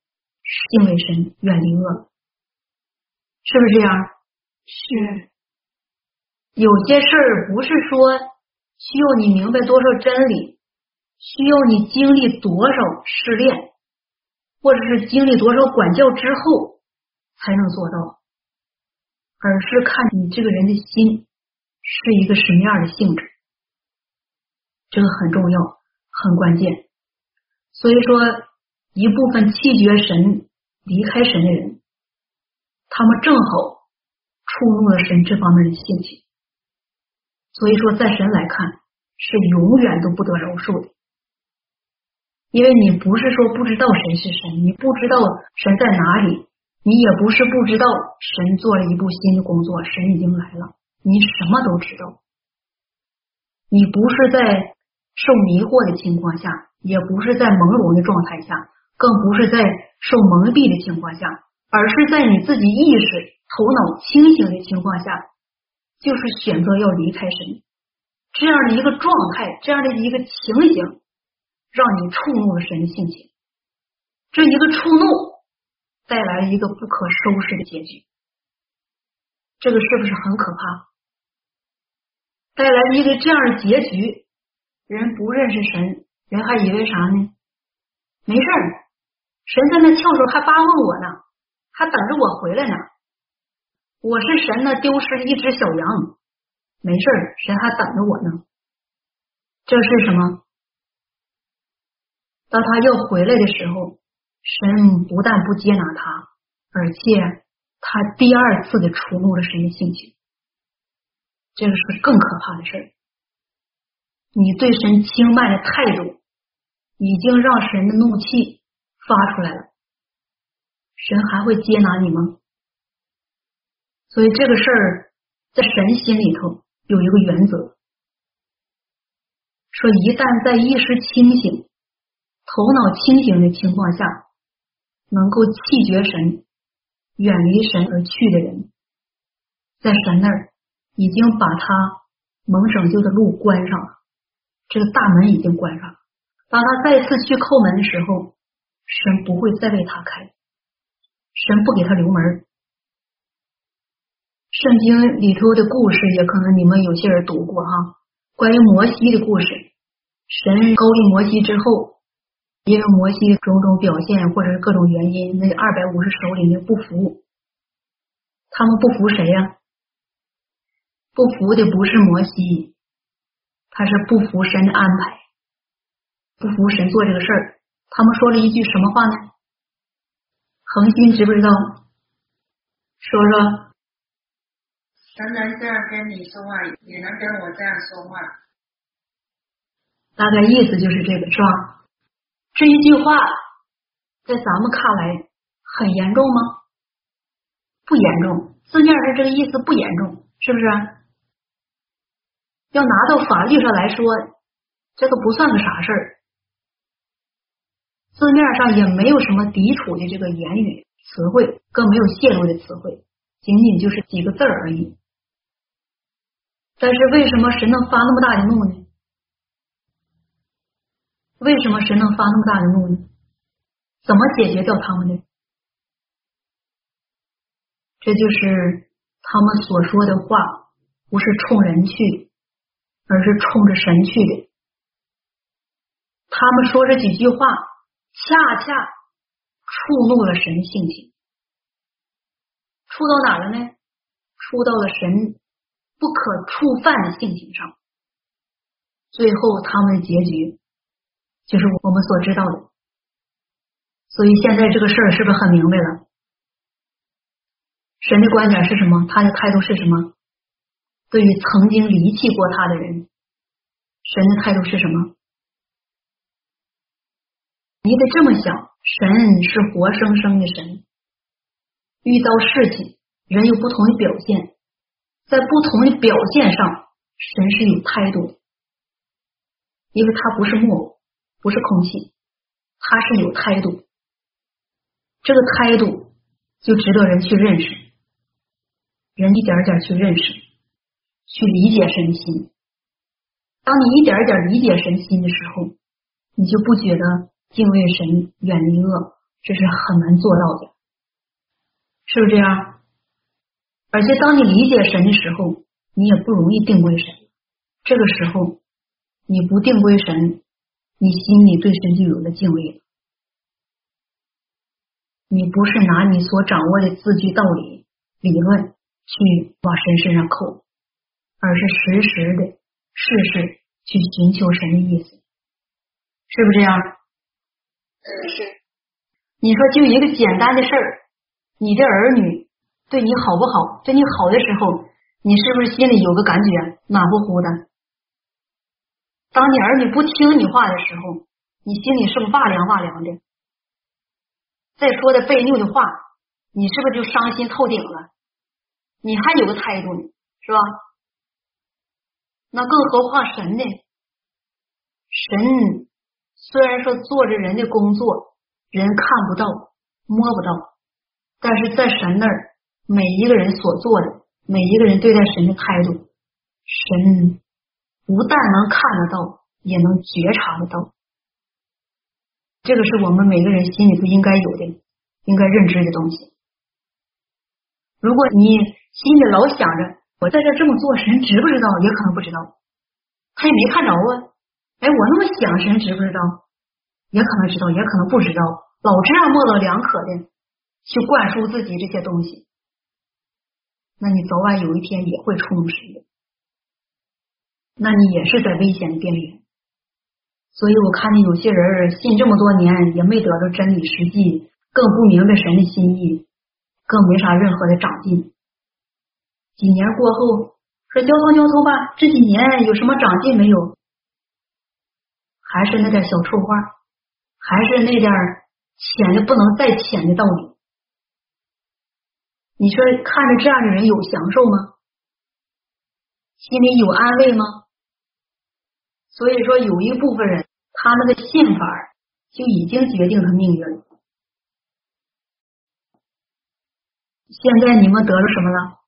A: 敬畏神，远离恶，是不是这样？
L: 是。
A: 有些事儿不是说。需要你明白多少真理，需要你经历多少试炼，或者是经历多少管教之后才能做到，而是看你这个人的心是一个什么样的性质，这个很重要，很关键。所以说，一部分气绝神、离开神的人，他们正好触怒了神这方面的性情。所以说，在神来看，是永远都不得饶恕的，因为你不是说不知道神是神，你不知道神在哪里，你也不是不知道神做了一部新的工作，神已经来了，你什么都知道。你不是在受迷惑的情况下，也不是在朦胧的状态下，更不是在受蒙蔽的情况下，而是在你自己意识、头脑清醒的情况下。就是选择要离开神，这样的一个状态，这样的一个情形，让你触怒了神的性情。这一个触怒，带来了一个不可收拾的结局。这个是不是很可怕？带来一个这样的结局，人不认识神，人还以为啥呢？没事，神在那翘首还巴望我呢，还等着我回来呢。我是神呢，丢失一只小羊，没事儿，神还等着我呢。这是什么？当他要回来的时候，神不但不接纳他，而且他第二次的触怒了神的性情，这个是更可怕的事儿。你对神轻慢的态度，已经让神的怒气发出来了，神还会接纳你吗？所以这个事儿在神心里头有一个原则，说一旦在意识清醒、头脑清醒的情况下，能够弃绝神、远离神而去的人，在神那儿已经把他蒙拯救的路关上了，这个大门已经关上了。当他再次去叩门的时候，神不会再为他开，神不给他留门。圣经里头的故事，也可能你们有些人读过哈，关于摩西的故事。神高立摩西之后，因为摩西种种表现或者是各种原因，那二百五十首领不服，他们不服谁呀？不服的不是摩西，他是不服神的安排，不服神做这个事儿。他们说了一句什么话呢？恒心知不知道？说说。
J: 神能这样跟你说话，也能跟我这样说话。
A: 大概意思就是这个，是吧？这一句话在咱们看来很严重吗？不严重，字面上这个意思不严重，是不是？要拿到法律上来说，这都不算个啥事儿。字面上也没有什么抵触的这个言语词汇，更没有泄露的词汇，仅仅就是几个字而已。但是为什么神能发那么大的怒呢？为什么神能发那么大的怒呢？怎么解决掉他们呢？这就是他们所说的话，不是冲人去，而是冲着神去的。他们说这几句话，恰恰触怒了神性情，触到哪了呢？触到了神。不可触犯的性情上，最后他们的结局就是我们所知道的。所以现在这个事儿是不是很明白了？神的观点是什么？他的态度是什么？对于曾经离弃过他的人，神的态度是什么？你得这么想：神是活生生的神，遇到事情，人有不同的表现。在不同的表现上，神是有态度的，因为他不是木偶，不是空气，他是有态度。这个态度就值得人去认识，人一点点去认识，去理解神心。当你一点点理解神心的时候，你就不觉得敬畏神、远离恶，这是很难做到的，是不是这样？而且，当你理解神的时候，你也不容易定归神。这个时候，你不定归神，你心里对神就有了敬畏。你不是拿你所掌握的字句、道理、理论去往神身上扣，而是实时的、事事去寻求神的意思，是不是这样？
E: 是。
A: 你说，就一个简单的事儿，你的儿女。对你好不好？对你好的时候，你是不是心里有个感觉暖乎乎的？当你儿女不听你话的时候，你心里是不是哇凉哇凉的？再说的被拗的话，你是不是就伤心透顶了？你还有个态度呢，是吧？那更何况神呢？神虽然说做着人的工作，人看不到、摸不到，但是在神那儿。每一个人所做的，每一个人对待神的态度，神不但能看得到，也能觉察得到。这个是我们每个人心里头应该有的、应该认知的东西。如果你心里老想着我在这这么做，神知不知道？也可能不知道，他也没看着啊。哎，我那么想，神知不知道？也可能知道，也可能不知道。老这样模棱两可的去灌输自己这些东西。那你早晚有一天也会触怒神的，那你也是在危险的边缘。所以我看见有些人信这么多年，也没得到真理实际，更不明白神的心意，更没啥任何的长进。几年过后，说交通交通吧，这几年有什么长进没有？还是那点小臭话，还是那点浅的不能再浅的道理。你说看着这样的人有享受吗？心里有安慰吗？所以说，有一部分人，他那个信法就已经决定他命运了。现在你们得了什么了？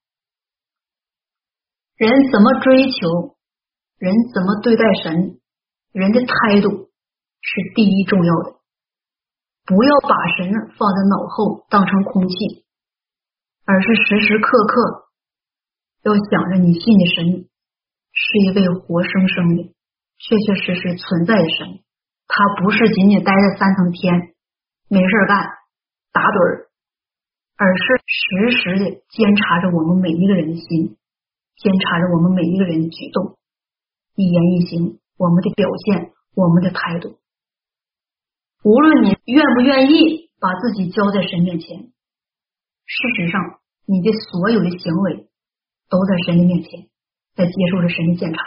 A: 人怎么追求，人怎么对待神，人的态度是第一重要的。不要把神放在脑后当成空气，而是时时刻刻要想着你信的神是一位活生生的、确确实实存在的神，他不是仅仅待在三层天没事干打盹儿，而是时时的监察着我们每一个人的心，监察着我们每一个人的举动、一言一行，我们的表现，我们的态度。无论你愿不愿意把自己交在神面前，事实上，你的所有的行为都在神的面前，在接受着神的检查。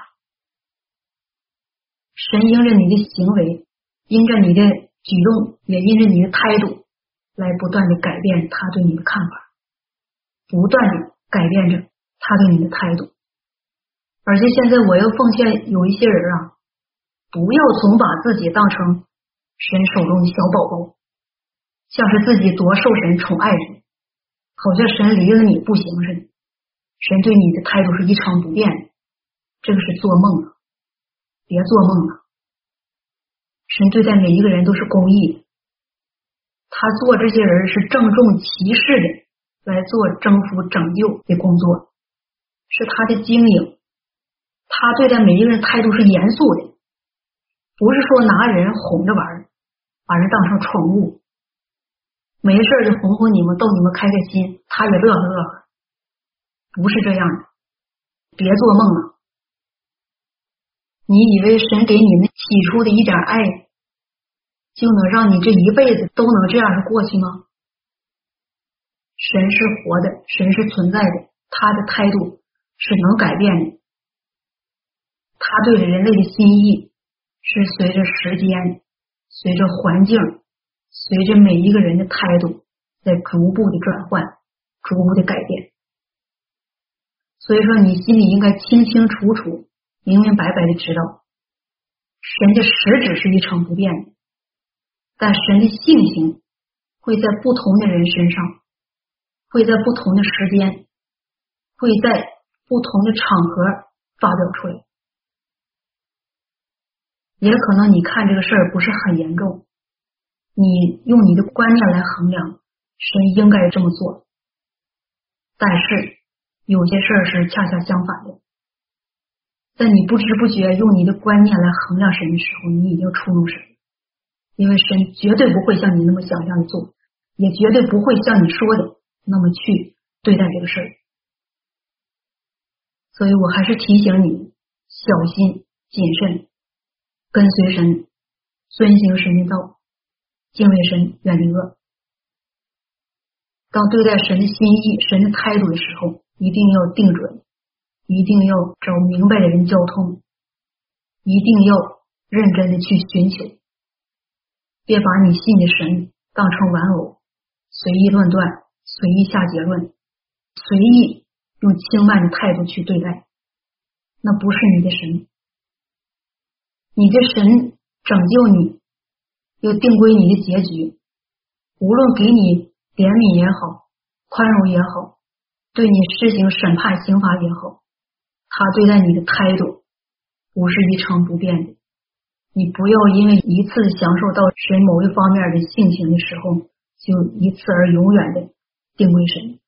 A: 神因着你的行为，因着你的举动，也因着你的态度，来不断的改变他对你的看法，不断的改变着他对你的态度。而且现在我要奉献有一些人啊，不要总把自己当成。神手中的小宝宝，像是自己多受神宠爱似的，好像神离了你不行似的。神对你的态度是一成不变的，这个是做梦了，别做梦了。神对待每一个人都是公义的，他做这些人是郑重其事的来做征服拯救的工作，是他的经营。他对待每一个人态度是严肃的，不是说拿人哄着玩。把人当成宠物，没事就哄哄你们，逗你们开开心，他也乐呵乐呵。不是这样的，别做梦了。你以为神给你那起初的一点爱，就能让你这一辈子都能这样的过去吗？神是活的，神是存在的，他的态度是能改变的，他对人类的心意是随着时间。随着环境，随着每一个人的态度，在逐步的转换，逐步的改变。所以说，你心里应该清清楚楚、明明白白的知道，神的实质是一成不变的，但神的性情会在不同的人身上，会在不同的时间，会在不同的场合发表出来。也可能你看这个事儿不是很严重，你用你的观念来衡量，神应该这么做。但是有些事儿是恰恰相反的，在你不知不觉用你的观念来衡量神的时候，你已经触怒神，因为神绝对不会像你那么想象的做，也绝对不会像你说的那么去对待这个事儿。所以我还是提醒你，小心谨慎。跟随神，遵行神的道，敬畏神，远离恶。当对待神的心意、神的态度的时候，一定要定准，一定要找明白的人交通，一定要认真的去寻求，别把你信的神当成玩偶，随意论断，随意下结论，随意用轻慢的态度去对待，那不是你的神。你的神拯救你，又定归你的结局。无论给你怜悯也好，宽容也好，对你施行审判刑罚也好，他对待你的态度不是一成不变的。你不要因为一次享受到神某一方面的性情的时候，就一次而永远的定归神。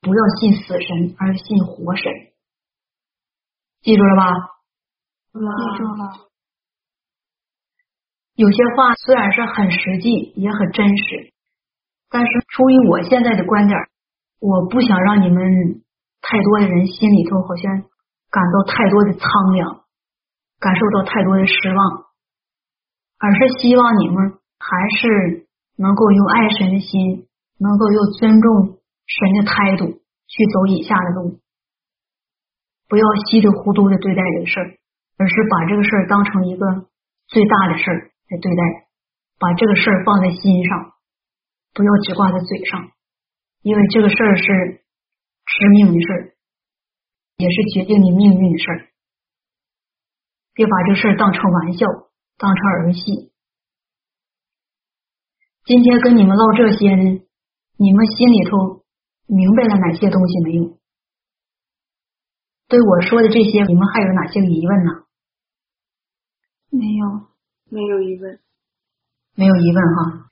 A: 不要信死神，而信活神。记住了吧？
L: 记住了。
A: 有些话虽然是很实际，也很真实，但是出于我现在的观点，我不想让你们太多的人心里头好像感到太多的苍凉，感受到太多的失望，而是希望你们还是能够用爱神的心，能够用尊重神的态度去走以下的路，不要稀里糊涂的对待这个事儿。而是把这个事儿当成一个最大的事儿来对待，把这个事儿放在心上，不要只挂在嘴上，因为这个事儿是致命的事儿，也是决定你命运的事儿。别把这事儿当成玩笑，当成儿戏。今天跟你们唠这些呢，你们心里头明白了哪些东西没有？对我说的这些，你们还有哪些疑问呢？
L: 没有，
E: 没有疑问。
A: 没有疑问哈。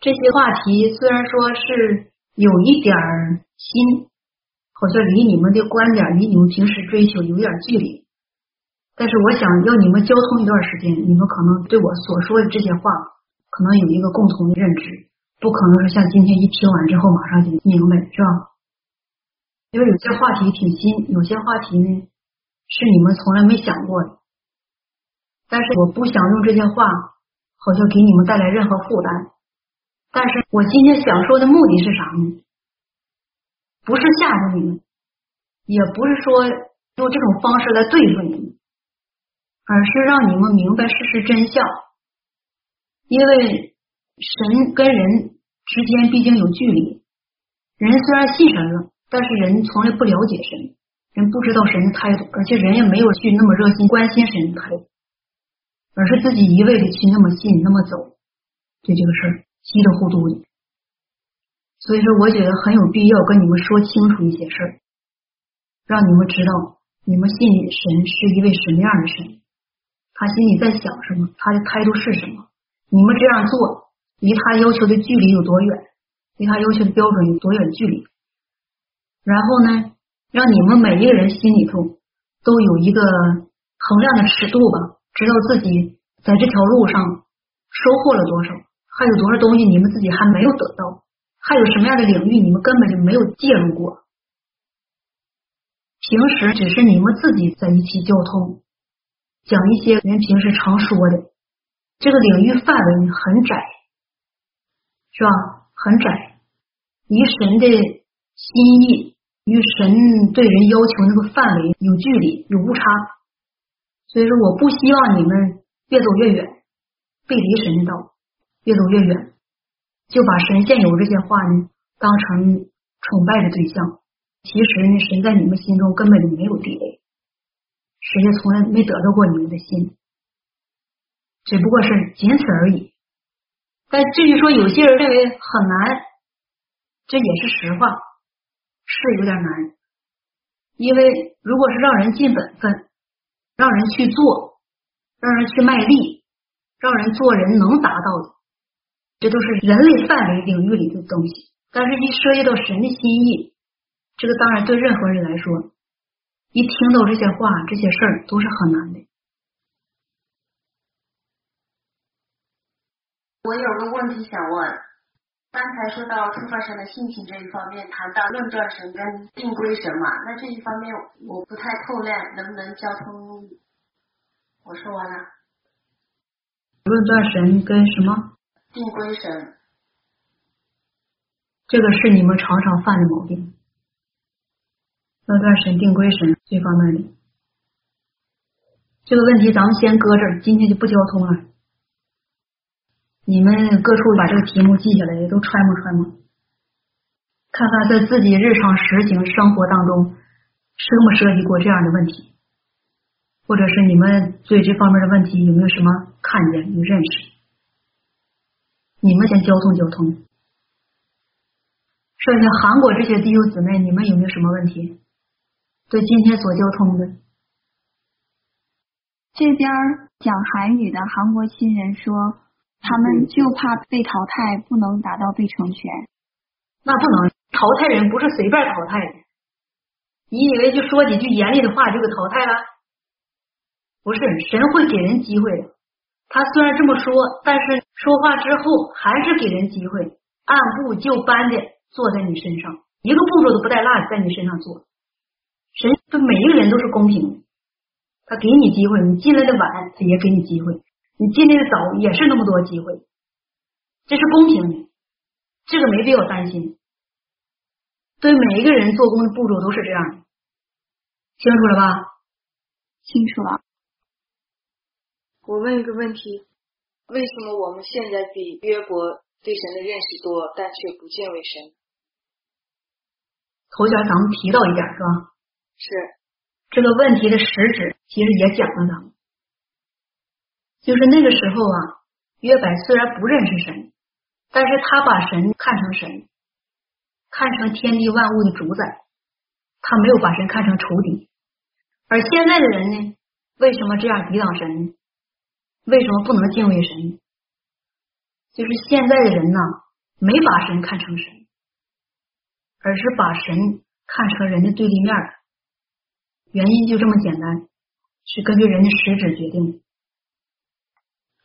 A: 这些话题虽然说是有一点儿新，好像离你们的观点、离你们平时追求有点距离，但是我想要你们交通一段时间，你们可能对我所说的这些话，可能有一个共同的认知，不可能是像今天一听完之后马上就明白，是吧？因为有些话题挺新，有些话题呢是你们从来没想过的，但是我不想用这些话，好像给你们带来任何负担。但是我今天想说的目的是啥呢？不是吓唬你们，也不是说用这种方式来对付你们，而是让你们明白事实真相。因为神跟人之间毕竟有距离，人虽然信神了，但是人从来不了解神，人不知道神的态度，而且人也没有去那么热心关心神的态度，而是自己一味的去那么信那么走，对这个事儿稀里糊涂的。所以说，我觉得很有必要跟你们说清楚一些事儿，让你们知道你们信神是一位什么样的神，他心里在想什么，他的态度是什么。你们这样做，离他要求的距离有多远，离他要求的标准有多远距离。然后呢，让你们每一个人心里头都有一个衡量的尺度吧，知道自己在这条路上收获了多少，还有多少东西你们自己还没有得到。还有什么样的领域你们根本就没有介入过？平时只是你们自己在一起交通，讲一些人平时常说的，这个领域范围很窄，是吧？很窄，与神的心意与神对人要求那个范围有距离，有误差。所以说，我不希望你们越走越远，背离神的道，越走越远。就把神现有这些话呢当成崇拜的对象，其实呢，神在你们心中根本就没有地位，神也从来没得到过你们的心，只不过是仅此而已。但至于说有些人认为很难，这也是实话，是有点难。因为如果是让人尽本分，让人去做，让人去卖力，让人做人能达到的。这都是人类范围领域里的东西，但是一涉及到神的心意，这个当然对任何人来说，一听到这些话、这些事儿都是很难的。
J: 我有个问题想问，刚才说到出发神的性情这一方面，谈到论断神跟定规神嘛，那这一方面我不太透亮，能不能交通？我说完了。
A: 论断神跟什么？
J: 定规神，
A: 这个是你们常常犯的毛病。论断神定规神这方面的这个问题，咱们先搁这儿，今天就不交通了。你们各处把这个题目记下来，也都揣摩揣摩，看看在自己日常实行生活当中涉没涉及过这样的问题，或者是你们对这方面的问题有没有什么看见、有认识？你们先交通交通，剩下韩国这些弟兄姊妹，你们有没有什么问题？对今天所交通的，
L: 这边讲韩语的韩国新人说，他们就怕被淘汰，不能达到被成全。
A: 那不能淘汰人，不是随便淘汰的。你以为就说几句严厉的话就给淘汰了？不是，神会给人机会的。他虽然这么说，但是说话之后还是给人机会，按部就班的坐在你身上，一个步骤都不带落的在你身上做。神对每一个人都是公平的，他给你机会，你进来的晚，他也给你机会；你进来的早，也是那么多机会，这是公平的，这个没必要担心。对每一个人做工的步骤都是这样的，清楚了吧？
L: 清楚了。
E: 我问一个问题：为什么我们现在比约伯对神的认识多，但却不见为神？
A: 头前咱们提到一点是吧？
E: 是
A: 这个问题的实质，其实也讲了咱们，就是那个时候啊，约伯虽然不认识神，但是他把神看成神，看成天地万物的主宰，他没有把神看成仇敌。而现在的人呢，为什么这样抵挡神？为什么不能敬畏神？就是现在的人呐，没把神看成神，而是把神看成人的对立面。原因就这么简单，是根据人的实质决定的。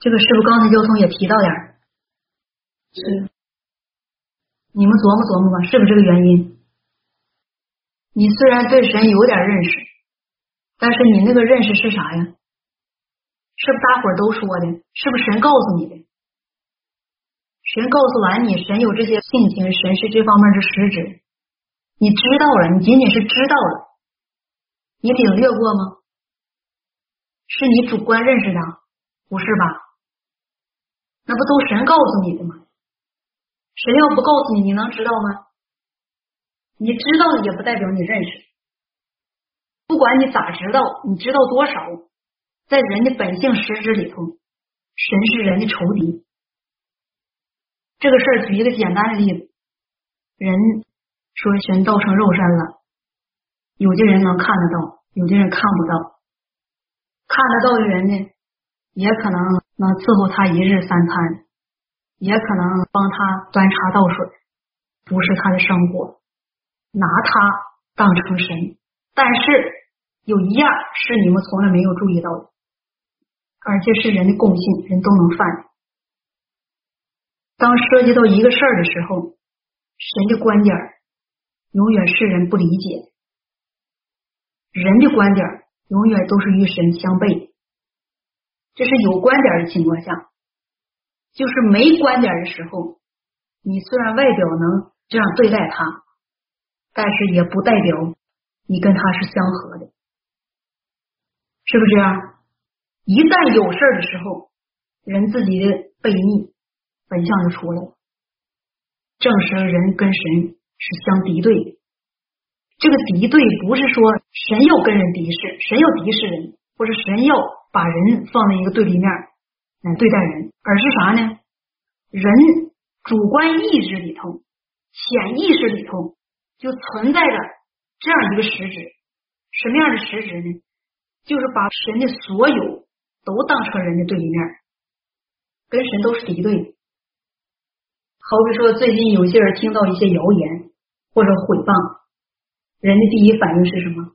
A: 这个是不是刚才交通也提到点儿？
E: 是。
A: 你们琢磨琢磨吧，是不是这个原因？你虽然对神有点认识，但是你那个认识是啥呀？是不是大伙儿都说的？是不是神告诉你的？神告诉完你，神有这些性情，神是这方面的实质，你知道了，你仅仅是知道了，你领略过吗？是你主观认识的，不是吧？那不都神告诉你的吗？神要不告诉你，你能知道吗？你知道也不代表你认识。不管你咋知道，你知道多少，在人的本性实质里头，神是人的仇敌。这个事儿举一个简单的例子，人说神道成肉身了，有的人能看得到，有的人看不到。看得到的人呢，也可能能伺候他一日三餐。也可能帮他端茶倒水，不是他的生活，拿他当成神。但是有一样是你们从来没有注意到的，而且是人的共性，人都能犯。当涉及到一个事儿的时候，神的观点永远是人不理解，人的观点永远都是与神相悖。这是有观点的情况下。就是没观点的时候，你虽然外表能这样对待他，但是也不代表你跟他是相合的，是不是这样？一旦有事的时候，人自己的悖逆本相就出来了，证实人跟神是相敌对的。这个敌对不是说神要跟人敌视，神要敌视人，或者神要把人放在一个对立面。来对待人，而是啥呢？人主观意志里头、潜意识里头就存在着这样一个实质，什么样的实质呢？就是把神的所有都当成人的对立面，跟神都是敌对。好比说，最近有些人听到一些谣言或者毁谤，人的第一反应是什么？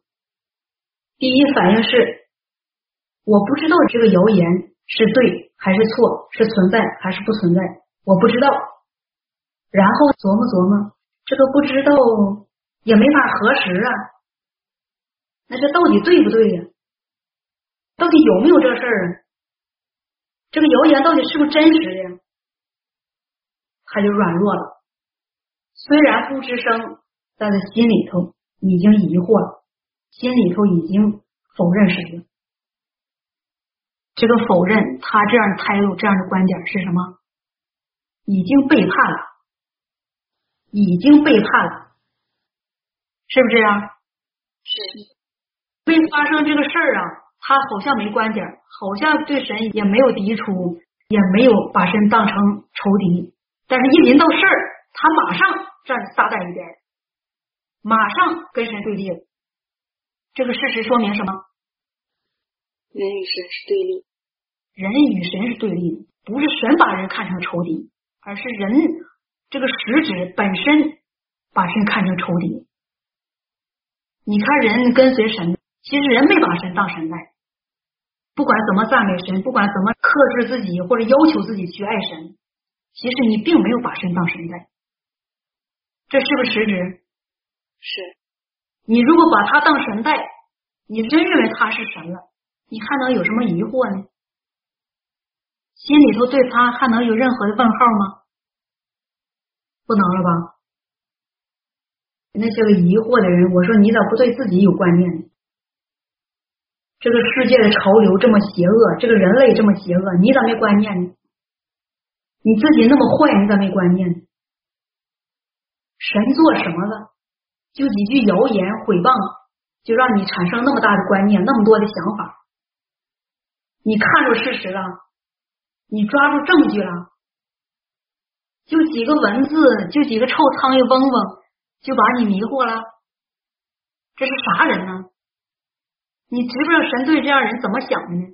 A: 第一反应是我不知道这个谣言是对。还是错，是存在还是不存在？我不知道。然后琢磨琢磨，这个不知道也没法核实啊。那这到底对不对呀？到底有没有这事儿啊？这个谣言到底是不是真实的？呀？他就软弱了。虽然不吱声，但是心里头已经疑惑了，心里头已经否认神了。这个否认他这样的态度，这样的观点是什么？已经背叛了，已经背叛了，是不是啊？
E: 是。
A: 没发生这个事儿啊，他好像没观点，好像对神也没有抵触，也没有把神当成仇敌。但是，一临到事儿，他马上站撒旦一边，马上跟神对立。这个事实说明什么？
E: 人与神是对立，
A: 人与神是对立的，不是神把人看成仇敌，而是人这个实质本身把神看成仇敌。你看人跟随神，其实人没把神当神待，不管怎么赞美神，不管怎么克制自己或者要求自己去爱神，其实你并没有把神当神待，这是不是实质？
E: 是。
A: 你如果把他当神待，你真认为他是神了。你还能有什么疑惑呢？心里头对他还能有任何的问号吗？不能了吧？那些个疑惑的人，我说你咋不对自己有观念呢？这个世界的潮流这么邪恶，这个人类这么邪恶，你咋没观念呢？你自己那么坏，你咋没观念呢？神做什么了？就几句谣言毁谤，就让你产生那么大的观念，那么多的想法。你看出事实了，你抓住证据了，就几个文字，就几个臭苍蝇嗡嗡，就把你迷惑了，这是啥人呢？你知不知道神对这样人怎么想的呢？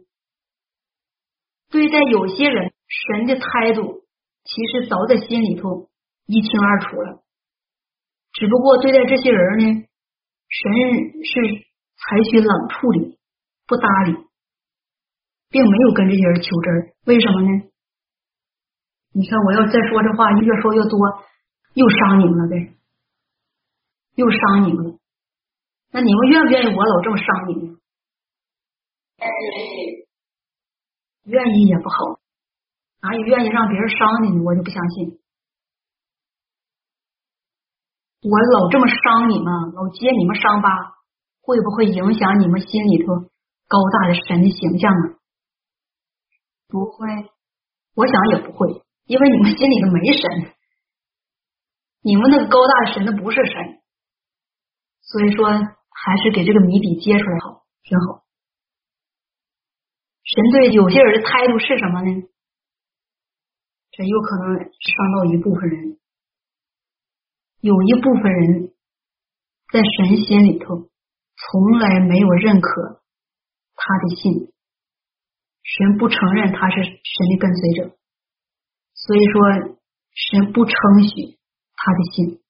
A: 对待有些人，神的态度其实早在心里头一清二楚了。只不过对待这些人呢，神是采取冷处理，不搭理，并没有跟这些人求真。为什么呢？你看，我要再说这话，越说越多，又伤你们了呗，又伤你们了。那你们愿不愿意我老这么伤你们？愿意也不好，哪有愿意让别人伤你呢？我就不相信。我老这么伤你们，老揭你们伤疤，会不会影响你们心里头高大的神的形象啊？
L: 不会，
A: 我想也不会，因为你们心里头没神，你们那个高大神那不是神，所以说还是给这个谜底揭出来好，挺好。神对有些人的态度是什么呢？这有可能伤到一部分人，有一部分人在神心里头从来没有认可他的信，神不承认他是神的跟随者，所以说神不称许他的信。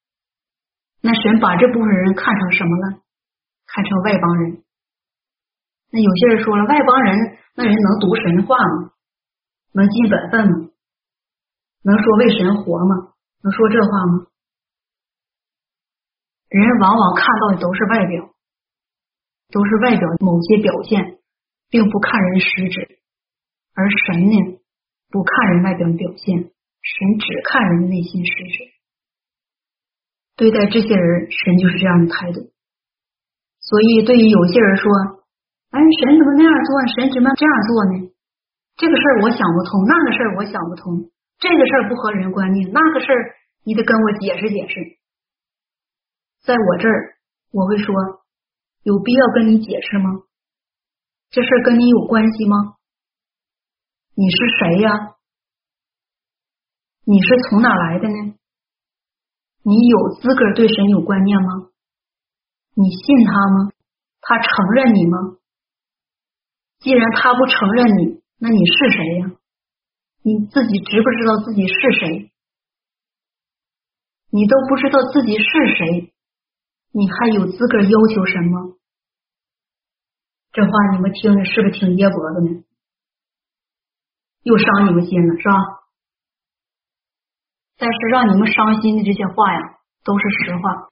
A: 那神把这部分人看成什么了？看成外邦人。那有些人说了，外邦人。那人能读神话吗？能尽本分吗？能说为神活吗？能说这话吗？人往往看到的都是外表，都是外表某些表现，并不看人实质。而神呢，不看人外表表现，神只看人的内心实质。对待这些人，神就是这样的态度。所以，对于有些人说。哎，神怎么那样做？神怎么这样做呢？这个事儿我想不通，那个事儿我想不通，这个事儿不合人观念，那个事儿你得跟我解释解释。在我这儿，我会说，有必要跟你解释吗？这事儿跟你有关系吗？你是谁呀？你是从哪来的呢？你有资格对神有观念吗？你信他吗？他承认你吗？既然他不承认你，那你是谁呀？你自己知不知道自己是谁？你都不知道自己是谁，你还有资格要求什么？这话你们听着是不是挺噎脖子呢？又伤你们心了，是吧？但是让你们伤心的这些话呀，都是实话。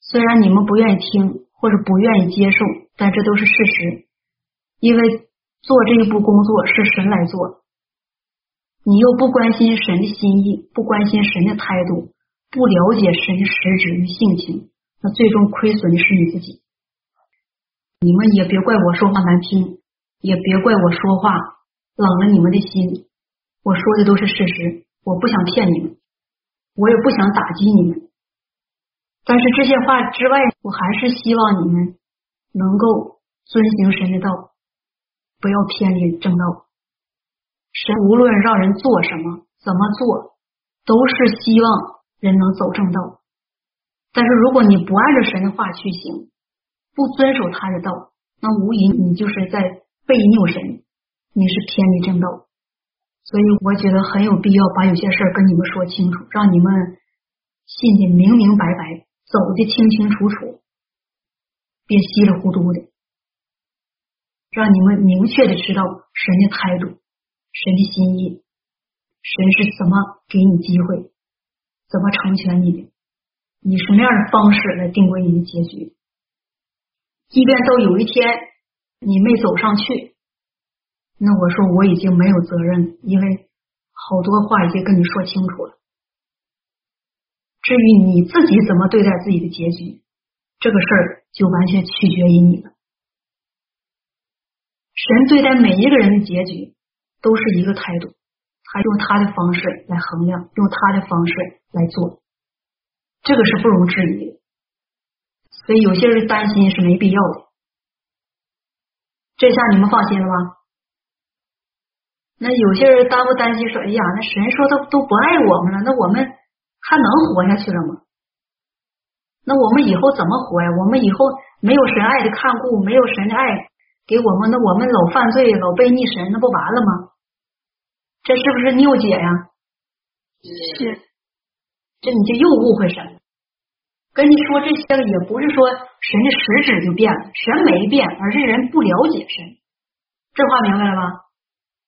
A: 虽然你们不愿意听或者不愿意接受，但这都是事实。因为做这一步工作是神来做，你又不关心神的心意，不关心神的态度，不了解神的实质与性情，那最终亏损的是你自己。你们也别怪我说话难听，也别怪我说话冷了你们的心。我说的都是事实，我不想骗你们，我也不想打击你们。但是这些话之外，我还是希望你们能够遵行神的道。不要偏离正道。神无论让人做什么、怎么做，都是希望人能走正道。但是如果你不按照神的话去行，不遵守他的道，那无疑你就是在背拗神，你是偏离正道。所以我觉得很有必要把有些事儿跟你们说清楚，让你们信的明明白白，走的清清楚楚，别稀里糊涂的。让你们明确的知道神的态度、神的心意，神是怎么给你机会，怎么成全你的，以什么样的方式来定规你的结局。即便到有一天你没走上去，那我说我已经没有责任，因为好多话已经跟你说清楚了。至于你自己怎么对待自己的结局，这个事儿就完全取决于你了。神对待每一个人的结局都是一个态度，他用他的方式来衡量，用他的方式来做，这个是不容置疑的。所以有些人担心是没必要的。这下你们放心了吧？那有些人担不担心说：“哎呀，那神说他都不爱我们了，那我们还能活下去了吗？那我们以后怎么活呀？我们以后没有神爱的看顾，没有神的爱。”给我们，那我们老犯罪，老背逆神，那不完了吗？这是不是拗解呀？
L: 是，
A: 这你就又误会神了。跟你说这些个，也不是说神的实质就变了，神没变，而是人不了解神。这话明白了吧？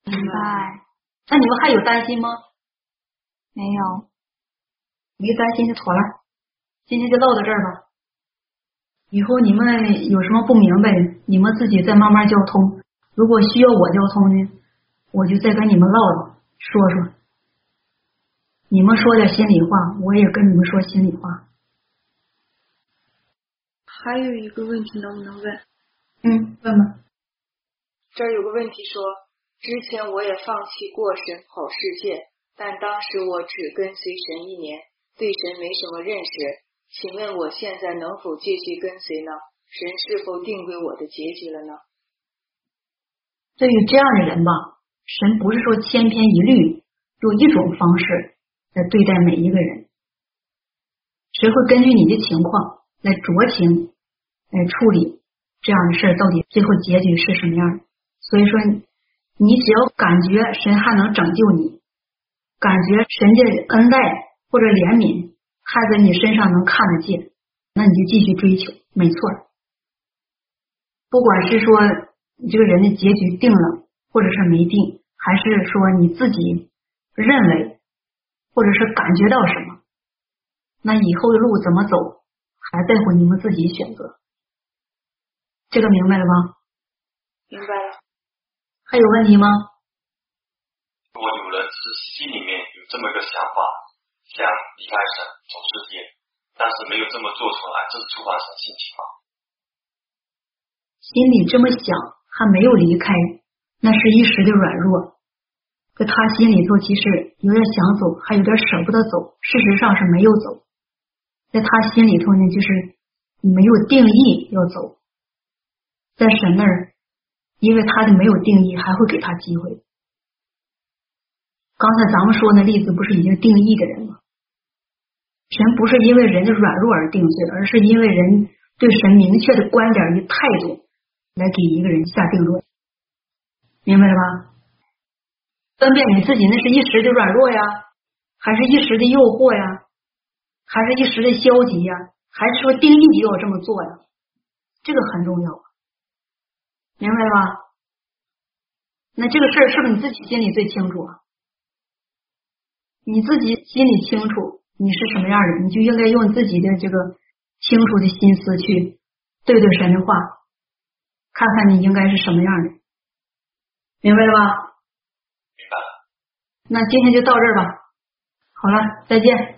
L: 明白。
A: 那你们还有担心吗？
L: 没有，
A: 没担心就妥了。今天就唠到这儿吧。以后你们有什么不明白的，你们自己再慢慢交通。如果需要我交通呢，我就再跟你们唠唠，说说。你们说点心里话，我也跟你们说心里话。
E: 还有一个问题，能不能问？
A: 嗯，问吧。
E: 这儿有个问题说，之前我也放弃过神跑世界，但当时我只跟随神一年，对神没什么认识。请问我现在能否继续跟随呢？神是否定规我的结局了呢？
A: 对于这样的人吧，神不是说千篇一律用一种方式来对待每一个人，神会根据你的情况来酌情来处理这样的事儿，到底最后结局是什么样。所以说，你只要感觉神还能拯救你，感觉神的恩待或者怜悯。还在你身上能看得见，那你就继续追求，没错。不管是说你这个人的结局定了，或者是没定，还是说你自己认为，或者是感觉到什么，那以后的路怎么走，还在乎你们自己选择。这个明白了吗？
E: 明白了。
A: 还有问题吗？
O: 我有人是心里面有这么一个想法。想离开神走世界，但是没有这么做出来，这是触犯神性情吗？
A: 心里这么想，还没有离开，那是一时的软弱。在他心里头，其实有点想走，还有点舍不得走。事实上是没有走，在他心里头呢，就是没有定义要走。在神那儿，因为他的没有定义，还会给他机会。刚才咱们说那例子，不是已经定义的人吗？神不是因为人的软弱而定罪，而是因为人对神明确的观点与态度来给一个人下定论，明白了吧？分辨你自己那是一时的软弱呀，还是一时的诱惑呀，还是一时的消极呀，还是说定义就要这么做呀？这个很重要，明白了吧？那这个事儿是不是你自己心里最清楚啊？你自己心里清楚。你是什么样的，你就应该用自己的这个清楚的心思去对对神的话，看看你应该是什么样的，明白了吧？
O: 明白了。
A: 那今天就到这儿吧。好了，再见。